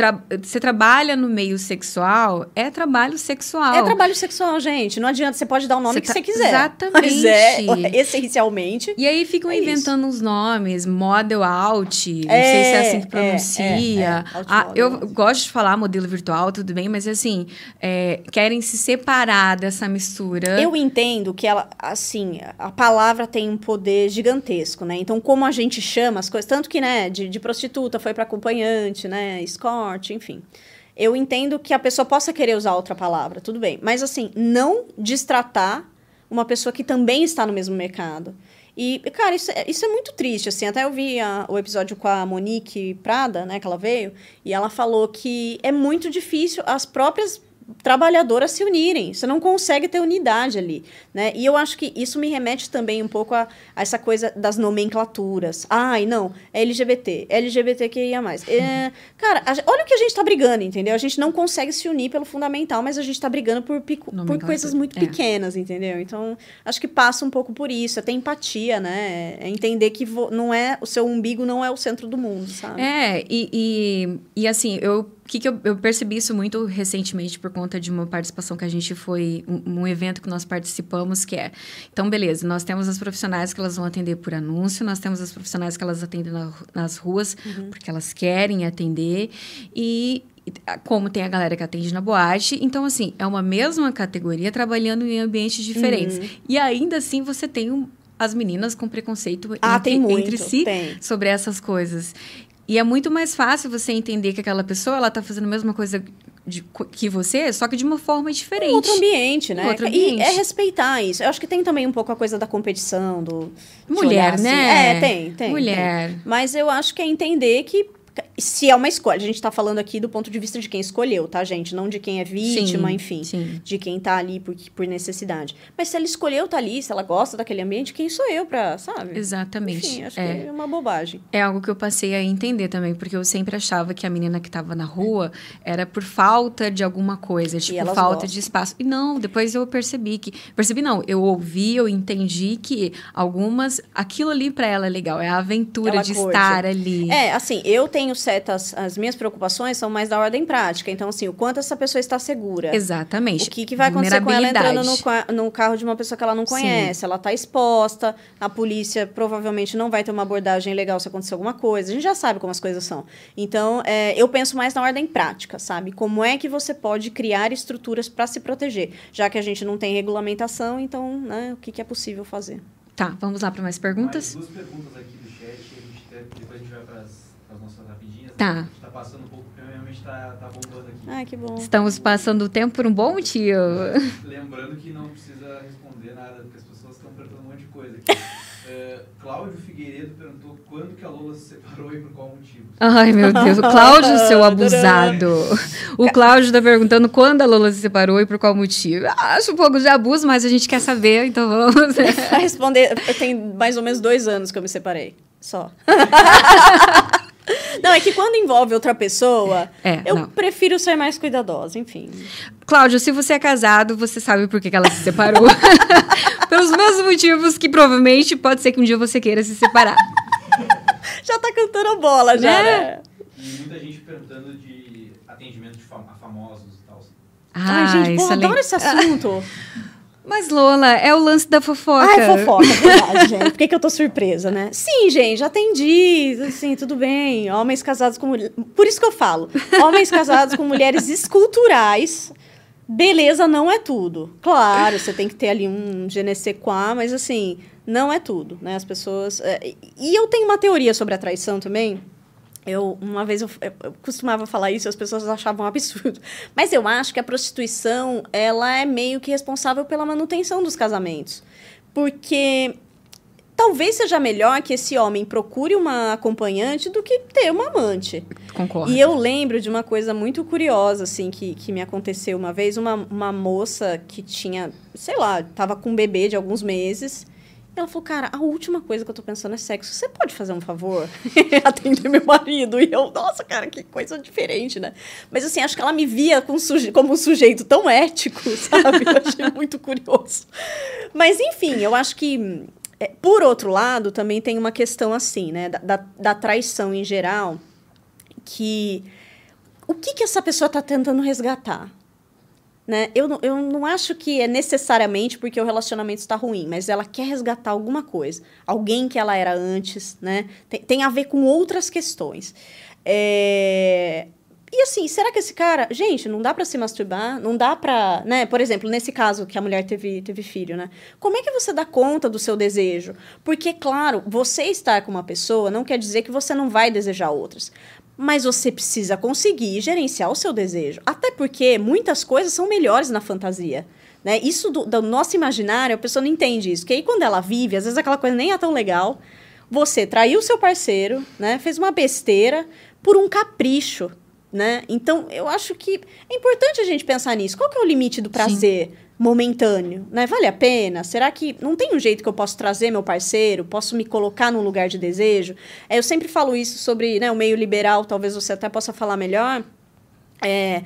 S1: tra você trabalha no meio sexual, é trabalho sexual.
S2: É trabalho sexual, gente. Não adianta, você pode dar o nome você que tá... você quiser.
S1: Exatamente.
S2: Mas é, essencialmente.
S1: E aí ficam é inventando isso. uns nomes, model out, não é, sei se é assim que pronuncia. É, é, é. ah, eu gosto de falar modelo virtual, tudo bem, mas assim, querem se separar dessa mistura.
S2: Eu entendo que ela, assim, a palavra tem um poder gigantesco, né? Então, como a gente chama as coisas, tanto que, né, de, de prostituta foi para acompanhante, né, escola morte, enfim. Eu entendo que a pessoa possa querer usar outra palavra, tudo bem. Mas, assim, não destratar uma pessoa que também está no mesmo mercado. E, cara, isso é, isso é muito triste, assim. Até eu vi a, o episódio com a Monique Prada, né, que ela veio, e ela falou que é muito difícil as próprias trabalhadoras se unirem. Você não consegue ter unidade ali, né? E eu acho que isso me remete também um pouco a, a essa coisa das nomenclaturas. Ai, não, é LGBT, LGBTQIA+. É, cara, a, olha o que a gente está brigando, entendeu? A gente não consegue se unir pelo fundamental, mas a gente está brigando por, pico, por coisas muito é. pequenas, entendeu? Então, acho que passa um pouco por isso, é ter empatia, né? É entender que não é o seu umbigo não é o centro do mundo, sabe?
S1: É, e, e, e assim, eu que, que eu, eu, percebi isso muito recentemente por conta de uma participação que a gente foi, um, um, evento que nós participamos, que é, então, beleza, nós temos as profissionais que elas vão atender por anúncio, nós temos as profissionais que elas atendem na, nas ruas, uhum. porque elas querem atender, e como tem a galera que atende na boate. Então, assim, é uma mesma categoria trabalhando em ambientes diferentes. Uhum. E ainda assim você tem um, as meninas com preconceito
S2: ah,
S1: entre,
S2: muito,
S1: entre si
S2: tem.
S1: sobre essas coisas. E é muito mais fácil você entender que aquela pessoa ela tá fazendo a mesma coisa de, que você, só que de uma forma diferente. Um
S2: outro ambiente, né?
S1: Um outro ambiente.
S2: E é respeitar isso. Eu acho que tem também um pouco a coisa da competição, do.
S1: Mulher,
S2: assim.
S1: né?
S2: É, tem, tem.
S1: Mulher.
S2: Tem. Mas eu acho que é entender que se é uma escolha, a gente está falando aqui do ponto de vista de quem escolheu, tá, gente? Não de quem é vítima,
S1: sim,
S2: enfim.
S1: Sim.
S2: De quem está ali por, por necessidade. Mas se ela escolheu estar tá ali, se ela gosta daquele ambiente, quem sou eu para, sabe?
S1: Exatamente.
S2: Enfim, acho é. que é uma bobagem.
S1: É algo que eu passei a entender também, porque eu sempre achava que a menina que estava na rua era por falta de alguma coisa, tipo, falta gostam. de espaço. E não, depois eu percebi que. Percebi, não, eu ouvi, eu entendi que algumas. Aquilo ali para ela é legal, é a aventura ela de curte. estar ali.
S2: É, assim, eu tenho certas as minhas preocupações são mais da ordem prática. Então, assim, o quanto essa pessoa está segura.
S1: Exatamente.
S2: O que, que vai acontecer com ela entrando no, no carro de uma pessoa que ela não conhece. Sim. Ela está exposta, a polícia provavelmente não vai ter uma abordagem legal se acontecer alguma coisa. A gente já sabe como as coisas são. Então, é, eu penso mais na ordem prática, sabe? Como é que você pode criar estruturas para se proteger? Já que a gente não tem regulamentação, então, né, o que, que é possível fazer?
S1: Tá, vamos lá para mais perguntas?
S3: Mais duas perguntas aqui do chat, a gente, depois a gente vai para as nossas rapidinhas.
S1: Tá.
S3: A gente tá passando um pouco, porque realmente tá, tá bombando aqui.
S2: Ah, que bom.
S1: Estamos passando o tempo por um bom motivo.
S3: Lembrando que não precisa responder nada, porque as pessoas estão perguntando um monte de coisa aqui. Uh, Cláudio Figueiredo perguntou quando que a Lola se separou e por qual motivo.
S1: Ai, meu Deus. O Cláudio, seu abusado. O Cláudio está perguntando quando a Lola se separou e por qual motivo. Acho um pouco de abuso, mas a gente quer saber, então vamos.
S2: responder. Tem mais ou menos dois anos que eu me separei. Só. Não, é que quando envolve outra pessoa,
S1: é,
S2: eu
S1: não.
S2: prefiro ser mais cuidadosa, enfim.
S1: Cláudio, se você é casado, você sabe por que, ela se separou. Pelos mesmos motivos que provavelmente pode ser que um dia você queira se separar.
S2: já tá cantando a bola, já, né? né?
S3: E muita gente perguntando de atendimento de fam famosos e tal.
S2: Ai, gente, pô, adoro esse assunto.
S1: Mas, Lola, é o lance da fofoca. Ah,
S2: é fofoca, é verdade, gente. Por que, que eu tô surpresa, né? Sim, gente, já atendi. Assim, tudo bem. Homens casados com mulheres. Por isso que eu falo. Homens casados com mulheres esculturais. Beleza não é tudo. Claro, você tem que ter ali um je mas assim, não é tudo, né? As pessoas. É... E eu tenho uma teoria sobre a traição também, eu, uma vez eu, eu, costumava falar isso, as pessoas achavam um absurdo. Mas eu acho que a prostituição, ela é meio que responsável pela manutenção dos casamentos. Porque talvez seja melhor que esse homem procure uma acompanhante do que ter uma amante.
S1: Concordo.
S2: E eu lembro de uma coisa muito curiosa, assim, que, que me aconteceu uma vez. Uma, uma moça que tinha, sei lá, tava com um bebê de alguns meses. Ela falou, cara, a última coisa que eu tô pensando é sexo. Você pode fazer um favor? Atender meu marido. E eu, nossa, cara, que coisa diferente, né? Mas assim, acho que ela me via com suje como um sujeito tão ético, sabe? Eu achei muito curioso. Mas enfim, eu acho que é, por outro lado, também tem uma questão assim, né? Da, da, da traição em geral, que o que, que essa pessoa está tentando resgatar? Né? Eu, eu não acho que é necessariamente porque o relacionamento está ruim, mas ela quer resgatar alguma coisa. Alguém que ela era antes, né? Tem, tem a ver com outras questões. É, e assim, será que esse cara. Gente, não dá para se masturbar, não dá pra. Né? Por exemplo, nesse caso que a mulher teve, teve filho, né? Como é que você dá conta do seu desejo? Porque, claro, você estar com uma pessoa não quer dizer que você não vai desejar outras. Mas você precisa conseguir gerenciar o seu desejo. Até porque muitas coisas são melhores na fantasia. Né? Isso do, do nosso imaginário, a pessoa não entende isso. Porque aí quando ela vive, às vezes aquela coisa nem é tão legal. Você traiu seu parceiro, né? Fez uma besteira por um capricho né? Então, eu acho que é importante a gente pensar nisso. Qual que é o limite do prazer Sim. Momentâneo? Né? Vale a pena? Será que não tem um jeito que eu posso trazer meu parceiro? Posso me colocar num lugar de desejo? É, eu sempre falo isso sobre né, o meio liberal, talvez você até possa falar melhor. É,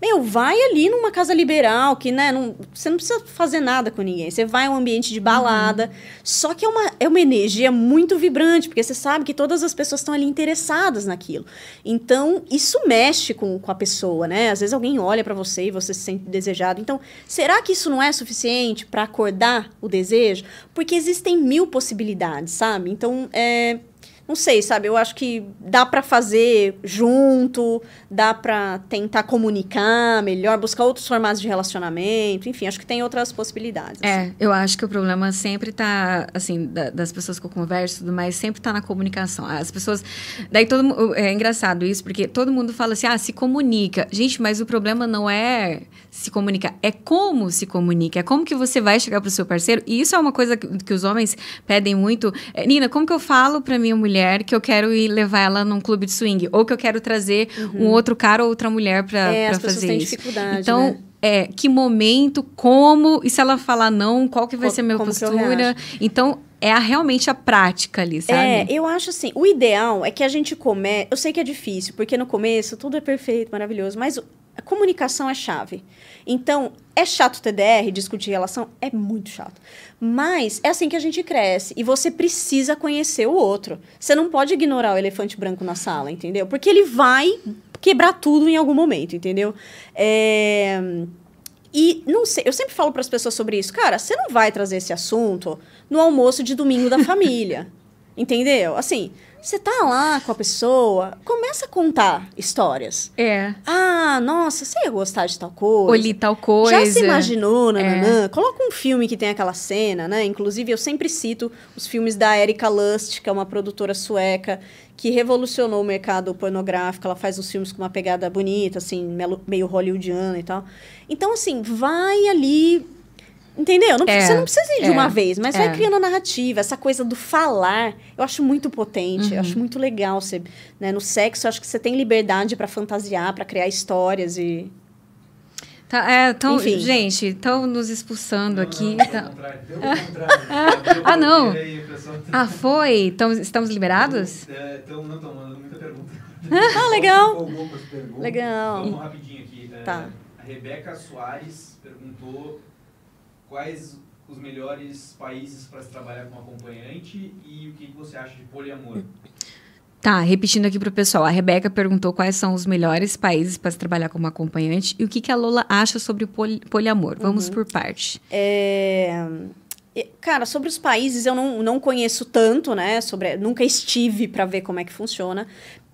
S2: meu, vai ali numa casa liberal, que, né, não, você não precisa fazer nada com ninguém. Você vai a um ambiente de balada. Uhum. Só que é uma, é uma energia muito vibrante, porque você sabe que todas as pessoas estão ali interessadas naquilo. Então, isso mexe com, com a pessoa, né? Às vezes alguém olha para você e você se sente desejado. Então, será que isso não é suficiente para acordar o desejo? Porque existem mil possibilidades, sabe? Então, é não sei, sabe? Eu acho que dá para fazer junto, dá para tentar comunicar melhor, buscar outros formatos de relacionamento, enfim, acho que tem outras possibilidades.
S1: É, assim. eu acho que o problema sempre tá, assim, da, das pessoas que eu converso e tudo mais, sempre tá na comunicação. As pessoas. Daí todo É engraçado isso, porque todo mundo fala assim, ah, se comunica. Gente, mas o problema não é se comunicar, é como se comunica, é como que você vai chegar pro seu parceiro. E isso é uma coisa que, que os homens pedem muito. É, Nina, como que eu falo pra minha mulher? Mulher que eu quero ir levar ela num clube de swing. Ou que eu quero trazer uhum. um outro cara ou outra mulher para
S2: é,
S1: fazer
S2: têm
S1: isso.
S2: Dificuldade,
S1: então,
S2: né?
S1: é, que momento, como, e se ela falar não, qual que vai ser a minha postura? Então, é a, realmente a prática ali, sabe?
S2: É, eu acho assim, o ideal é que a gente come... Eu sei que é difícil, porque no começo tudo é perfeito, maravilhoso, mas a comunicação é chave. Então, é chato TDR, discutir relação? É muito chato. Mas é assim que a gente cresce. E você precisa conhecer o outro. Você não pode ignorar o elefante branco na sala, entendeu? Porque ele vai quebrar tudo em algum momento, entendeu? É... E não sei, eu sempre falo para as pessoas sobre isso. Cara, você não vai trazer esse assunto no almoço de domingo da família. entendeu? Assim, você tá lá com a pessoa, começa a contar histórias.
S1: É.
S2: Ah, nossa, você ia gostar de tal coisa.
S1: Li tal coisa.
S2: Já se imaginou, nananã. É. Coloca um filme que tem aquela cena, né? Inclusive, eu sempre cito os filmes da Erika Lust, que é uma produtora sueca que revolucionou o mercado pornográfico. Ela faz os filmes com uma pegada bonita, assim, meio hollywoodiana e tal. Então, assim, vai ali Entendeu? Não, é, você não precisa ir de é, uma vez, mas é. vai criando a narrativa. Essa coisa do falar, eu acho muito potente, uhum. eu acho uhum. muito legal. Você, né, no sexo, eu acho que você tem liberdade para fantasiar, para criar histórias e.
S1: Tá, é, tão, Enfim. gente, estão nos expulsando
S3: não,
S1: aqui.
S3: Não,
S1: tá...
S3: ah,
S1: não. ah, foi? Tão, estamos liberados?
S3: Então, não estão mandando muita pergunta.
S2: ah, legal. Legal.
S3: Vamos rapidinho aqui. Tá. A Rebeca Soares perguntou quais os melhores países para se trabalhar com acompanhante e o que você acha de poliamor?
S1: Tá, repetindo aqui para o pessoal. A Rebeca perguntou quais são os melhores países para se trabalhar como acompanhante e o que, que a Lola acha sobre o poli poliamor. Vamos uhum. por parte.
S2: É... Cara, sobre os países eu não, não conheço tanto, né? Sobre, nunca estive para ver como é que funciona.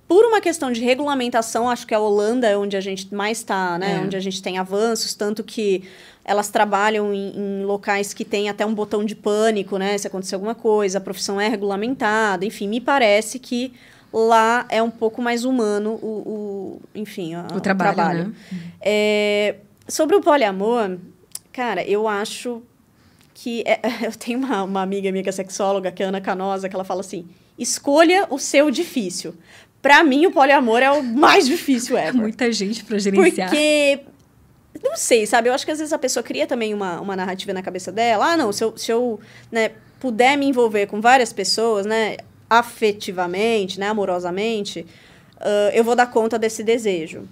S2: Por uma questão de regulamentação, acho que a Holanda é onde a gente mais está, né? É. Onde a gente tem avanços, tanto que elas trabalham em, em, locais que tem até um botão de pânico, né? Se acontecer alguma coisa, a profissão é regulamentada, enfim, me parece que lá é um pouco mais humano o, o enfim, a,
S1: o trabalho. O trabalho. Né?
S2: É, sobre o poliamor, cara, eu acho que é, eu tenho uma, uma amiga minha que é sexóloga, que é Ana Canosa, que ela fala assim: escolha o seu difícil. Para mim, o poliamor é o mais difícil ever.
S1: Muita gente para gerenciar.
S2: Porque não sei, sabe? Eu acho que às vezes a pessoa cria também uma, uma narrativa na cabeça dela. Ah, não, se eu, se eu né, puder me envolver com várias pessoas, né, afetivamente, né, amorosamente, uh, eu vou dar conta desse desejo.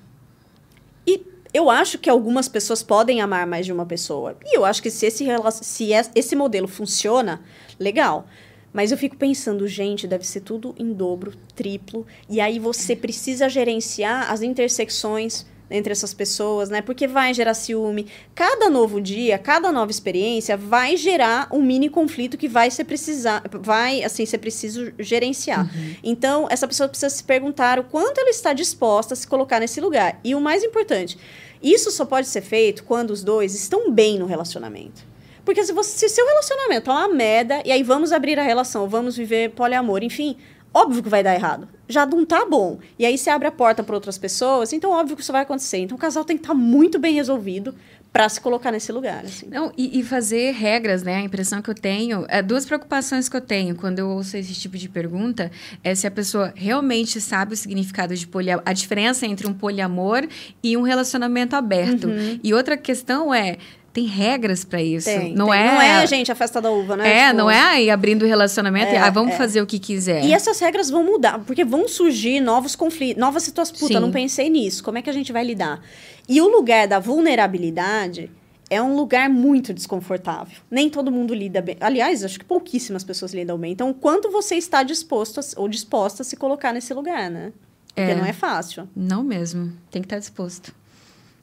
S2: E eu acho que algumas pessoas podem amar mais de uma pessoa. E eu acho que se esse, se esse modelo funciona, legal. Mas eu fico pensando, gente, deve ser tudo em dobro, triplo. E aí você precisa gerenciar as intersecções entre essas pessoas, né? Porque vai gerar ciúme. Cada novo dia, cada nova experiência vai gerar um mini conflito que vai ser precisar, vai assim ser preciso gerenciar. Uhum. Então essa pessoa precisa se perguntar o quanto ela está disposta a se colocar nesse lugar. E o mais importante, isso só pode ser feito quando os dois estão bem no relacionamento. Porque se, você, se seu relacionamento é uma merda, e aí vamos abrir a relação, vamos viver poliamor, enfim, óbvio que vai dar errado. Já não tá bom. E aí você abre a porta para outras pessoas, então óbvio que isso vai acontecer. Então o casal tem que estar tá muito bem resolvido para se colocar nesse lugar. Assim.
S1: Não, e, e, fazer regras, né? A impressão que eu tenho, é, duas preocupações que eu tenho quando eu ouço esse tipo de pergunta é se a pessoa realmente sabe o significado de poliamor, a diferença entre um poliamor e um relacionamento aberto. Uhum. E outra questão é tem regras para isso.
S2: Tem,
S1: não
S2: tem.
S1: é
S2: Não é, gente, a festa da uva, né?
S1: É, tipo... não é aí abrindo o relacionamento é, e ah, vamos é. fazer o que quiser.
S2: E essas regras vão mudar, porque vão surgir novos conflitos, novas situações. Puta, Sim. não pensei nisso. Como é que a gente vai lidar? E o lugar da vulnerabilidade é um lugar muito desconfortável. Nem todo mundo lida bem. Aliás, acho que pouquíssimas pessoas lidam bem. Então, quanto você está disposto a, ou disposta a se colocar nesse lugar, né? Porque é. não é fácil.
S1: Não mesmo. Tem que estar disposto.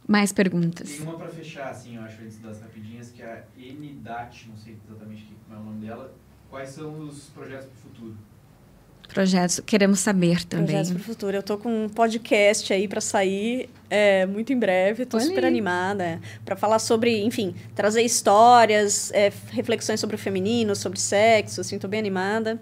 S1: Mais perguntas.
S3: Tem uma para fechar, assim, eu acho, antes das rapidinhas, que é a Enidat, não sei exatamente como é o nome dela. Quais são os projetos para o futuro?
S1: Projetos, queremos saber também.
S2: Projetos para o futuro. Eu tô com um podcast aí para sair é, muito em breve. Estou super animada é, para falar sobre, enfim, trazer histórias, é, reflexões sobre o feminino, sobre sexo. Assim, tô bem animada.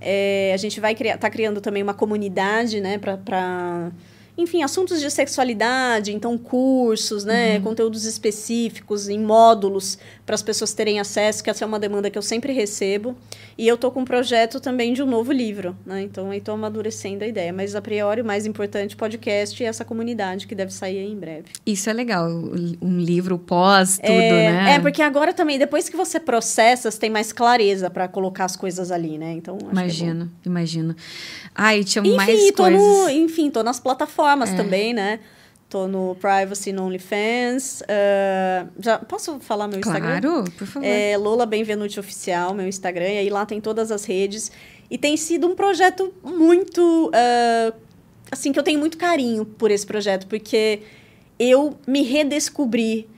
S2: É, a gente vai criar, tá criando também uma comunidade, né, para enfim, assuntos de sexualidade, então cursos, né, uhum. conteúdos específicos em módulos para as pessoas terem acesso, que essa é uma demanda que eu sempre recebo. E eu tô com um projeto também de um novo livro, né? Então aí tô amadurecendo a ideia, mas a priori o mais importante podcast e essa comunidade que deve sair em breve.
S1: Isso é legal, um livro pós tudo,
S2: é,
S1: né?
S2: É, porque agora também depois que você processa, você tem mais clareza para colocar as coisas ali, né? Então,
S1: é imagino, é imagino. Ai, tinha
S2: enfim,
S1: mais coisas.
S2: No, enfim, tô nas plataformas é. também, né? Tô no Privacy no OnlyFans. Uh, já posso falar meu Instagram?
S1: Claro, por favor.
S2: É Lola Benvenuti Oficial, meu Instagram. E aí lá tem todas as redes. E tem sido um projeto muito... Uh, assim, que eu tenho muito carinho por esse projeto. Porque eu me redescobri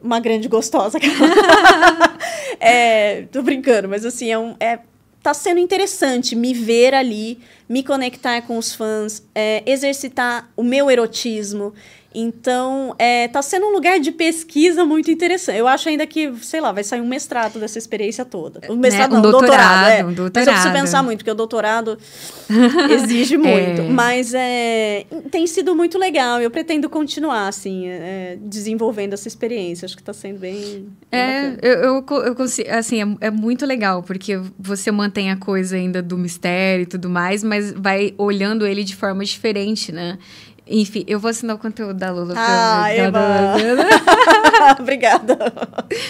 S2: uma grande gostosa. é, tô brincando, mas assim, é, um, é tá sendo interessante me ver ali, me conectar com os fãs, é, exercitar o meu erotismo. Então, é, tá sendo um lugar de pesquisa muito interessante. Eu acho ainda que, sei lá, vai sair um mestrado dessa experiência toda. Um mestrado
S1: né? um
S2: não,
S1: doutorado, doutorado, é.
S2: Um doutorado. Mas eu preciso pensar muito, porque o doutorado exige muito. É. Mas é, tem sido muito legal. Eu pretendo continuar, assim, é, desenvolvendo essa experiência. Acho que está sendo bem.
S1: É, eu, eu, eu, consigo. Assim, é, é muito legal, porque você mantém a coisa ainda do mistério e tudo mais, mas vai olhando ele de forma diferente, né? Enfim, eu vou assinar o conteúdo da Lula.
S2: Ah, Eva! Obrigada.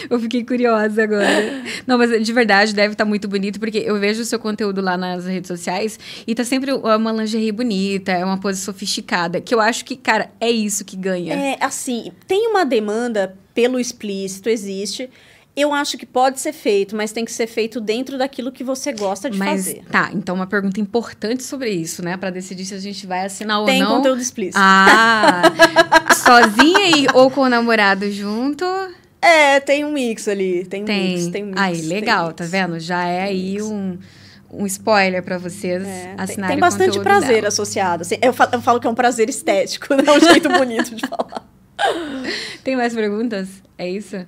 S1: Eu fiquei curiosa agora. Não, mas de verdade deve estar tá muito bonito, porque eu vejo o seu conteúdo lá nas redes sociais e tá sempre uma lingerie bonita, é uma pose sofisticada, que eu acho que, cara, é isso que ganha.
S2: É, assim, tem uma demanda pelo explícito, existe. Eu acho que pode ser feito, mas tem que ser feito dentro daquilo que você gosta de
S1: mas,
S2: fazer.
S1: Tá, então uma pergunta importante sobre isso, né? Para decidir se a gente vai assinar
S2: tem
S1: ou não.
S2: Tem conteúdo explícito.
S1: Ah, sozinha e, ou com o namorado junto?
S2: É, tem um mix ali. Tem um tem. mix, tem um mix.
S1: Aí, legal, tá vendo? Já é aí um um spoiler para vocês é, assinarem
S2: Tem, tem bastante prazer
S1: dela.
S2: associado. Assim, eu, falo, eu, falo, que é um prazer estético, não é um jeito bonito de falar.
S1: Tem mais perguntas? É isso?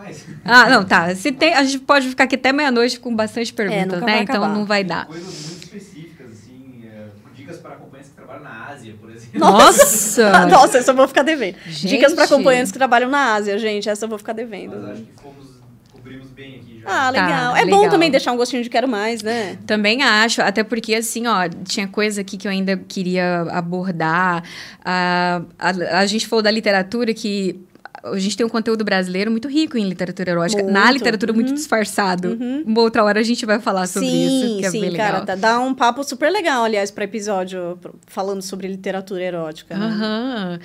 S3: Tem mais.
S1: Ah, não, tá. Se tem, a gente pode ficar aqui até meia-noite com bastante perguntas, é, né? Então não vai dar.
S3: Coisas muito específicas, assim, é, dicas para acompanhantes que trabalham na Ásia, por exemplo.
S1: Nossa!
S2: Nossa, essa eu vou ficar devendo. Gente. Dicas para acompanhantes que trabalham na Ásia, gente, essa eu vou ficar devendo.
S3: Mas acho que fomos cobrimos bem aqui já.
S2: Ah, legal. Tá, é legal. bom também deixar um gostinho de quero mais, né?
S1: Também acho, até porque, assim, ó, tinha coisa aqui que eu ainda queria abordar. a, a gente falou da literatura que a gente tem um conteúdo brasileiro muito rico em literatura erótica. Muito. Na literatura, uhum. muito disfarçado. Uhum. Uma outra hora a gente vai falar sobre sim, isso, que é sim, bem legal.
S2: cara, dá um papo super legal, aliás, para episódio falando sobre literatura erótica.
S1: Né? Uhum.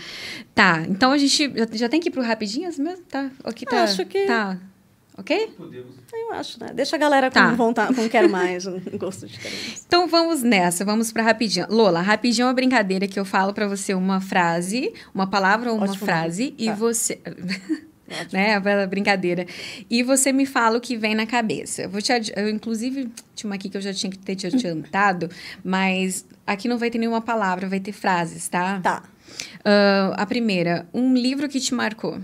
S1: Tá, então a gente já, já tem que ir pro rapidinhas mesmo? Tá, aqui tá.
S2: Acho que...
S1: Tá. Ok?
S3: Podemos.
S2: Eu acho, né? Deixa a galera com tá. vontade, com quero mais, um gosto diferente.
S1: Então vamos nessa, vamos para rapidinho. Lola, rapidinho é uma brincadeira que eu falo para você uma frase, uma palavra ou uma Ótimo. frase tá. e você né? A brincadeira. E você me fala o que vem na cabeça. Eu vou te adi... eu, inclusive, tinha uma aqui que eu já tinha que ter te adiantado, mas aqui não vai ter nenhuma palavra, vai ter frases, tá?
S2: Tá.
S1: Uh, a primeira, um livro que te marcou.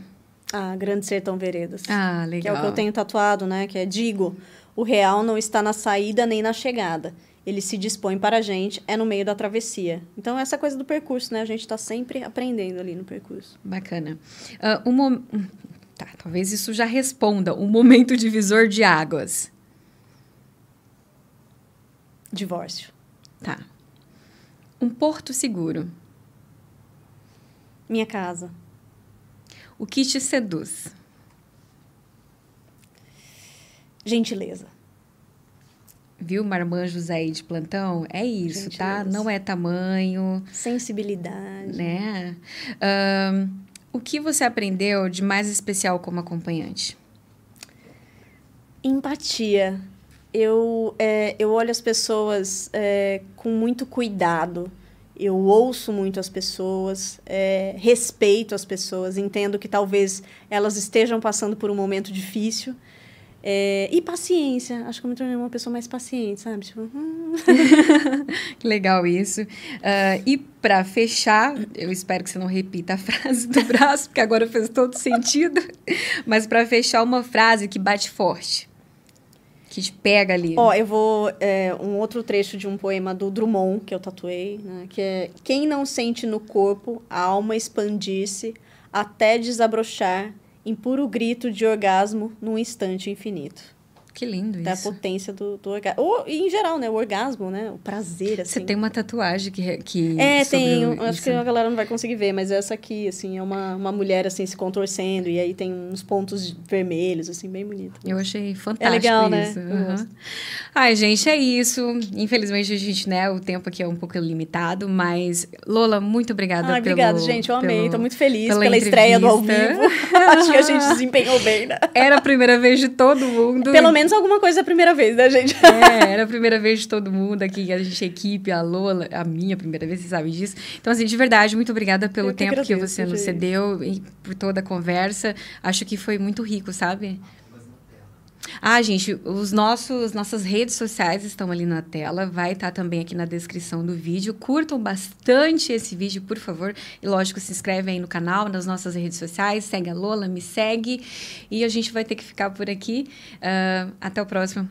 S2: Ah, Grande Sertão Veredas.
S1: Ah, legal.
S2: Que é o que eu tenho tatuado, né? Que é digo, o real não está na saída nem na chegada. Ele se dispõe para a gente, é no meio da travessia. Então, essa coisa do percurso, né? A gente está sempre aprendendo ali no percurso.
S1: Bacana. Uh, um. Tá, talvez isso já responda. Um momento divisor de águas.
S2: Divórcio.
S1: Tá. Um porto seguro.
S2: Minha casa.
S1: O que te seduz?
S2: Gentileza.
S1: Viu, marmanjos aí de plantão? É isso, Gentileza. tá? Não é tamanho.
S2: Sensibilidade.
S1: Né? Um, o que você aprendeu de mais especial como acompanhante?
S2: Empatia. Eu, é, eu olho as pessoas é, com muito cuidado eu ouço muito as pessoas, é, respeito as pessoas, entendo que talvez elas estejam passando por um momento difícil. É, e paciência. Acho que eu me tornei uma pessoa mais paciente, sabe? Tipo, hum.
S1: que legal isso. Uh, e para fechar, eu espero que você não repita a frase do braço, porque agora fez todo sentido. Mas para fechar, uma frase que bate forte que te pega ali.
S2: Ó, eu vou. É, um outro trecho de um poema do Drummond, que eu tatuei, né? Que é: Quem não sente no corpo a alma expandir-se até desabrochar em puro grito de orgasmo num instante infinito.
S1: Que lindo
S2: da
S1: isso.
S2: Da potência do, do orgasmo. Ou, em geral, né? O orgasmo, né? O prazer, assim.
S1: Você tem uma tatuagem que... que
S2: é, tenho. Acho que a galera não vai conseguir ver, mas essa aqui, assim, é uma, uma mulher, assim, se contorcendo. E aí tem uns pontos vermelhos, assim, bem bonito.
S1: Eu achei fantástico é legal, né? isso. Né? Uhum. Ai, gente, é isso. Infelizmente, a gente, né? O tempo aqui é um pouco limitado, mas... Lola, muito obrigada
S2: ah, pelo... Obrigada, gente. Eu amei. Tô muito feliz pela, pela estreia do ao vivo. Acho que a gente desempenhou bem, né?
S1: Era a primeira vez de todo mundo.
S2: Pelo menos alguma coisa a primeira vez, né, gente?
S1: É, era a primeira vez de todo mundo aqui, a gente, a equipe, a Lola, a minha primeira vez, você sabe disso. Então, assim, de verdade, muito obrigada pelo que tempo agradeço, que você nos cedeu e por toda a conversa. Acho que foi muito rico, sabe? Ah, gente, os nossos nossas redes sociais estão ali na tela, vai estar tá também aqui na descrição do vídeo. Curtam bastante esse vídeo, por favor. E lógico, se inscreve aí no canal, nas nossas redes sociais, segue a Lola, me segue. E a gente vai ter que ficar por aqui. Uh, até o próximo.